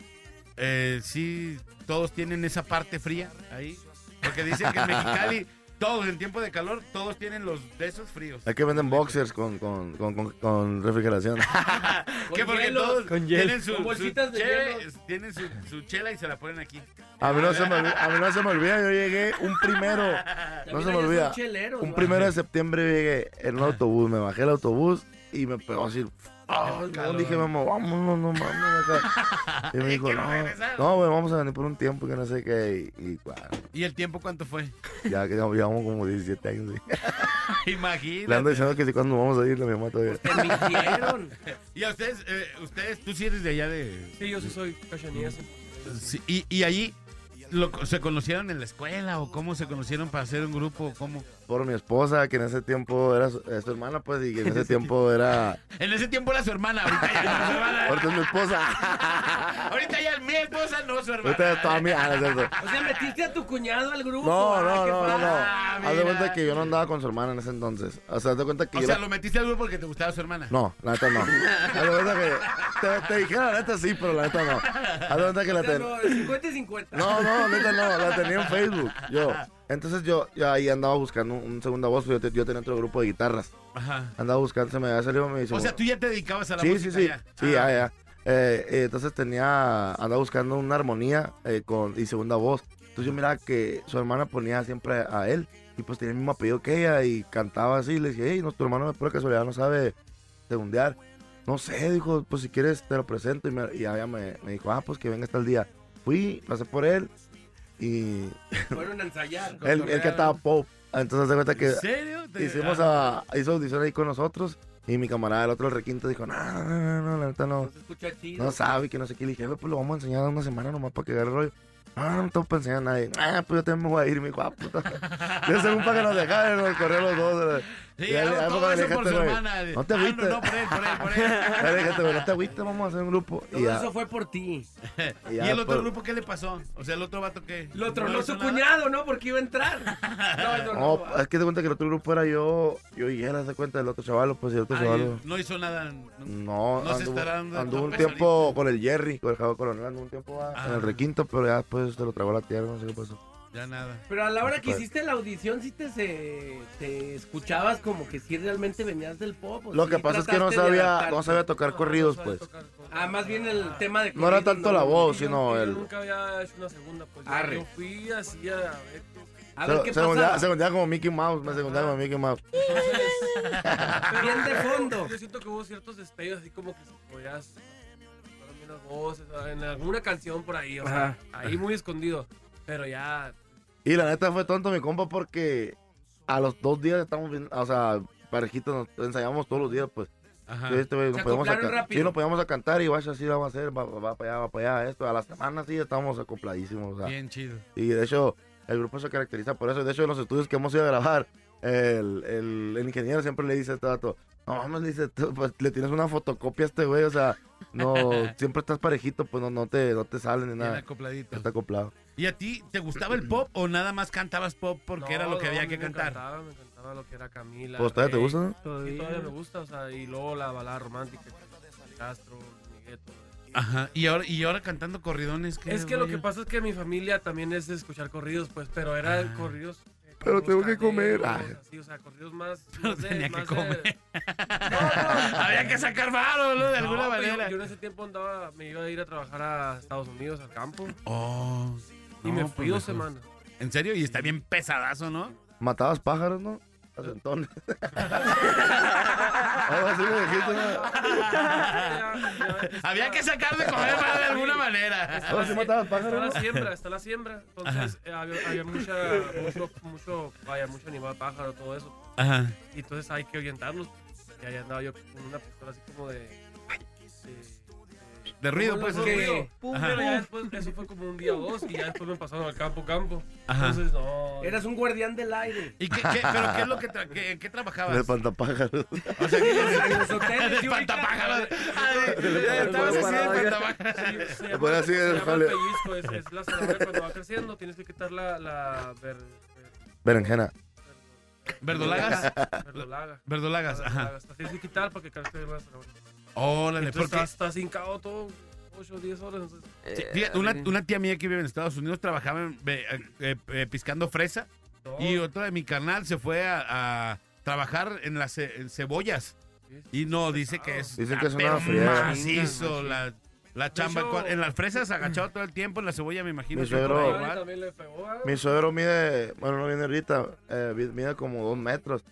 eh, sí, todos tienen esa parte fría ahí. Porque dicen que en Mexicali, todos en tiempo de calor, todos tienen los de esos fríos.
Aquí venden boxers con, con, con, con, con refrigeración.
que porque
hielo,
todos
con
tienen su,
Con bolsitas
su
de
che-
hielo.
tienen su, su chela y se la ponen aquí.
A mí no se me olvida, a mí no se me olvida, yo llegué un primero, no se me olvida,
cheleros,
un primero de septiembre llegué en un autobús, me bajé el autobús y me pegó así Ah, no, dije, mamá, vámonos, no mames. acá. Y me dijo, no, no, güey, vamos a venir por un tiempo que no sé qué. Y, y, bueno,
¿Y el tiempo cuánto fue?
ya que llevamos como 17 años. sí. Le
Imagínate.
ando diciendo que sí, cuando vamos a ir, la mi mamá todavía.
y a ustedes, eh, ustedes, tú sí eres de allá de...
Sí, yo sí soy cachanillas.
Sí, y, y allí, lo- ¿se conocieron en la escuela o cómo se conocieron para hacer un grupo? ¿Cómo?
Por mi esposa, que en ese tiempo era su, eh, su hermana, pues, y que en ese tiempo era.
En ese tiempo era su hermana, ahorita ya no es su hermana.
Ahorita es mi esposa.
Ahorita ya es mi esposa, no su hermana.
Ahorita es toda mía. ah, no es cierto.
O sea, metiste a tu cuñado al grupo.
No,
ah,
no,
qué
no, no, no.
padre.
Haz de cuenta que yo no andaba con su hermana en ese entonces. O sea, haz de cuenta que
O
yo
sea,
era-
lo metiste al grupo porque te gustaba su hermana.
No, la neta no. Haz de cuenta que. Te, te dijera la neta sí, pero la neta no. Haz de cuenta que la
O sea,
ten...
no, 50 y 50.
No, no, neta no, la tenía en Facebook. Yo. Entonces yo, yo ahí andaba buscando un, un segunda voz, yo, te- yo tenía otro grupo de guitarras.
Ajá.
Andaba buscando, se me había salido, me dice.
O sea, tú ya te dedicabas a la
sí,
música
sí, sí,
ya.
sí,
Ah.
ya, ya. Eh, eh, entonces tenía, andaba buscando una armonía eh, con, y segunda voz. Entonces yo miraba que su hermana ponía siempre a él y pues tenía el mismo apellido que ella y cantaba así. Le dije, hey, nuestro hermano por casualidad no sabe segundear. No sé, dijo, pues si quieres te lo presento. Y, me, y ella me, me dijo, ah, pues que venga hasta el día. Fui, pasé por él y
Fueron a ensayar.
él, él cantaba pop. Entonces se cuenta que
¿En serio?
Hicimos a, hizo audición ahí con nosotros. Y mi camarada, el otro el requinto, dijo, no, no, no, no, la neta no.
escucha chido.
No sabe, que no sé qué. Le dije, "Güey, pues lo vamos a enseñar una semana nomás para que agarre el rollo. No, no tengo para enseñar a nadie. Ah, pues yo también me voy a ir. Me dijo, ah, puta. Yo según para que nos dejaran, nos corrieron los dos.
Sí,
Y ahí-
hago
ahí
todo
fue cuando le
eso
dije,
por su
"Este güey,
hermana".
No te
Ah, no,
agüites.
no, por él, por él, por él.
Ya le dije, "Este güey, no te agüites, vamos a hacer un grupo.
Todo
Y ya,
eso fue por ti.
y
¿Y
ya,
el otro
pues,
grupo qué le pasó? O sea, el otro vato qué.
Lo tronó
hizo
su
nada?
cuñado, ¿no? Porque iba a entrar. No, no, no.
No, es que te cuenta que el otro grupo era yo, yo y él, haz de cuenta del otro chaval, pues el otro
Ay,
chaval.
no hizo nada.
No,
No se
anduvo,
estará dando
anduvo un
topes
tiempo con el Jerry, con el Javo Coronel, anduvo un tiempo ah, en
Ah.
el requinto, pero ya después se lo tragó la tierra, no sé qué pasó.
Ya nada.
Pero a la hora que
Pues-
hiciste la audición, sí te, se, te escuchabas como que sí realmente venías del pop. ¿o
Lo
sí
que pasa es que no sabía, no sabía tocar corridos, pues.
Ah, más bien el tema de
No era tanto
no.
la voz, sino
yo
el...
nunca había hecho una segunda, pues
Arre.
yo fui así a ver.
A
Se,
ver qué
se segundea-
pasa.
se segundea como Mickey Mouse, me segundea como Mickey Mouse.
Bien de fondo.
Yo siento que hubo ciertos destellos así como que si podías voces, en alguna canción por ahí, o sea, ahí muy escondido. Pero ya,
Y la neta fue tonto mi compa porque a los dos días estamos bien, o sea, parejitos, nos ensayamos todos los días, pues.
Ajá.
Este güey
Se
nos podíamos a, sí, nos podíamos a cantar y vaya, así vamos a hacer, va, va para allá, va para allá, esto. A las semanas sí estábamos acopladísimos, o sea.
Bien chido.
Y de hecho, el grupo se caracteriza por eso. De hecho, en los estudios que hemos ido a grabar, el, el, el ingeniero siempre le dice a este dato, no mames, le dice, pues, le tienes una fotocopia a este güey, o sea, no, siempre estás parejito, pues no, no te, no te sale ni
Bien
nada.
acopladito.
Está acoplado.
¿Y a ti te gustaba el pop o nada más cantabas pop porque era lo que
no,
había que
me
cantar?
encantaba, me encantaba lo que era Camila.
Pues, ¿todavía te gusta?
Sí, todavía me gusta, o sea, y luego la balada romántica, Castro, eso.
Ajá. Y ahora, y ahora cantando corridones. ¿qué
Es que lo que pasa es que mi familia también es de escuchar corridos, pues, pero era
Ah.
corridos. eh,
Pero tengo que comer. Ah.
así, o sea, corridos más.
Pero tenía que
de-
comer. Había que sacar varo, ¿no? De alguna
yo-
manera.
Yo, en ese tiempo andaba, me iba a ir a trabajar a Estados Unidos, al campo,
Oh.
Y
no,
me
pues
fui dos
mejor.
semanas.
¿En serio? Y está bien pesadazo, ¿no?
Matabas pájaros, ¿no? ¿no?
Había que sacar de comer para de alguna manera.
¿Cómo se matabas
Está
pájaros?
la
no?
siembra, está la siembra. Entonces eh, había, había mucha, mucho, mucho, vaya, mucho animal, pájaro, todo eso.
Ajá.
Y entonces hay que orientarlos. Y ahí andaba yo con una pistola así como de. De,
De ruido, pues.
de ruido. Pum. Pero ya después, eso fue como un día o dos. Y ya después me pasaron al campo, campo.
Ajá.
Entonces, no.
Eras un guardián del aire.
¿Y qué, qué- pero qué es lo que, tra- qué, qué
De
trabajabas?
espantapájaros.
O sea, ¿qué-
En los hoteles,
de espantapájaros. Ah, de- de- estabas así de espantapájaros.
Se llama,
así
se
el
llama
jale.
pellizco, es, es la zanahoria cuando va creciendo, tienes que quitar la, la ver,
Berenjena.
¿Verdolagas?
verdolaga.
Verdolagas,
La
ajá.
tienes que quitar para que crezca la zanahoria.
Órale,
Entonces
porque
estás, estás hincado todo 8 o 10 horas. Entonces,
Sí, fíjate, una, una tía mía que vive en Estados Unidos trabajaba en- eh, eh, piscando fresa y otra de mi carnal se fue a, a trabajar en las ce- en cebollas. Y no, dice que es,
Dicen que es una
macizo la, la chamba.
hecho-
en las fresas agachado todo el tiempo, en la cebolla me imagino.
Mi suegro-. Mi suegro mide, bueno, no viene ahorita, eh, mide como dos metros.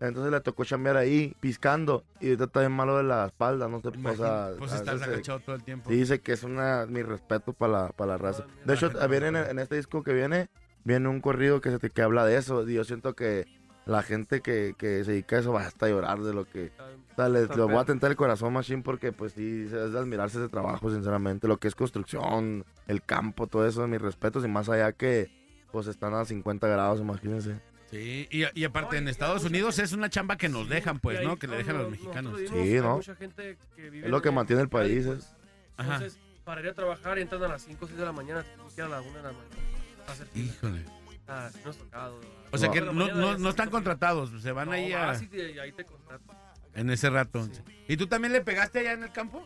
Entonces le tocó chambear ahí, piscando. Y ahorita está bien malo de la espalda, no sé, o sea...
pues
a
estás agachado todo el tiempo.
Sí, dice que es una, mi respeto para la, para la raza. De hecho, viene en, en este disco que viene, viene un corrido que, se te, que habla de eso. Y yo siento que la gente que, que se dedica a eso va hasta a llorar de lo que... O sea, les, voy a tentar el corazón, Machine, porque pues sí, es de admirarse ese trabajo, sinceramente. Lo que es construcción, el campo, todo eso, mis respetos. Y más allá que pues están a 50 grados, imagínense.
Sí, y, y aparte en Estados Unidos es una chamba que nos dejan, pues,
ahí,
¿no? Que le dejan a los mexicanos.
Sí, ¿no?
mucha gente que vive
Es lo que
en-
mantiene el país.
pues.
es-
Entonces, para ir a trabajar entran a las 5 o 6 de la mañana, que a la 1 de la mañana.
Híjole.
Ah, sí nos tocado.
O sea que no, no, no están contratados, se van
No,
ahí a,
te- y ahí te contratan.
en ese rato. ¿Y tú también le pegaste allá en el campo?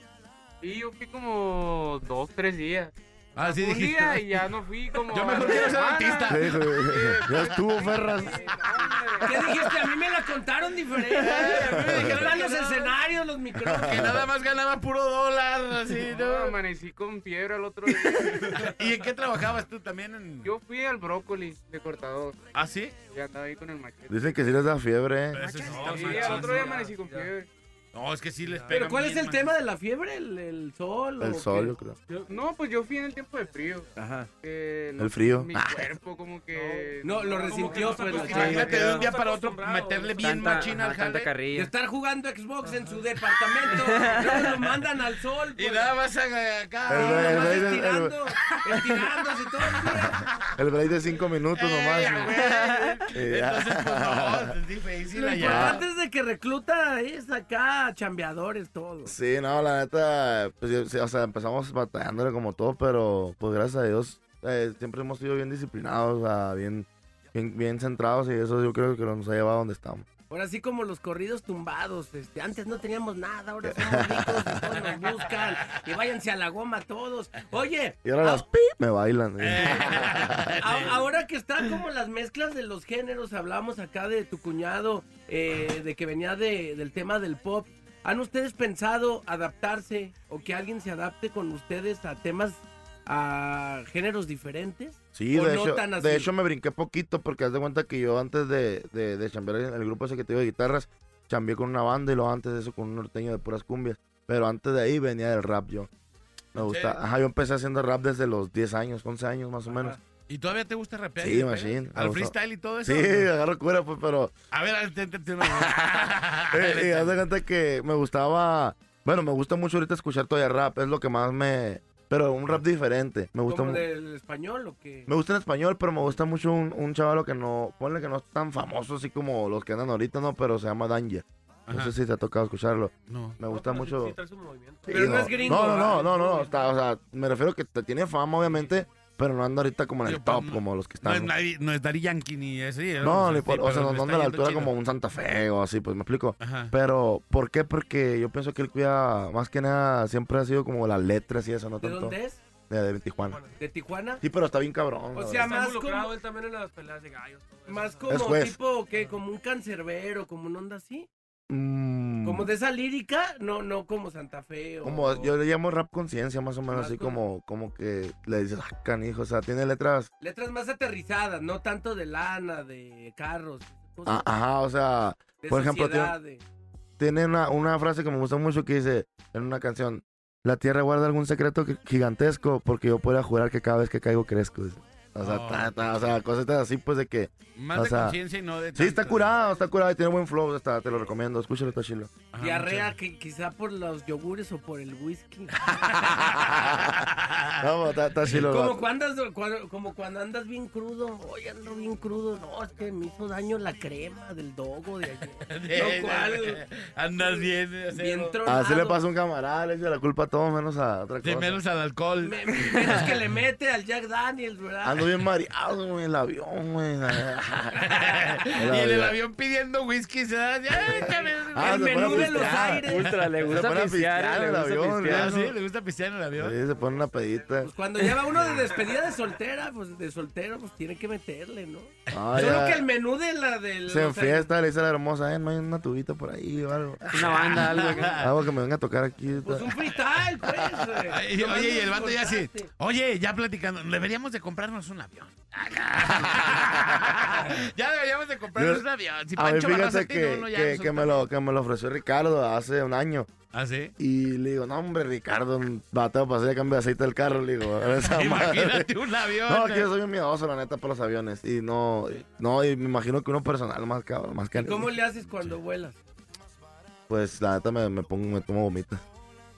Sí, yo fui como dos, tres días.
Ah, sí
un
dijiste.
día y ya no fui como.
Yo mejor quiero ser
güey. Ya estuvo, Ferras.
¿Qué dijiste? A mí me la contaron diferente. A mí me dijeron los escenarios, los micrófonos.
Que nada más ganaba puro dólar, así,
No,
¿no?
amanecí con fiebre al otro día.
¿Y en qué trabajabas tú también? En...
Yo fui al brócoli de cortador.
¿Ah, sí?
Ya andaba ahí con el machete.
Dicen que sí les da fiebre. ¿eh?
Eso sí
al otro día amanecí con fiebre.
No, es que sí les pega
¿Pero cuál es
bien,
el tema de la fiebre? ¿El, el sol?
El
o
sol,
qué?
yo creo.
Yo- no, pues yo fui en el tiempo de frío.
Ajá.
Que
El frío.
Mi
Ah.
cuerpo como que...
No, lo
como que
resintió,
no
pues.
Imagínate de un día
No
para otro meterle
no
bien
Tanta,
machina al
ajá,
jale.
De estar jugando Xbox en su departamento. Luego lo mandan al sol.
Y
pues.
nada más a- acá.
El- el-
Nomás
el- el-
estirando, estirándose todo el día.
El break de 5 minutos
Eh,
nomás. Y.
Entonces, pues no, es difícil
Lo
allá.
importante es de que recluta es acá chambeadores todos.
Sí, no, la neta, pues, o sea, empezamos batallándole como todo, pero pues gracias a Dios eh, siempre hemos sido bien disciplinados, bien, bien, bien centrados y eso yo creo que nos ha llevado a donde estamos.
Ahora sí como los corridos tumbados, este, antes no teníamos nada, ahora somos ricos y todos nos buscan, y váyanse a la goma todos. Oye,
Y ahora las pi me bailan.
Eh.
a- ahora que están como las mezclas de los géneros, hablamos acá de tu cuñado, eh, de que venía de- del tema del pop. ¿Han ustedes pensado adaptarse o que alguien se adapte con ustedes a temas, a géneros diferentes?
Sí,
¿O
de
no
hecho, de hecho me brinqué poquito porque haz de cuenta que yo antes de, de, de chambear en el grupo ese que te digo de guitarras, chambeé con una banda y luego antes de eso con un norteño de puras cumbias. Pero antes de ahí venía del rap yo. Me gusta.
serio?
Ajá, yo empecé haciendo rap desde los 10 años, 11 años más o menos.
¿Y todavía te gusta rapear?
Sí,
y
machine.
¿Al freestyle y todo eso?
Sí,
¿no?
agarro cura, pues, pero...
A ver, a ver, te- te- te-
Eh, y haz de cuenta que me gustaba... Bueno, me gusta mucho ahorita escuchar todavía rap, es lo que más me... Pero un rap diferente. Me gusta
¿Como
mu-
del español o qué?
Me gusta en español, pero me gusta mucho un, un chavalo que no... Ponle que no es tan famoso así como los que andan ahorita, ¿no? Pero se llama Danger. No sé si te ha tocado escucharlo.
No.
Me gusta mucho...
sí trae su movimiento.
Sí,
Pero no es gringo,
No, no, no, no, no, no, está, o sea, me refiero que te tiene fama, obviamente, pero no anda ahorita como en
Sí,
el top,
no-
como los que
No es,
están.
Daddy- no es Daddy Yankee ni ese.
No, ni
sí,
por, o sea,
pero
no anda a la altura
chido.
como un Santa Fe o así, pues me explico.
Ajá.
Pero, ¿por qué? Porque yo pienso que él cuida, más que nada, siempre ha sido como las letras y eso, no
¿De
tanto.
dónde es?
De, de Tijuana.
¿De Tijuana?
Sí, pero está bien cabrón.
O
la
sea, más como,
él también en las peleas de gallos. todo eso.
más como tipo, ¿qué? Como un cancerbero, como un onda así.
Mm,
Como de esa lírica, no, no como Santa Fe o...
como yo le llamo rap conciencia, más o menos,
Más
así
como-
como, como que le dices, ah, canijo, o sea, tiene letras,
Letras más aterrizadas, no tanto de lana, de carros. cosas
ah, ajá, o sea, por ejemplo, tiene, tiene una, una frase que me gusta mucho que dice en una canción, la tierra guarda algún secreto gi- gigantesco porque yo puedo jurar que cada vez que caigo crezco. dice. O sea,
Oh.
ta- ta- o sea, cosas así pues de que...
Más
o
de conciencia y no de
Sí, está curado, está curado y tiene buen flow, está, te lo recomiendo, escúchalo, está chilo.
Ajá,
Diarrea que quizá por los yogures o por el whisky.
No, está, está chilo. el
como, cuando andas, cuando, como cuando andas bien crudo. Oye, ando bien crudo. No, es que me hizo daño la crema del dogo de ayer. No, ¿cuál?
Andas bien.
Bien tronado.
Así le pasa a un camarada, le echa la culpa a todo menos a otra
Sí,
cosa.
menos al alcohol.
Me- menos que le mete al Jack Daniels, ¿verdad?
Ando bien mareado, güey, en el avión, güey.
y en el avión pidiendo whisky. se da-.
Ah,
el menú de los aires.
Ultra, le gusta pistear,
en el avión,
pistear.
Ah,
¿no?
sí, le gusta pistear en el avión.
Sí, se pone una pedita.
Pues cuando lleva uno de despedida de soltera, pues de soltero, pues tiene que meterle, ¿no?
Ah,
Solo
ya.
que el menú de la del.
Se enfiesta, le dice a la hermosa, eh, no hay una tubita por ahí o algo.
Una banda, algo. que-
Algo que me venga a tocar aquí.
Pues un freestyle, pues.
Oye, y el vato ya
cortaste.
Oye, ya platicando, deberíamos de comprarnos un avión. ya deberíamos de comprarnos
Yo-
un avión. Si
a mí
Pancho
fíjate que,
uno, ya
que, que me lo, que me lo ofreció Ricardo hace un año.
¿Ah, sí?
Y le digo, no, hombre, Ricardo, bateo para hacer cambio de aceite del carro. Le digo, esa madre.
Imagínate un avión.
No, que yo soy un miedoso, la neta, por los aviones. Y no, no, y me imagino que uno personal más cabrón, más que
¿Cómo le haces cuando vuelas?
Pues la neta me, me pongo, me tomo gomita.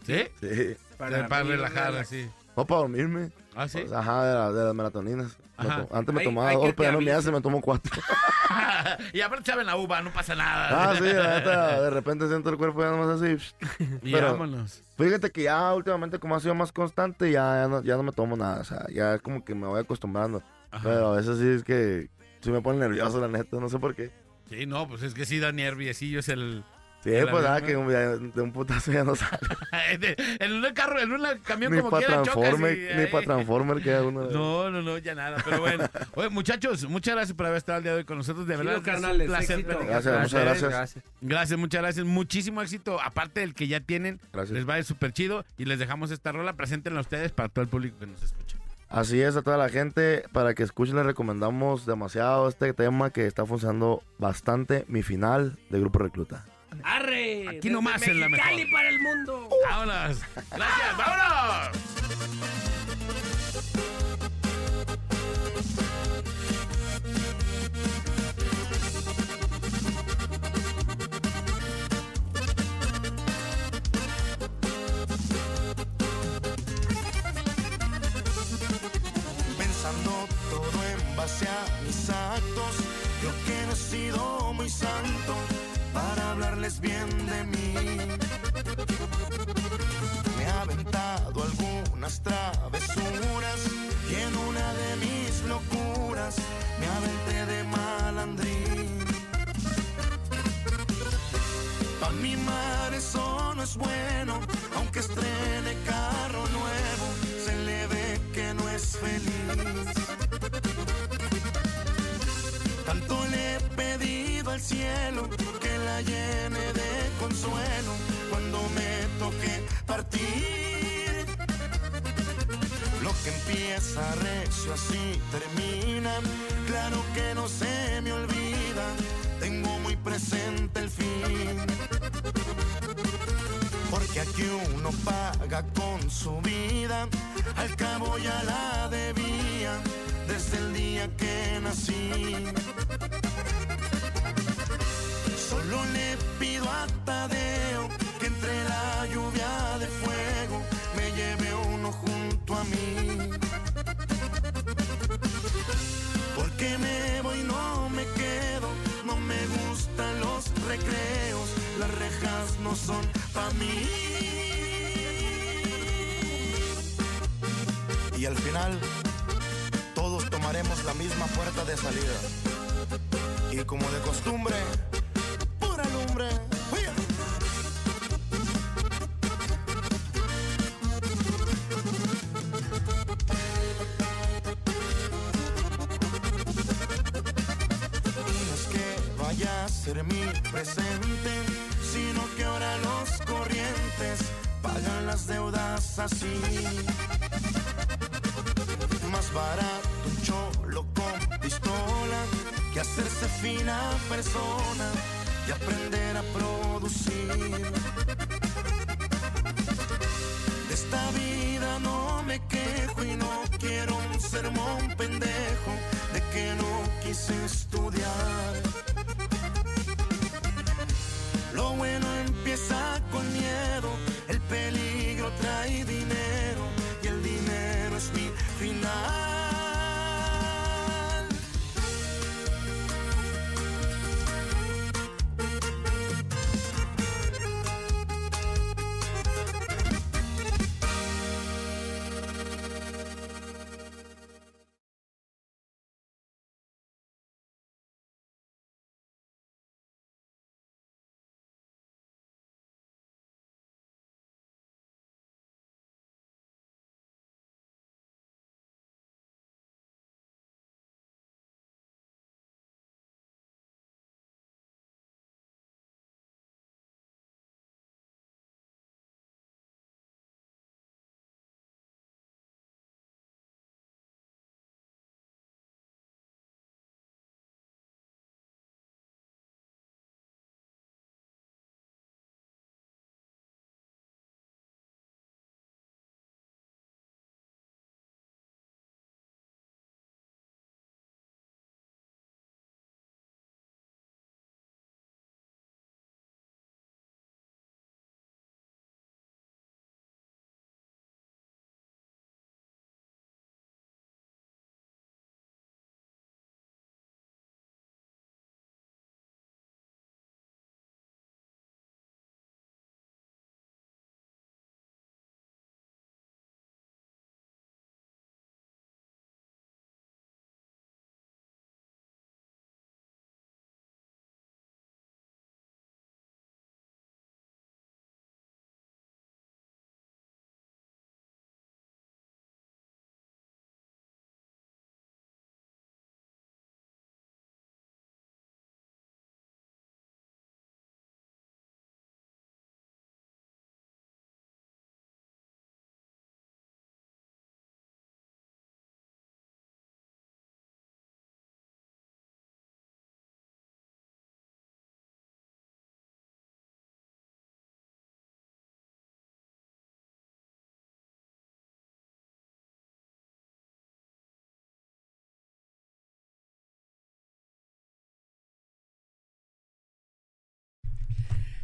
¿Sí?
Sí.
Para, para relajar, así.
No, para dormirme.
¿Ah, sí?
Pues, ajá, de, la- de las melatoninas. Me
Ajá.
to- Antes me tomaba dos, pero ya no me hace, me tomo cuatro.
y aparte saben la uva, no pasa nada.
Ah, sí, la neta, de repente siento el cuerpo ya nomás así.
Y
pero
vámonos.
Fíjate que ya últimamente, como ha sido más constante, ya, ya, no, ya no me tomo nada. O sea, ya es como que me voy acostumbrando. Pero a veces sí es que sí me pone nervioso, la neta, no sé por qué.
Sí, no, pues es que sí da nerviosillo, es el...
Sí,
el
pues
¿no?
que un- de un putazo ya no sale.
En un carro, en un camión
ni
como quiera
Transformer,
y-
ni para Transformer queda uno.
No, no, no, ya nada. Pero bueno. Oye, muchachos, muchas gracias por haber estado el día de hoy con nosotros. De verdad, es un
carnales,
placer
Gracias, muchas gracias.
Gracias, muchas gracias. Muchísimo éxito. Aparte del que ya tienen,
Gracias.
les va a ir súper chido. Y les dejamos esta rola. Preséntenla a ustedes para todo el público que nos escucha.
Así es, a toda la gente, para que escuchen, les recomendamos demasiado este tema que está funcionando bastante, mi final de Grupo Recluta.
¡Arre!
Aquí nomás en la mejor.
Mexicali para el mundo.
¡Vámonos! ¡Gracias! ¡Vámonos!
Pensando todo en base a mis actos, creo que no he sido muy santo hablarles bien de mí. Me ha aventado algunas travesuras y en una de mis locuras me aventé de malandrín. Pa' mi mar eso no es bueno, aunque estrene carro nuevo, se le ve que no es feliz. Tanto le pedido al cielo que la llene de consuelo cuando me toque partir. Lo que empieza recio así termina, claro que no se me olvida, tengo muy presente el fin. Porque aquí uno paga con su vida, al cabo ya la debía desde el día que nací. Solo le pido a Tadeo que entre la lluvia de fuego me lleve uno junto a mí. Porque me voy, no me quedo, no me gustan los recreos, las rejas no son pa' mí. Y al final, todos tomaremos la misma puerta de salida. Y como de costumbre, Y no es que vaya a ser mi presente, sino que ahora los corrientes pagan las deudas así. Más barato un cholo con pistola que hacerse fina persona y aprender a producir. De esta vida no me quejo y no quiero un sermón pendejo de que no quise.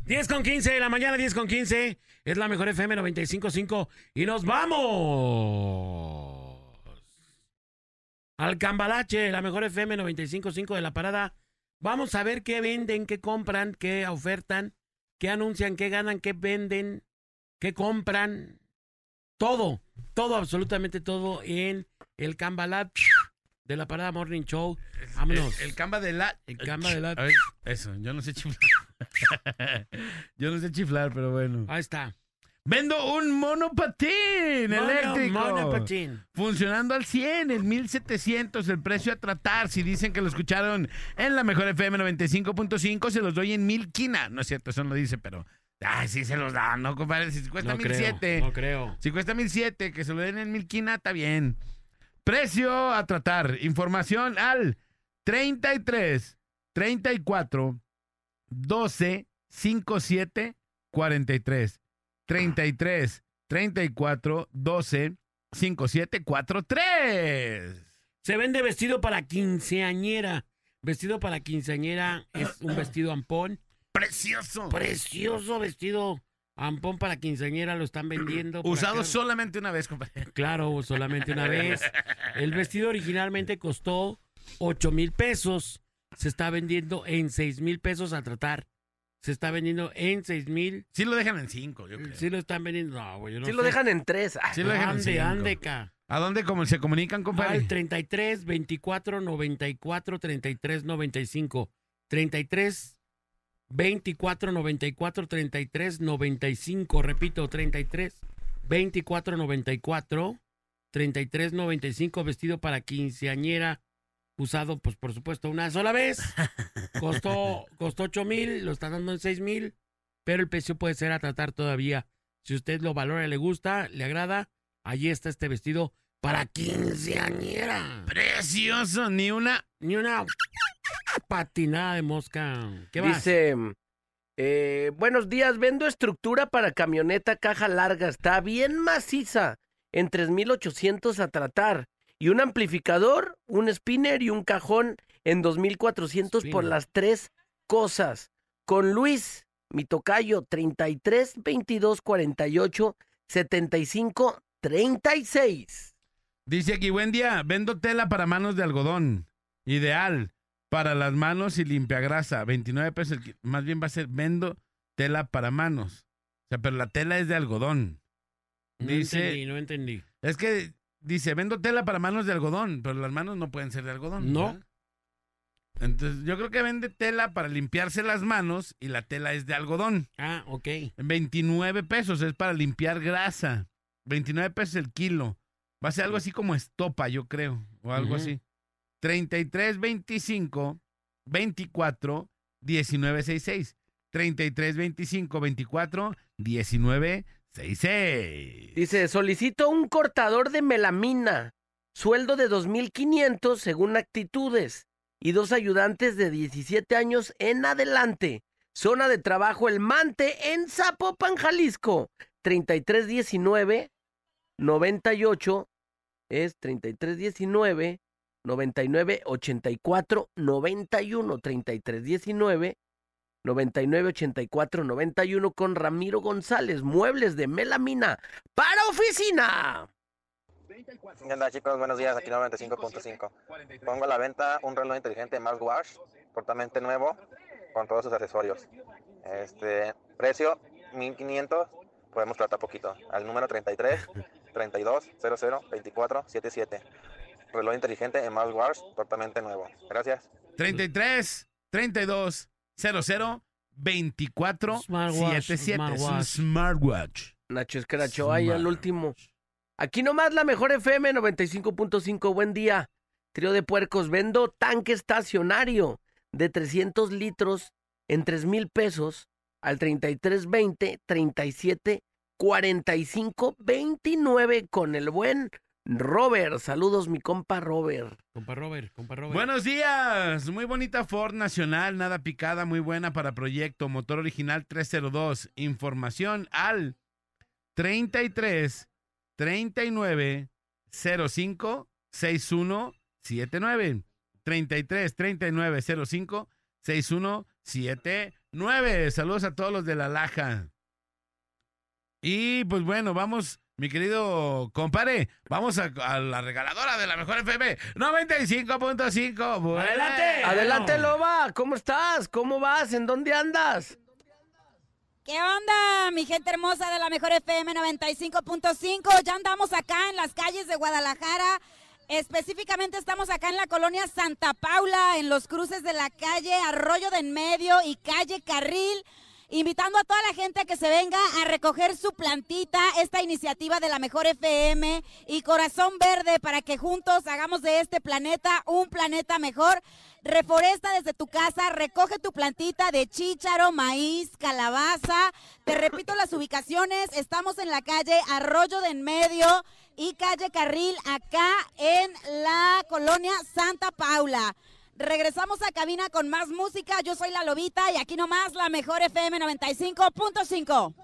10 con 15 de la mañana, 10 con 15. Es la mejor FM 95.5. Y nos vamos al Cambalache, la mejor FM 95.5 de la parada. Vamos a ver qué venden, qué compran, qué ofertan, qué anuncian, qué ganan, qué venden, qué compran. Todo, todo, absolutamente todo en el Cambalache de la parada Morning Show. Vámonos.
El, el Camba de la.
El Camba de la.
A ver, eso, yo no sé chiflar. yo no sé chiflar, pero bueno.
Ahí está.
Vendo un monopatín
Mono-
eléctrico.
monopatín.
Funcionando al 100, en 1700 el precio a tratar. Si dicen que lo escucharon en la mejor FM 95.5, se los doy en mil quina. No es cierto, eso no lo dice, pero. Ay, sí se los da, ¿no, compadre? Si cuesta
No
mil
creo,
siete.
no creo.
Si cuesta mil siete, que se lo den en mil quina, está bien. Precio a tratar. Información al 33 34 12 57 43. 33 34 12 57 43.
Se vende vestido para quinceañera. Vestido para quinceañera es un vestido ampón.
Precioso.
Precioso vestido ampón para quinceañera. Lo están vendiendo.
Usado
acá.
solamente una vez, compadre.
Claro, solamente una vez. El vestido originalmente costó 8 mil pesos. Se está vendiendo en 6 mil pesos a tratar. Se está vendiendo en 6 mil.
Sí lo dejan en 5, yo creo.
Sí lo están vendiendo. No, güey, yo no
Sí lo
sé.
dejan en tres. Ah,
Sí lo dejan en
Ande,
cinco.
ande, ca.
¿A dónde como se comunican, compadre?
Al 33 24 94 33 95. 33 24 94 33 95. Repito, 33 24 94 33 95. Vestido para quinceañera. Usado, pues por supuesto, una sola vez. Costó, costó 8 mil, lo están dando en 6 mil. Pero el precio puede ser a tratar todavía. Si usted lo valora, le gusta, le agrada, allí está este vestido para quinceañera.
Precioso, ni una.
Ni una patinada de mosca. ¿Qué vas?
Dice, eh, buenos días, vendo estructura para camioneta caja larga, está bien maciza, en 3.800 a tratar, y un amplificador, un spinner y un cajón en 2.400 por las tres cosas. Con Luis, mi tocayo, 33 22 48 75 36.
Dice aquí, buen día, vendo tela para manos de algodón. Ideal para las manos y limpia grasa. 29 pesos. el Más bien va a ser, vendo tela para manos. O sea, pero la tela es de algodón.
No
Dice,
entendí, no entendí.
es que dice, vendo tela para manos de algodón, pero las manos no pueden ser de algodón.
No.
¿verdad? Entonces, yo creo que vende tela para limpiarse las manos y la tela es de algodón.
Ah, ok.
29 pesos es para limpiar grasa. 29 pesos el kilo. Va a ser algo así como estopa, yo creo, o algo
Ujú.
así. 33, 25, 24, 19, 66. 33, 25, 24, 19, 66.
Dice, solicito un cortador de melamina, sueldo de 2.500 según actitudes y dos ayudantes de 17 años en adelante. Zona de trabajo El Mante en Zapopan, Jalisco. 3319 98 es 3319 99 84 91 3319 99 84 91 con Ramiro González, muebles de melamina para oficina.
¿Qué onda chicos? Buenos días, aquí 95.5. Pongo a la venta un reloj inteligente smartwatch, totalmente nuevo, con todos sus accesorios. Este, precio 1500, podemos tratar poquito. Al número 33 32 00 24 77. Reloj inteligente smartwatch, totalmente nuevo. Gracias.
33, 32, 00, 24,
Smartwatch,
77. Es un
smartwatch.
smartwatch.
Nacho Escaracho, ahí al último. Aquí nomás la mejor FM 95.5. Buen día. Trío de puercos. Vendo tanque estacionario de 300 litros en 3 mil pesos al 3320 37 45 29 con el buen Robert. Saludos, mi compa Robert.
Compa Robert, compa Robert.
Buenos días, muy bonita Ford Nacional, nada picada, muy buena para proyecto, motor original 302, información al 33 39 05 61 79, 33 39 05 61 79. 9. Saludos a todos los de la Laja. Y pues bueno, vamos, mi querido compadre, vamos a, a la regaladora de la mejor FM 95.5. Bueno.
Adelante. Adelante, Loba. ¿Cómo estás? ¿Cómo vas? ¿En dónde andas?
¿Qué onda, mi gente hermosa de la mejor FM 95.5? Ya andamos acá en las calles de Guadalajara. Específicamente estamos acá en la colonia Santa Paula, en los cruces de la calle Arroyo de en Medio y calle Carril. Invitando a toda la gente a que se venga a recoger su plantita, esta iniciativa de la Mejor FM y Corazón Verde para que juntos hagamos de este planeta un planeta mejor. Reforesta desde tu casa, recoge tu plantita de chícharo, maíz, calabaza. Te repito las ubicaciones, estamos en la calle Arroyo de en Medio y calle Carril, acá en la colonia Santa Paula. Regresamos a cabina con más música. Yo soy la Lobita y aquí nomás la mejor FM 95.5.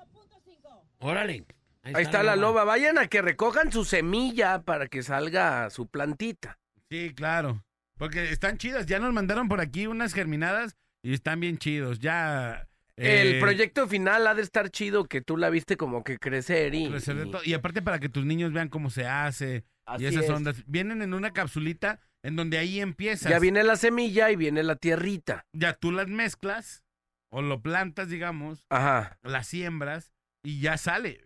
Órale.
Ahí está, la loba. Vayan a que recojan su semilla para que salga su plantita.
Sí, claro. Porque están chidas. Ya nos mandaron por aquí unas germinadas y están bien chidos. Ya.
El
eh,
proyecto final ha de estar chido que tú la viste como que crecer y...
crecer de todo. Y aparte para que tus niños vean cómo se hace.
Así
y esas
es.
ondas. Vienen en una capsulita en donde ahí empiezas.
Ya viene la semilla y viene la tierrita.
Ya tú las mezclas o lo plantas, digamos.
Ajá.
Las siembras y ya sale.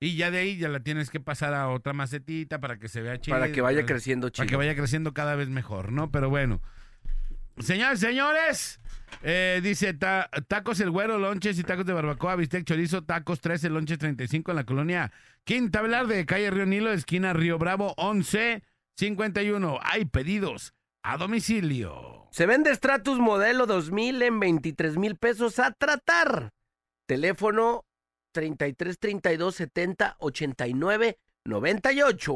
Y ya de ahí ya la tienes que pasar a otra macetita para que se vea chido.
Para que vaya creciendo
Para que
chido.
vaya creciendo cada vez mejor, ¿no? Pero bueno. Señores, señores, eh, dice ta- tacos el güero, lonches y tacos de barbacoa, bistec, chorizo, tacos 13, lonches 35 en la colonia Quinta Velarde, calle Río Nilo, esquina Río Bravo 11 51. Hay pedidos a domicilio.
Se vende Stratus modelo 2000 en 23 mil pesos a tratar. Teléfono 33 32 70 89 98.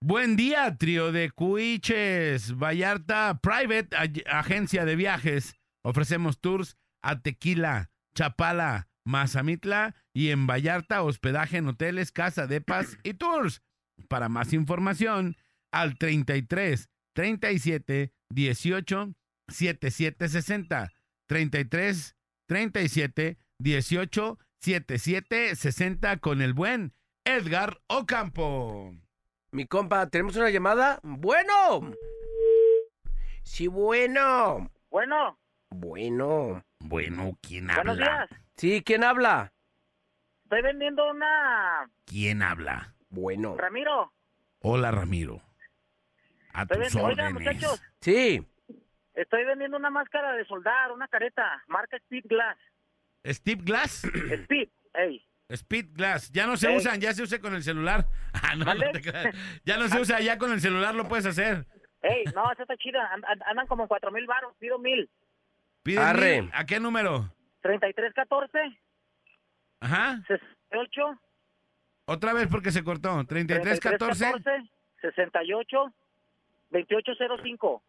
Buen día, trío de Cuiches, Vallarta Private Ag- Agencia de Viajes. Ofrecemos tours a Tequila, Chapala, Mazamitla y en Vallarta hospedaje en hoteles, casa de paz y tours. Para más información, al 33 37 18 77 60. 33 37 18 77 60 con el buen Edgar Ocampo.
Mi compa, ¿tenemos una llamada? Bueno. Sí, bueno.
Bueno,
Bueno.
Bueno, ¿quién
buenos días.
Sí, ¿quién habla?
Estoy vendiendo una...
¿Quién habla?
Bueno.
Ramiro,
Hola, Ramiro. A
estoy
tus.
Oigan,
órdenes.
muchachos,
Sí.
estoy vendiendo una máscara de soldar, una careta, marca Speed Glass.
Steve Glass.
Speed, ey.
Speed Glass. Ya no se
Ey.
usan, ya se usa con el celular. Ah, no, no
¿Mande?
te creas. Ya no se usa, ya con el celular lo puedes hacer.
Ey, no, esa está chida. and- and- Andan como en cuatro mil baros, pido mil.
Pide
Arre.
mil. ¿A qué número?
3314,
Ajá.
68,
Otra vez porque se cortó. 33, 14,
3314, 68, 2805.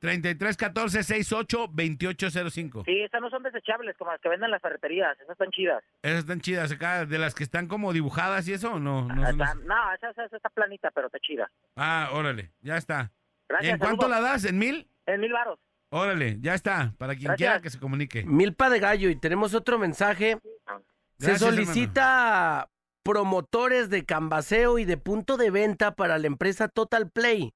33, 14, 68, 2805.
Sí, estas no son desechables como las que venden en las ferreterías, esas están chidas.
Esas están chidas acá, de las que están como dibujadas y eso, ¿o no? no,
Está- no, esa, esa- esa está planita, pero está chida.
Ah, órale, ya está.
Gracias,
¿En cuánto la das? ¿En mil?
En mil baros.
Órale, ya está. Para quien
Gracias.
quiera que se comunique.
Milpa de gallo y tenemos otro mensaje. Se
Gracias,
solicita promotores de cambaseo y de punto de venta para la empresa Total Play.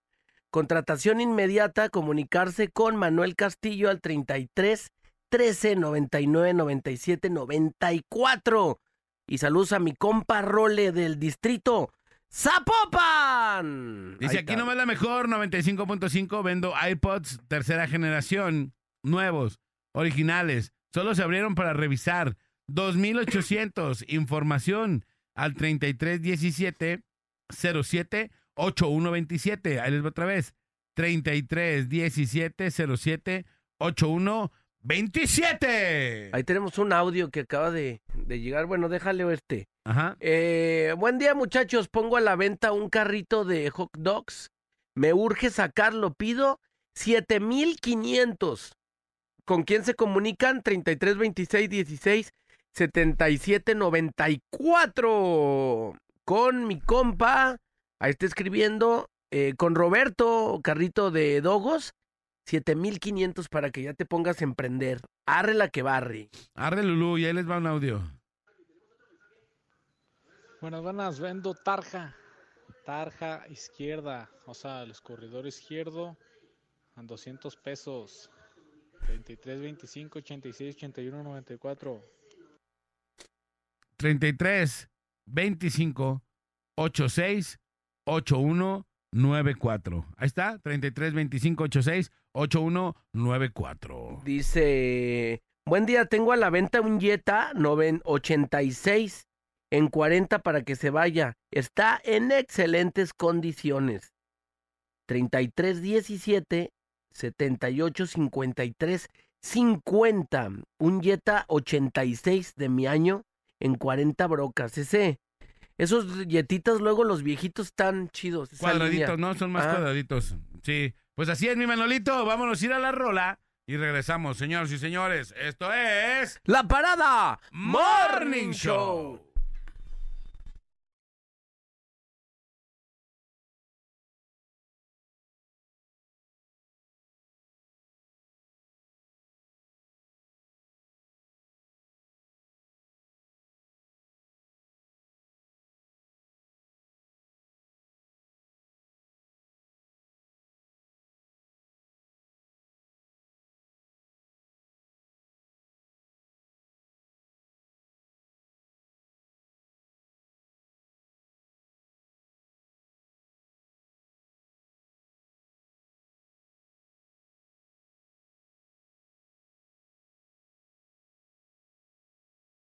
Contratación inmediata, comunicarse con Manuel Castillo al 33 13 99 97 94. Y saludos a mi compa Role del distrito Zapopan.
Dice aquí nomás la mejor, 95.5, vendo iPods tercera generación, nuevos, originales. Solo se abrieron para revisar. 2800, información al 3317 07 8127. Ahí les va otra vez. 3317 07 8127.
Ahí tenemos un audio que acaba de, de llegar. Bueno, déjale este.
Ajá.
Eh, buen día, muchachos. Pongo a la venta un carrito de hot dogs. Me urge sacarlo. Pido 7500. ¿Con quién se comunican? 33 26 16 77 94. Con mi compa. Ahí está escribiendo. eh, con Roberto, carrito de dogos. 7500 para que ya te pongas a emprender. Arre la que barre.
Arre Lulú, y ahí les va un audio.
Buenas, buenas, vendo tarja. Tarja izquierda, o sea, el escorredor izquierdo a 200 pesos. 33, 25, 86, 81, 94.
33 25 86 81 94. Ahí está, 33 25 86 81 94.
Dice, buen día, tengo a la venta un Jetta noven- 86 en 40 para que se vaya. Está en excelentes condiciones. 33 17 78 53 50. Un Jetta 86 de mi año en 40 brocas. Ese, esos Jetitas luego los viejitos están chidos.
Cuadraditos,
línea.
¿no? Son más
Ah.
cuadraditos. Sí. Pues así es, mi Manolito. Vámonos a ir a la rola y regresamos, señores y señores. Esto es.
La parada
Morning Show.